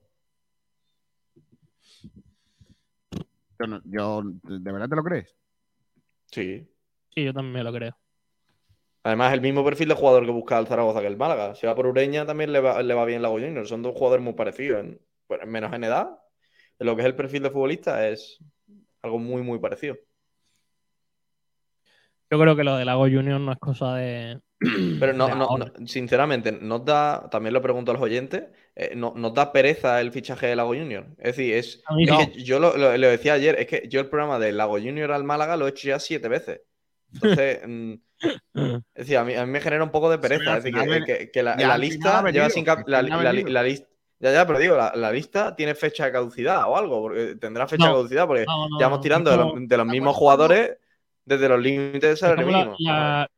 Speaker 4: Yo, no- yo- ¿De verdad te lo crees?
Speaker 15: Sí.
Speaker 5: Sí, yo también me lo creo.
Speaker 15: Además, el mismo perfil de jugador que busca el Zaragoza que el Málaga. Si va por Ureña, también le va, le va bien Lago Junior. Son dos jugadores muy parecidos. en- bueno, menos en edad. En lo que es el perfil de futbolista es algo muy, muy parecido.
Speaker 5: Yo creo que lo de Lago Junior no es cosa de.
Speaker 15: Pero no,
Speaker 5: de
Speaker 15: no- sinceramente, nos da, también lo pregunto a los oyentes, eh, no, nos da pereza el fichaje de Lago Junior. Es decir, es, que yo lo, lo- lo decía ayer, es que yo el programa de Lago Junior al Málaga lo he hecho ya siete veces. Entonces, mm, es decir, a mí, a mí me genera un poco de pereza.
Speaker 4: al
Speaker 15: Es decir, que, que- que la, lista
Speaker 4: venido,
Speaker 15: lleva sin cap- la, lista. Ya, ya, pero digo, la, la lista tiene fecha de caducidad o algo, porque tendrá fecha de caducidad, porque
Speaker 5: No, no,
Speaker 15: llevamos tirando de los, de los mismos jugadores desde los límites de salario mínimo.
Speaker 5: la-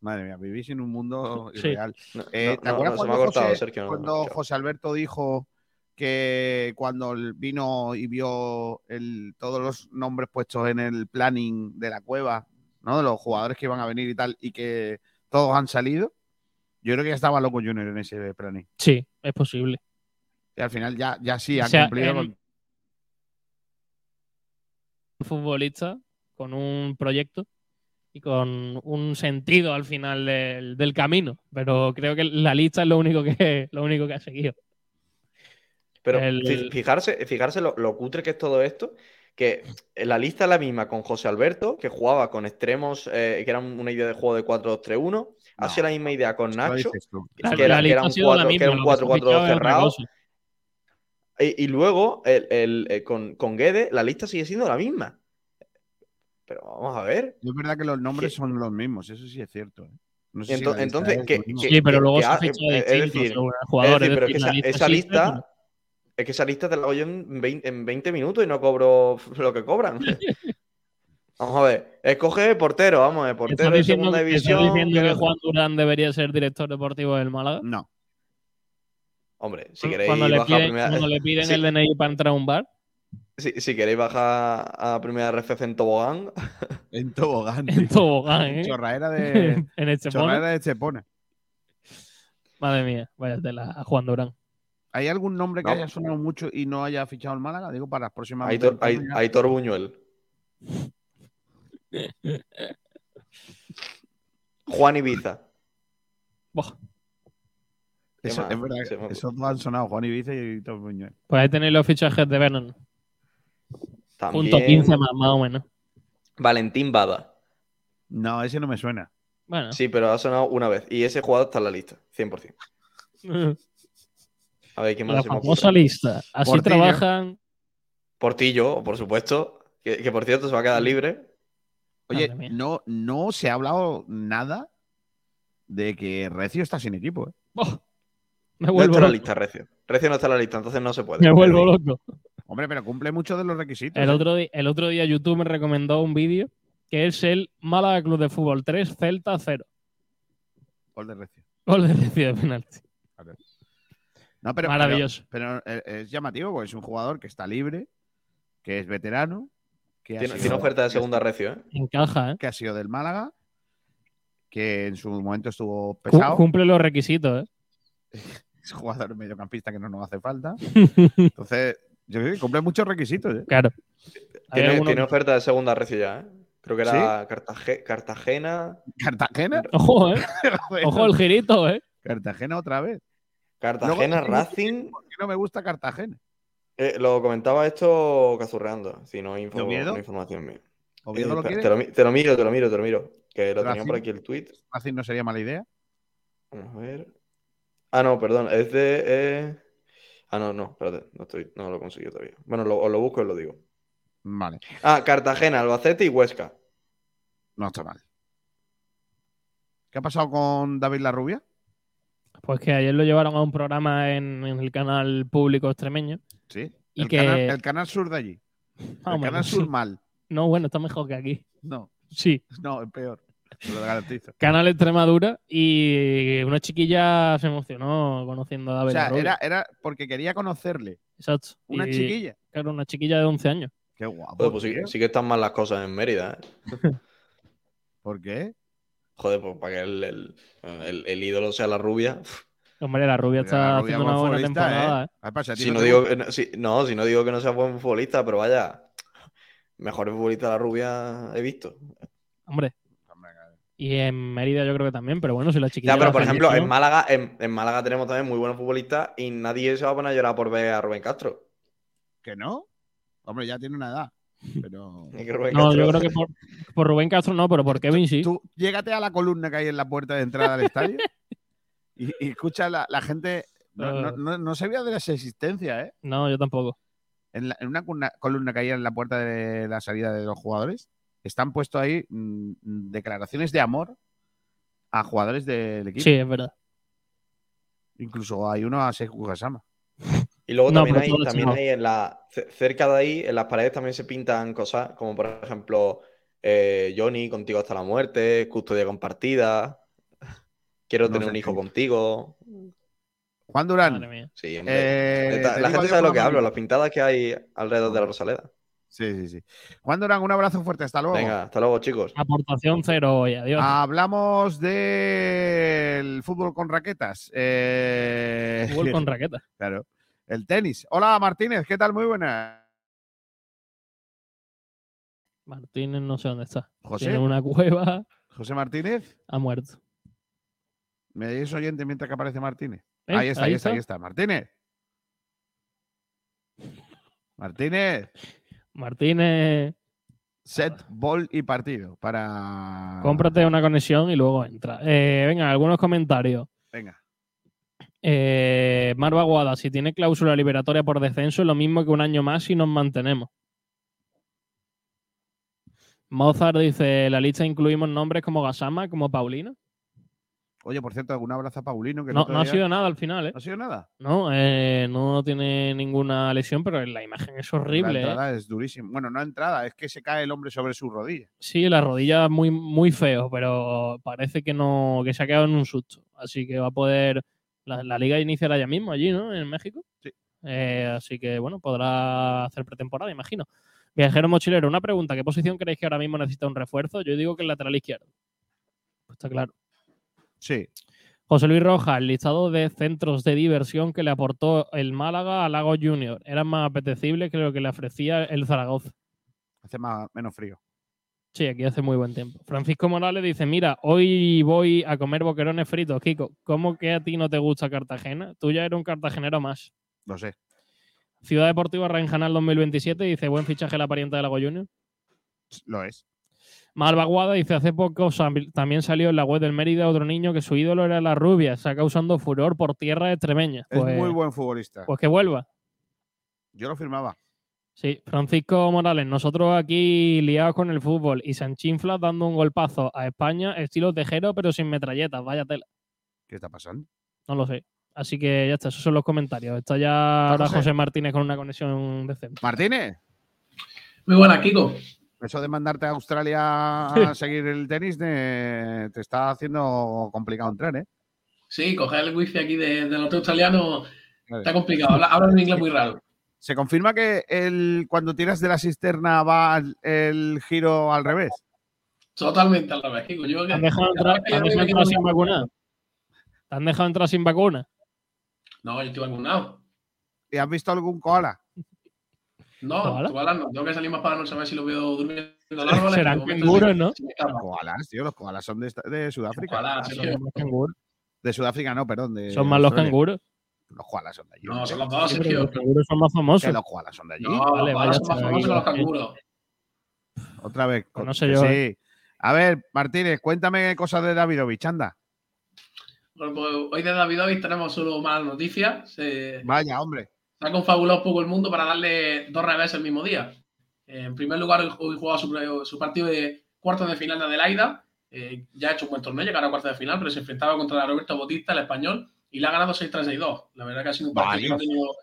Speaker 4: Madre mía, vivís en un mundo
Speaker 5: Sí.
Speaker 4: irreal. Eh,
Speaker 15: no,
Speaker 4: ¿Te
Speaker 15: no,
Speaker 4: acuerdas
Speaker 15: no, se me
Speaker 4: cuando,
Speaker 15: ha cortado,
Speaker 4: José,
Speaker 15: Sergio, no,
Speaker 4: cuando. José Alberto dijo que cuando vino y vio el, todos los nombres puestos en el planning de la cueva, ¿no? De los jugadores que iban a venir y tal, y que todos han salido? Yo creo que ya estaba loco Junior en ese planning.
Speaker 5: Sí, es posible.
Speaker 4: Y al final ya, ya sí
Speaker 5: O
Speaker 4: han
Speaker 5: sea,
Speaker 4: cumplido con.
Speaker 5: Un futbolista con un proyecto y con un sentido al final del, del camino. Pero creo que la lista es lo único que, lo único que ha seguido.
Speaker 15: Pero
Speaker 5: El-
Speaker 15: fi- fijarse, fijarse lo, lo cutre que es todo esto, que la lista es la misma con José Alberto, que jugaba con extremos, eh, que era una idea de juego de 4-2-3-1. Ha sido la misma idea con Nacho, que
Speaker 5: La-
Speaker 15: era, que era un
Speaker 5: sido la
Speaker 15: 4, que
Speaker 5: misma,
Speaker 15: era un
Speaker 5: lo que se ha
Speaker 15: 4-4-2
Speaker 5: fichado es otra
Speaker 15: cerrado. Y, y luego el, el- eh, con, con Guede, la lista sigue siendo la misma. Pero vamos a ver.
Speaker 4: Es verdad que los nombres son los mismos, eso sí es cierto. ¿eh? No sé si
Speaker 15: Ento-
Speaker 4: lista
Speaker 15: entonces,
Speaker 4: es
Speaker 15: que, que-
Speaker 5: Sí, pero luego
Speaker 15: que
Speaker 5: se ha
Speaker 15: eh,
Speaker 5: distinto
Speaker 15: es decir,
Speaker 5: el
Speaker 15: es decir,
Speaker 5: es
Speaker 15: pero es que esa,
Speaker 5: lista
Speaker 15: esa lista, es que esa lista te la hago yo en 20, en 20 minutos y no cobro lo que cobran. Vamos a ver, escoge portero, vamos, el portero
Speaker 5: ¿Estás
Speaker 15: de
Speaker 5: diciendo,
Speaker 15: segunda
Speaker 5: estás
Speaker 15: división.
Speaker 5: diciendo
Speaker 15: que-
Speaker 5: Juan Durán debería ser director deportivo del Málaga?
Speaker 4: No.
Speaker 15: Hombre, si queréis
Speaker 5: cuando le
Speaker 15: bajar
Speaker 5: piden,
Speaker 15: primera-
Speaker 5: cuando le piden
Speaker 15: Sí.
Speaker 5: el DNI para entrar a un bar.
Speaker 15: Si, si queréis bajar a primera RFC en tobogán,
Speaker 4: En tobogán.
Speaker 5: En tobogán, ¿eh?
Speaker 4: Chorraera de.
Speaker 5: en Estepona.
Speaker 4: Chorraera de Estepona.
Speaker 5: Madre mía, vaya tela, a Juan Durán.
Speaker 4: ¿Hay algún nombre que
Speaker 15: No.
Speaker 4: haya sonado mucho y no haya fichado el Málaga? Digo, para las próximas.
Speaker 15: Aitor. Aitor Buñuel. Juan Ibiza. ¿Qué
Speaker 4: Eso, es verdad, esos dos han sonado, Juan Ibiza y Aitor Buñuel.
Speaker 5: Pues ahí tenéis los fichajes de Vernon. Punto
Speaker 15: También
Speaker 5: 15 más, más o menos.
Speaker 15: Valentín Bada.
Speaker 4: No, ese no me suena.
Speaker 5: Bueno.
Speaker 15: Sí, pero ha sonado una vez. Y ese jugador está en la lista, 100%. A ver, ¿qué más
Speaker 5: La
Speaker 15: se me
Speaker 5: famosa lista. Así
Speaker 15: Portillo.
Speaker 5: trabajan.
Speaker 15: Portillo, por supuesto. Que, que, por cierto se va a quedar libre.
Speaker 4: Oye, no, no se ha hablado nada de que Recio está sin equipo. ¿eh?
Speaker 5: Me
Speaker 15: No
Speaker 5: vuelvo
Speaker 15: está en la
Speaker 5: loco.
Speaker 15: lista, Recio. Recio no está en la lista, entonces no se puede.
Speaker 5: Me vuelvo loco.
Speaker 4: Hombre, pero cumple muchos de los requisitos.
Speaker 5: El
Speaker 4: ¿eh?
Speaker 5: otro, di- el otro día YouTube me recomendó un vídeo que es el Málaga Club de Fútbol 3, Celta 0.
Speaker 4: Gol de Recio.
Speaker 5: Gol de Recio de penalti.
Speaker 4: No, pero,
Speaker 5: Maravilloso.
Speaker 4: Pero, pero, eh, es llamativo porque es un jugador que está libre, que es veterano, que ha
Speaker 15: Tiene,
Speaker 4: sido-
Speaker 15: tiene oferta de segunda Recio, ¿eh?
Speaker 5: Encaja, ¿eh?
Speaker 4: que ha sido del Málaga, que en su momento estuvo pesado.
Speaker 5: Cumple los requisitos, ¿eh?
Speaker 4: Es jugador mediocampista que no nos hace falta. Entonces, yo creo que cumple muchos requisitos. ¿eh?
Speaker 5: Claro.
Speaker 15: Tiene, tiene oferta de segunda Recio ya, ¿eh? Creo que era Cartaje- Cartagena.
Speaker 4: ¿Cartagena?
Speaker 5: Ojo, ¿eh? Ojo el girito, ¿eh?
Speaker 4: Cartagena otra vez.
Speaker 15: Cartagena, Racing.
Speaker 4: ¿Por qué no me gusta Cartagena?
Speaker 15: Eh, lo comentaba esto cazurreando, si no hay info- no información mía.
Speaker 4: ¿Oviedo
Speaker 15: Eh,
Speaker 4: lo
Speaker 15: te, lo, mi- te lo miro, te lo miro, te lo miro. Que lo tenía
Speaker 4: Racing.
Speaker 15: por aquí el tweet.
Speaker 4: Así no sería mala idea.
Speaker 15: Vamos a ver. Ah, no, perdón, es de. eh, Ah, no, no, espérate, no, estoy, no lo he conseguido todavía. Bueno, lo, os lo busco y lo digo.
Speaker 4: Vale.
Speaker 15: Ah, Cartagena, Albacete y Huesca.
Speaker 4: No está mal. ¿Qué ha pasado con David Larrubia?
Speaker 5: Pues que ayer lo llevaron a un programa en, en el canal público extremeño.
Speaker 4: Sí.
Speaker 5: Y
Speaker 4: el,
Speaker 5: que-
Speaker 4: canal, el canal sur de allí.
Speaker 5: Ah,
Speaker 4: el
Speaker 5: bueno,
Speaker 4: canal sur
Speaker 5: sí.
Speaker 4: mal.
Speaker 5: No, bueno, está mejor que aquí.
Speaker 4: No,
Speaker 5: Sí.
Speaker 4: no, es peor. Lo garantizo.
Speaker 5: Canal Extremadura y una chiquilla se emocionó conociendo a
Speaker 4: O
Speaker 5: David
Speaker 4: sea,
Speaker 5: Larrubia.
Speaker 4: era, era porque quería conocerle.
Speaker 5: Exacto.
Speaker 4: una
Speaker 5: Y-
Speaker 4: chiquilla.
Speaker 5: Claro, una chiquilla de 11 años.
Speaker 4: Qué guapo.
Speaker 15: Pues sí, sí que están mal las cosas en Mérida, ¿eh?
Speaker 4: ¿Por qué?
Speaker 15: Joder, pues para que el, el- el- el ídolo sea la rubia.
Speaker 5: Hombre, la rubia está
Speaker 4: La Rubia
Speaker 5: haciendo una
Speaker 4: buen
Speaker 5: buena
Speaker 4: futbolista,
Speaker 5: temporada. ¿eh?
Speaker 4: ¿eh?
Speaker 15: Si
Speaker 4: no te
Speaker 15: digo,
Speaker 4: gusta.
Speaker 15: que no, si- no, si no digo que no sea buen futbolista, pero vaya, mejor futbolista la rubia he visto.
Speaker 5: Hombre. Y en Mérida yo creo que también, pero bueno, si la chiquilla.
Speaker 15: Ya, pero por ejemplo, en Málaga, en, en Málaga tenemos también muy buenos futbolistas y nadie se va a poner a llorar por ver a Rubén Castro.
Speaker 4: ¿Que no? Hombre, ya tiene una edad. Pero.
Speaker 5: No,
Speaker 15: Castro-
Speaker 5: yo creo que por, por Rubén Castro no, pero por Kevin sí.
Speaker 4: Tú llégate a la columna que hay en la puerta de entrada del estadio y, y escucha la, la gente. No, no, no- no sabía de las existencias, ¿eh?
Speaker 5: No, yo tampoco.
Speaker 4: En, la- en una columna que hay en la puerta de la salida de los jugadores, están puestos ahí mm, declaraciones de amor a jugadores del equipo.
Speaker 5: Sí, es verdad.
Speaker 4: Incluso hay uno a Sekou Gasama.
Speaker 15: Y luego
Speaker 5: No,
Speaker 15: también, hay, también hay en la, ce- cerca de ahí, en las paredes también se pintan cosas, como por ejemplo, eh, Johnny, contigo hasta la muerte, custodia compartida, quiero
Speaker 4: No
Speaker 15: tener un hijo
Speaker 4: qué.
Speaker 15: contigo.
Speaker 4: Juan Durán.
Speaker 15: Sí.
Speaker 4: Eh,
Speaker 15: Esta- la gente sabe lo que hablo, las pintadas que hay alrededor de la Rosaleda.
Speaker 4: Sí, sí, sí. Juan Durán, un abrazo fuerte. Hasta luego.
Speaker 15: Venga, hasta luego, chicos.
Speaker 5: Aportación cero hoy, adiós.
Speaker 4: Hablamos del fútbol con raquetas. Eh,
Speaker 5: Fútbol con raqueta.
Speaker 4: Claro. El tenis. Hola, Martínez. ¿Qué tal? Muy buenas.
Speaker 5: Martínez no sé dónde está.
Speaker 4: José.
Speaker 5: Tiene una cueva,
Speaker 4: José Martínez.
Speaker 5: ha muerto.
Speaker 4: ¿Me dices oyente mientras que aparece Martínez?
Speaker 5: ¿Eh?
Speaker 4: Ahí está, ahí,
Speaker 5: Ahí
Speaker 4: está, ahí
Speaker 5: está.
Speaker 4: está. Martínez. Martínez.
Speaker 5: Martínez,
Speaker 4: Set, ball y partido para.
Speaker 5: cómprate una conexión y luego entra. Eh, venga, algunos comentarios.
Speaker 4: Venga.
Speaker 5: Eh, Marva Guada, si tiene cláusula liberatoria por descenso, es lo mismo que un año más si nos mantenemos. Mozart dice, la lista incluimos nombres como Gasama, como Paulino.
Speaker 4: Oye, por cierto, algún abrazo a Paulino. Que
Speaker 5: No, ha sido nada al final, ¿eh?
Speaker 4: ¿No ha sido nada.
Speaker 5: No, eh, no tiene ninguna lesión, pero la imagen es horrible.
Speaker 4: La
Speaker 5: ¿eh?
Speaker 4: entrada es durísima. Bueno, no entrada, es que se cae el hombre sobre su rodilla.
Speaker 5: Sí, la rodilla muy, muy feo, pero parece que no, que se ha quedado en un susto. Así que va a poder. La, la liga iniciará ya mismo allí, ¿no? En México.
Speaker 4: Sí.
Speaker 5: Eh, así que, bueno, podrá hacer pretemporada, imagino. Viajero mochilero, una pregunta. ¿Qué posición creéis que ahora mismo necesita un refuerzo? Yo digo que el lateral izquierdo. Pues está claro.
Speaker 4: Sí.
Speaker 5: José Luis Rojas, el listado de centros de diversión que le aportó el Málaga a Lago Junior. Eran más apetecibles que lo que le ofrecía el Zaragoza.
Speaker 4: Hace más, menos frío.
Speaker 5: Sí, aquí hace muy buen tiempo. Francisco Morales dice, mira, hoy voy a comer boquerones fritos, Kiko. ¿Cómo que a ti no te gusta Cartagena? Tú ya eres un cartagenero más.
Speaker 4: Lo sé.
Speaker 5: Ciudad Deportiva Ranjanal 2027 dice, buen fichaje la parienta de Lago Junior.
Speaker 4: Lo es.
Speaker 5: Malvaguada dice, hace poco también salió en la web del Mérida otro niño que su ídolo era la rubia, está causando furor por tierra extremeña.
Speaker 4: Es
Speaker 5: Pues,
Speaker 4: muy buen futbolista.
Speaker 5: pues que vuelva.
Speaker 4: Yo lo firmaba.
Speaker 5: Sí, Francisco Morales, nosotros aquí liados con el fútbol y Sanchinflas dando un golpazo a España, estilo tejero, pero sin metralletas, vaya tela.
Speaker 4: ¿Qué está pasando?
Speaker 5: No lo sé. Así que ya está, esos son los comentarios. Está ya ahora
Speaker 4: José?
Speaker 5: José Martínez con una conexión decente.
Speaker 4: Martínez,
Speaker 16: Muy buena, Kiko.
Speaker 4: eso de mandarte a Australia a seguir el tenis eh, te está haciendo complicado entrar, ¿eh?
Speaker 16: Sí, coger el wifi aquí de- del hotel australiano está complicado. Habla, habla un inglés muy raro.
Speaker 4: ¿Se confirma que el, cuando tiras de la cisterna va el, el giro al revés?
Speaker 16: Totalmente al revés, Kiko. Yo,
Speaker 5: ¿Te han dejado entrar, te han dejado entrar sin vacuna? ¿Te han dejado entrar sin vacuna?
Speaker 16: No, yo estoy vacunado.
Speaker 4: ¿Y has visto algún koala?
Speaker 16: No,
Speaker 5: ¿Koala?
Speaker 16: koalas no. Tengo que salir más para no saber si lo veo durmiendo en el árbol.
Speaker 5: Serán canguros, ¿no?
Speaker 16: escapa.
Speaker 4: Koalas, tío, los koalas son de, Sudáfrica.
Speaker 16: koalas,
Speaker 5: Son más canguros.
Speaker 4: De Sudáfrica no, perdón. De
Speaker 5: Son más los canguros.
Speaker 4: Los koalas son de allí.
Speaker 16: No, son los dos, Sergio.
Speaker 5: Los canguros son más famosos.
Speaker 4: Que los koalas son de allí.
Speaker 16: No,
Speaker 5: Vale,
Speaker 16: los
Speaker 5: vaya
Speaker 16: koalas son más famosos que los canguros.
Speaker 4: Otra vez.
Speaker 5: No sé yo,
Speaker 4: Sí.
Speaker 5: ¿eh?
Speaker 4: A ver, Martínez, cuéntame cosas de Davidovich, anda.
Speaker 16: Bueno, pues hoy de Davidovich tenemos solo malas noticias. Se,
Speaker 4: Vaya, hombre.
Speaker 16: se ha confabulado un poco el mundo para darle dos revés el mismo día. Eh, en primer lugar, hoy, hoy jugaba su, su partido de cuartos de final de Adelaida. Eh, ya ha hecho un buen torneo, llegará a cuartos de final, pero se enfrentaba contra Roberto Bautista, el español, y le ha ganado 6-3-6-2. La verdad que ha sido un partido que no ha tenido,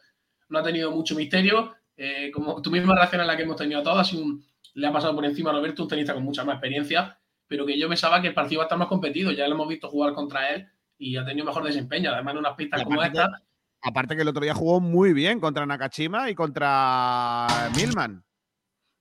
Speaker 16: no ha tenido mucho misterio. Eh, como tu misma reacción a la que hemos tenido todos, ha sido un- le ha pasado por encima a Roberto, un tenista con mucha más experiencia, pero que yo pensaba que el partido iba a estar más competido. Ya lo hemos visto jugar contra él y ha tenido mejor desempeño. Además, en unas pistas como esta,
Speaker 4: que- Aparte que el otro día jugó muy bien contra Nakashima y contra Milman.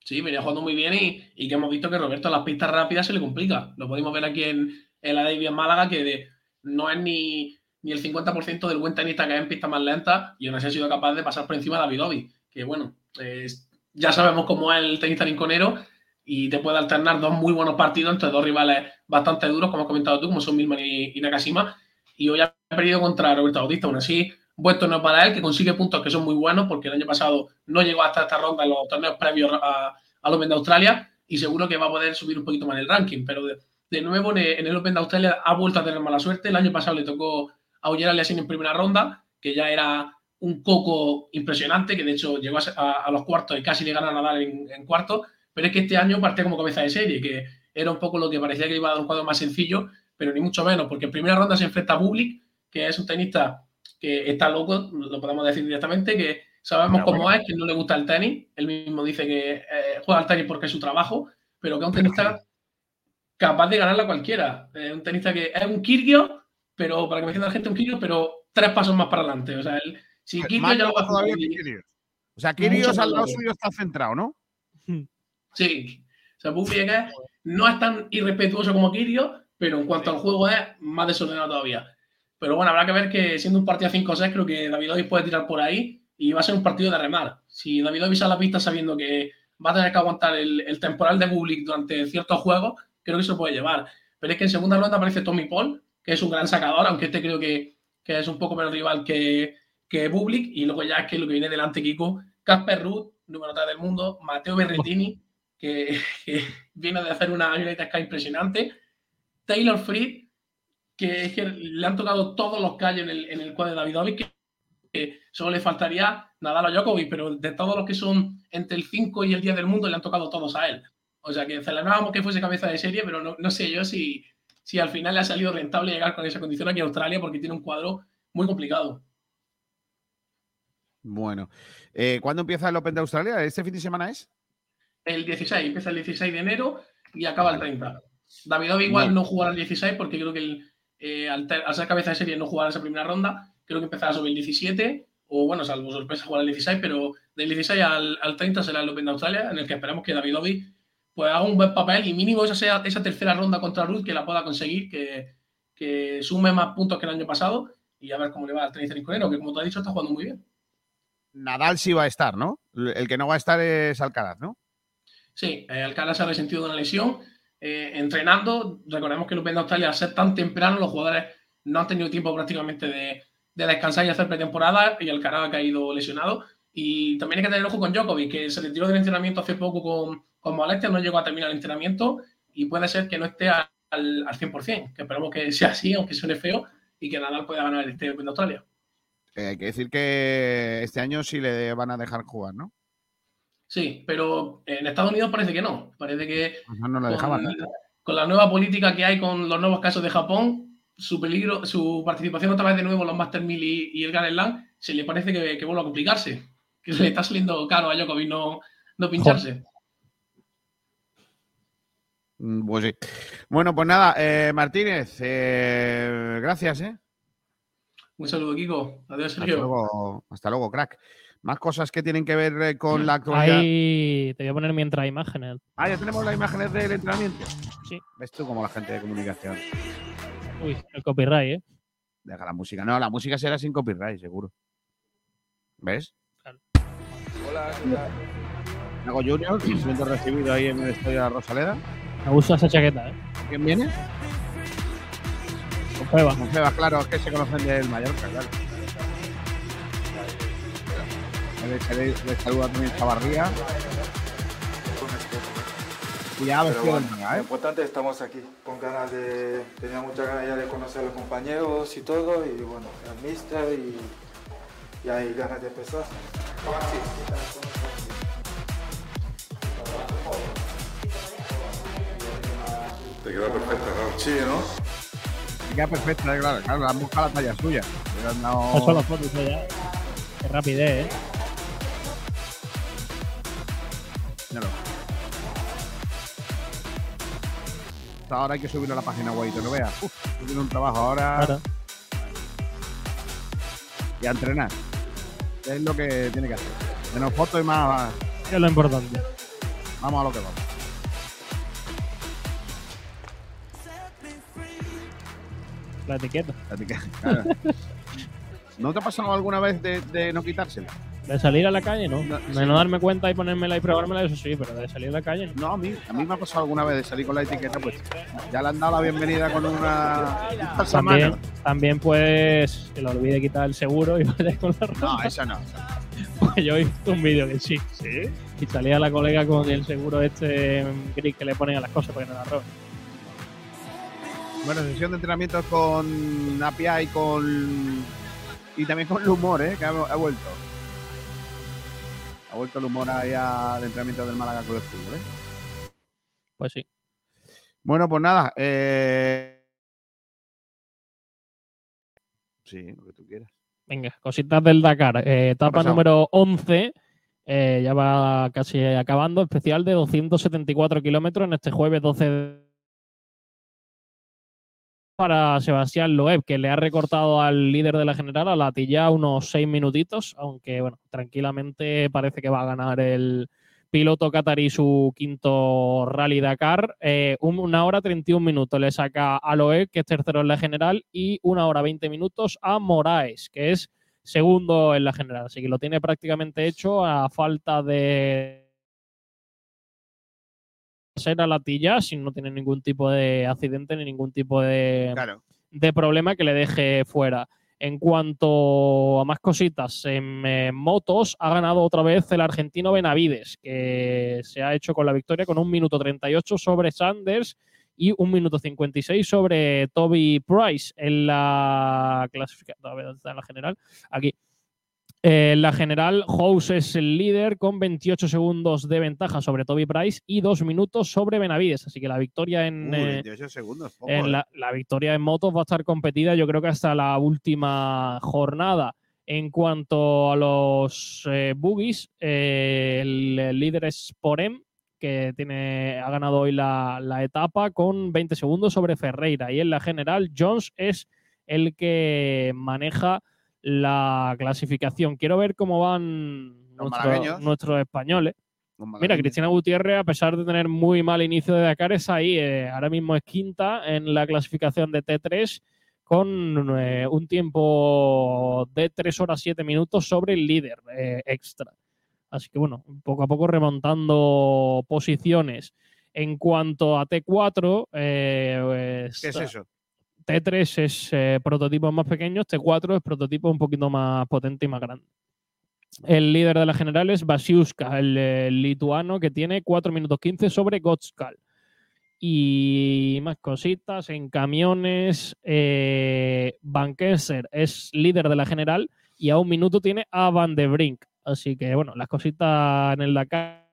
Speaker 16: Sí, venía jugando muy bien y, y que hemos visto que Roberto en las pistas rápidas se le complica. Lo podemos ver aquí en, en la Davis Málaga, que de- no es ni, ni el 50% del buen tenista que hay en pistas más lentas y aún así ha sido capaz de pasar por encima de Davidovi. Que bueno, es- ya sabemos cómo es el tenista rinconero y te puede alternar dos muy buenos partidos entre dos rivales bastante duros, como has comentado tú, como son Milman y, y Nakashima. Y hoy ha perdido contra Roberto Bautista. Aún así, buen torneo para él, que consigue puntos que son muy buenos, porque el año pasado no llegó hasta esta ronda en los torneos previos a, al Open de Australia y seguro que va a poder subir un poquito más el ranking. Pero de, nuevo en el Open de Australia ha vuelto a tener mala suerte. El año pasado le tocó a Oyer Aliassime en primera ronda, que ya era un coco impresionante, que de hecho llegó a, a- a los cuartos y casi le gana a Nadal en, en cuartos. Pero es que este año partía como cabeza de serie, que era un poco lo que parecía que iba a dar un cuadro más sencillo, pero ni mucho menos, porque en primera ronda se enfrenta a Bublik, que es un tenista que está loco, lo podemos decir directamente, que sabemos cómo es, que no le gusta el tenis. Él mismo dice que eh, juega al tenis porque es su trabajo, pero que es un tenista capaz de ganarla cualquiera. Es un tenista que es un Kirgio, pero para que me entienda la gente, un Kirgio, pero tres pasos más para adelante. O sea, él, si Kirgio
Speaker 4: Más
Speaker 16: ya lo va a
Speaker 4: Kyrgios. O sea,
Speaker 16: Mucho
Speaker 4: al lado suyo está centrado, ¿no?
Speaker 16: Sí. O sea, es- no es tan irrespetuoso como Kirio, pero en cuanto al juego es más desordenado todavía. Pero bueno, habrá que ver que siendo un partido 5-6, creo que Davidovic puede tirar por ahí y va a ser un partido de remar. Si Davidovic sale a la pista sabiendo que va a tener que aguantar el, el temporal de Bublik durante ciertos juegos, creo que se lo puede llevar. Pero es que en segunda ronda aparece Tommy Paul, que es un gran sacador, aunque este creo que, es un poco menos rival que, que Bublik. Y luego ya es que lo que viene delante, Kiko, Casper Ruth, número 3 del mundo, Mateo Berrettini, que, viene de hacer una United Sky impresionante, Taylor Fritz, que es que le han tocado todos los callos en el, en el cuadro de Davidovic, que, que solo le faltaría Nadal o Djokovic, pero de todos los que son entre el 5 y el 10 del mundo, le han tocado todos a él. O sea que celebrábamos que fuese cabeza de serie, pero no sé yo si, si al final le ha salido rentable llegar con esa condición aquí a Australia, porque tiene un cuadro muy complicado.
Speaker 4: Bueno. Eh, ¿Cuándo empieza el Open de Australia? ¿Este fin de semana es?
Speaker 16: El 16, empieza el 16 de enero y acaba el 30. Davidovic igual
Speaker 4: Bueno.
Speaker 16: no jugará el 16 porque creo que el, eh, al, ser cabeza de serie no jugará esa primera ronda. Creo que empezará sobre el 17 o bueno, salvo sorpresa jugar al 16, pero del 16 al, al 30 será el Open de Australia, en el que esperamos que David Obi pues haga un buen papel y mínimo esa sea esa tercera ronda contra Ruth que la pueda conseguir, que, que sume más puntos que el año pasado y a ver cómo le va al tenis rinconero, que como te has dicho está jugando muy bien.
Speaker 4: Nadal sí va a estar, ¿no? El que no va a estar es Alcaraz, ¿no?
Speaker 16: Sí, eh, Alcaraz se ha resentido de una lesión. eh, entrenando, recordemos que el Open de Australia, al ser tan temprano, los jugadores no han tenido tiempo prácticamente de, de descansar y hacer pretemporada y Alcaraz ha caído lesionado. Y también hay que tener ojo con Djokovic, que se retiró del entrenamiento hace poco con, con molestias, no llegó a terminar el entrenamiento y puede ser que no esté al, al 100%, que esperemos que sea así, aunque suene feo, y que Nadal pueda ganar este Open de Australia.
Speaker 4: Eh, hay que decir que este año sí le van a dejar jugar, ¿no?
Speaker 16: Sí, pero en Estados Unidos parece que no. Parece que
Speaker 4: No, no le dejaban.
Speaker 16: con,
Speaker 4: ¿no?
Speaker 16: con la nueva política que hay con los nuevos casos de Japón, su peligro, su participación otra vez de nuevo en los Master 1000 y, y el Grand Slam, se le parece que, que vuelve a complicarse. Que le está saliendo caro a Djokovic no, no pincharse.
Speaker 4: Mm, Pues sí. Bueno, pues nada, eh, Martínez, eh, gracias, ¿eh?
Speaker 16: Un saludo, Kiko. Adiós,
Speaker 4: Hasta
Speaker 16: Sergio.
Speaker 4: luego, hasta luego, crack. Más cosas que tienen que ver eh, con la actualidad.
Speaker 5: Ahí te voy a poner mientras imágenes.
Speaker 4: Ah, ya tenemos las imágenes del entrenamiento.
Speaker 5: Sí.
Speaker 4: ¿Ves tú como la gente de comunicación?
Speaker 5: Uy, el copyright, ¿eh?
Speaker 4: Deja la música. No, la música será sin copyright, seguro. ¿Ves?
Speaker 9: Hola,
Speaker 4: Nago Junior, recibido ahí en el estadio de la Rosaleda.
Speaker 5: Me gusta esa chaqueta, ¿eh?
Speaker 4: ¿Quién viene?
Speaker 5: Con Feba.
Speaker 4: Con Febas, claro, es que se conocen del Mallorca, claro. Le, le- le saluda también Chavarría.
Speaker 17: Pero
Speaker 4: vestido
Speaker 17: bueno,
Speaker 4: manga,
Speaker 17: lo
Speaker 4: ¿eh?
Speaker 17: importante es que estamos aquí, con ganas de, tenía muchas ganas ya de conocer a los compañeros y todo, y bueno, al mister y, y hay ganas de empezar.
Speaker 18: Te queda perfecta, claro. Sí, ¿no?
Speaker 4: Se queda perfecta, eh, claro. Claro, han buscado la talla suya. Dado-
Speaker 5: Eso lo fotos ya. Qué rapidez, ¿eh?
Speaker 4: Míralo. Ahora hay que subirlo a la página web, te lo veas. Uf, tiene un trabajo ahora.
Speaker 5: Claro.
Speaker 4: Y a entrenar. Es lo que tiene que hacer. Menos fotos y más.
Speaker 5: Es lo importante.
Speaker 4: Vamos a lo que vamos.
Speaker 5: La etiqueta.
Speaker 4: La etiqueta, claro. ¿No te ha pasado alguna vez de, de no quitársela?
Speaker 5: De salir a la calle, ¿no. De no darme cuenta y ponérmela y probármela, eso sí, pero de salir a la calle, no.
Speaker 4: No, a mí, a mí me ha pasado alguna vez de salir con la etiqueta, pues ya le han dado la bienvenida con una.
Speaker 5: También, también pues se le olvide quitar el seguro y vaya con la ropa.
Speaker 4: No, eso no.
Speaker 5: Pues yo he visto un vídeo que sí. ¿Sí? Y salía la colega con el seguro este gris que le ponen a las cosas para que no la roben.
Speaker 4: Bueno, sesión de entrenamientos con Apia y con. Y también con el humor, ¿eh? Que ha, ha vuelto. Ha vuelto el humor ahí al entrenamiento del Málaga Club de Fútbol, ¿eh?
Speaker 5: Pues sí.
Speaker 4: Bueno, pues nada. Eh... Sí, lo que tú quieras.
Speaker 5: Venga, cositas del Dakar. Eh, etapa número 11. eh, ya va casi acabando. Especial de 274 kilómetros en este jueves 12 de para Sebastián Loeb, que le ha recortado al líder de la general, a la Tilla, unos seis minutitos, aunque bueno, tranquilamente parece que va a ganar el piloto catarí su quinto rally Dakar. Eh, un- una hora 31 minutos le saca a Loeb, que es tercero en la general, y una hora 20 minutos a Moraes, que es segundo en la general. Así que lo tiene prácticamente hecho a falta de ser a la tilla si no tiene ningún tipo de accidente ni ningún tipo de, de problema que le deje fuera. En cuanto a más cositas, en eh, motos ha ganado otra vez el argentino Benavides, que se ha hecho con la victoria con un minuto 38 sobre Sanders y un minuto 56 sobre Toby Price en la clasificación, ¿dónde está en la general? Aquí. Eh, En la general, House es el líder con 28 segundos de ventaja sobre Toby Price y dos minutos sobre Benavides. Así que la victoria en,
Speaker 4: Uy,
Speaker 5: eh,
Speaker 4: 28 segundos. poco,
Speaker 5: en
Speaker 4: ¿eh?
Speaker 5: la, la victoria en motos va a estar competida, yo creo que hasta la última jornada. En cuanto a los eh, boogies, el, el líder es Porem, que tiene, ha ganado hoy la, la etapa con 20 segundos sobre Ferreira. Y en la general, Jones es el que maneja la clasificación. Quiero ver cómo van nuestros- españoles. Mira. Cristina Gutiérrez, a pesar de tener muy mal inicio de Dakar, es ahí. eh, ahora mismo es quinta en la clasificación de T3 con eh, un tiempo de 3 horas 7 minutos sobre el líder eh, extra. Así que bueno, poco a poco remontando posiciones. En cuanto a T4, eh,
Speaker 4: ¿Qué es eso?
Speaker 5: T3 es eh, prototipos más pequeños, T4 es prototipo un poquito más potente y más grande. El líder de la general es Basiuska, el, lituano que tiene 4 minutos 15 sobre Gotskal. Y más cositas en camiones. Eh, Van Kenser es líder de la general y a un minuto tiene a Van de Brink. Así que bueno, las cositas en el Dakar.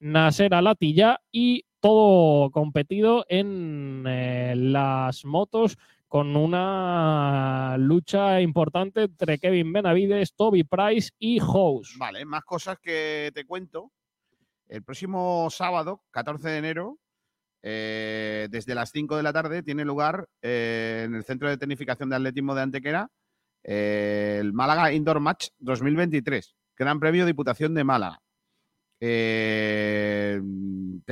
Speaker 5: Nasser Alatilla y todo competido en eh, las motos con una lucha importante entre Kevin Benavides, Toby Price y House.
Speaker 4: Vale, más cosas que te cuento. El próximo sábado, 14 de enero, eh, desde las 5 de la tarde, tiene lugar eh, en el Centro de Tecnificación de Atletismo de Antequera el Málaga Indoor Match 2023, Gran Premio Diputación de Málaga. Te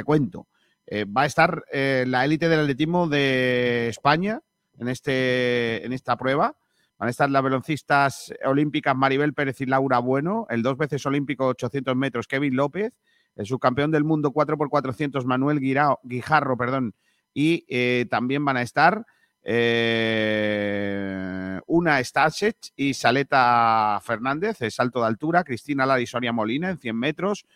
Speaker 4: cuento, eh, va a estar eh, la élite del atletismo de España en, este, en esta prueba. Van a estar las veloncistas olímpicas Maribel Pérez y Laura Bueno, el dos veces olímpico 800 metros Kevin López, el subcampeón del mundo 4x400 Manuel Guirao- Guijarro, perdón, y eh, también van a estar una Stasech y Saleta Fernández, el salto de altura, Cristina Lara Molina en 100 metros,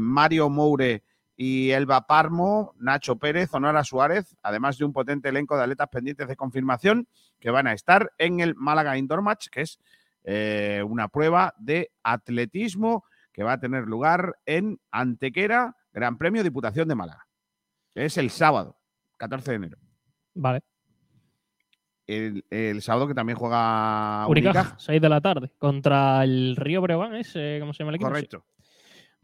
Speaker 4: Mario Moure y Elba Parmo, Nacho Pérez, Honora Suárez, además de un potente elenco de atletas pendientes de confirmación que van a estar en el Málaga Indoor Match, que es eh, una prueba de atletismo que va a tener lugar en Antequera, Gran Premio Diputación de Málaga. Es el sábado, 14 de enero.
Speaker 5: Vale.
Speaker 4: El, el sábado que también juega
Speaker 5: Unicaja,
Speaker 4: Unicaja.
Speaker 5: 6 de la tarde, contra el Río Breogán, ¿es? eh, ¿Cómo se llama el equipo?
Speaker 4: Correcto.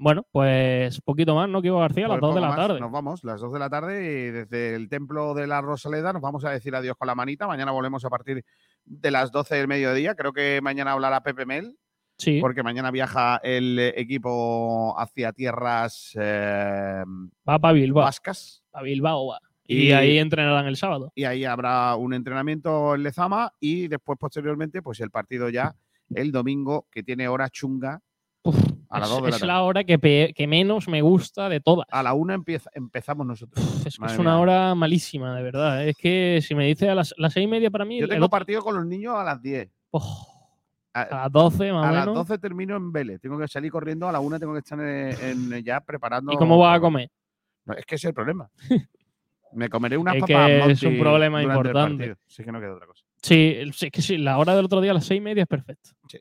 Speaker 5: Bueno, pues poquito más, ¿no? Kiko García, a las
Speaker 4: Pues
Speaker 5: 2 de
Speaker 4: poco
Speaker 5: la
Speaker 4: más.
Speaker 5: tarde.
Speaker 4: Nos vamos, las 2 de la tarde, y desde el Templo de la Rosaleda nos vamos a decir adiós con la manita. Mañana volvemos a partir de las 12 del mediodía. Creo que mañana hablará Pepe Mel.
Speaker 5: Sí.
Speaker 4: Porque mañana viaja el eh, equipo hacia tierras eh,
Speaker 5: Va para Bilbao.
Speaker 4: vascas.
Speaker 5: A Bilbao va. Y,
Speaker 4: Y-
Speaker 5: ahí entrenarán el sábado.
Speaker 4: Y ahí habrá un entrenamiento en Lezama y después, posteriormente, pues el partido ya el domingo, que tiene hora chunga a las
Speaker 5: es
Speaker 4: 2 de la
Speaker 5: es
Speaker 4: tarde.
Speaker 5: la hora que, pe- que menos me gusta de todas.
Speaker 4: A la una empieza, empezamos nosotros.
Speaker 5: Es, que
Speaker 4: Madre
Speaker 5: es una
Speaker 4: mía.
Speaker 5: hora malísima, de verdad. Es que si me dice a las, las seis y media para mí,
Speaker 4: Yo tengo partido con los niños a las 10.
Speaker 5: a las 12 más
Speaker 4: a las
Speaker 5: menos.
Speaker 4: 12 termino en Vélez. Tengo que salir corriendo. A la una tengo que estar en, en- ya preparando.
Speaker 5: ¿Y cómo vas a comer?
Speaker 4: No, es que ese es el problema. Me comeré unas
Speaker 5: Es
Speaker 4: papas
Speaker 5: que es un problema importante.
Speaker 4: Sí que no queda otra cosa.
Speaker 5: Sí, es que sí, la hora del otro día a las seis y media es perfecta.
Speaker 4: Sí.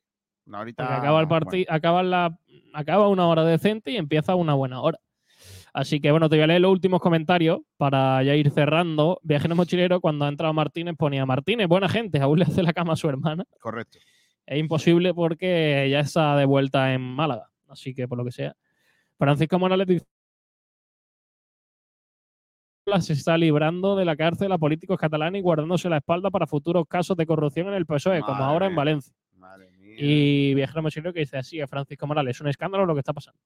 Speaker 4: Una horita,
Speaker 5: Porque acaba el partido, acaba, la, acaba una hora decente y empieza una buena hora. Así que bueno, te voy a leer los últimos comentarios para ya ir cerrando. Viajero mochilero, cuando ha entrado Martínez, ponía Martínez, buena gente, aún le hace la cama a su hermana.
Speaker 4: Correcto.
Speaker 5: Es imposible porque ya está de vuelta en Málaga. Así que por lo que sea. Francisco Morales dice se está librando de la cárcel a políticos catalanes y guardándose la espalda para futuros casos de corrupción en el PSOE, como ahora en. Valencia. Y Viajero Mochilero que dice así, a Francisco Morales, es un escándalo lo que está pasando.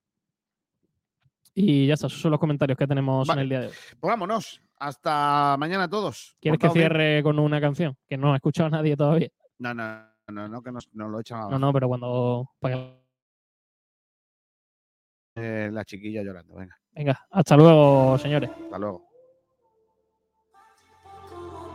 Speaker 5: Y ya está, esos son los comentarios que tenemos
Speaker 4: Vale.
Speaker 5: en el día de hoy.
Speaker 4: Pues vámonos. Hasta mañana todos.
Speaker 5: ¿Quieres que
Speaker 4: bien.
Speaker 5: cierre con una canción? Que no ha escuchado nadie todavía.
Speaker 4: No, no, no, no, que nos, nos lo echan
Speaker 5: No,
Speaker 4: abajo.
Speaker 5: no, pero cuando...
Speaker 4: Eh, la chiquilla llorando. Venga,
Speaker 5: Venga, hasta luego, señores.
Speaker 4: hasta luego.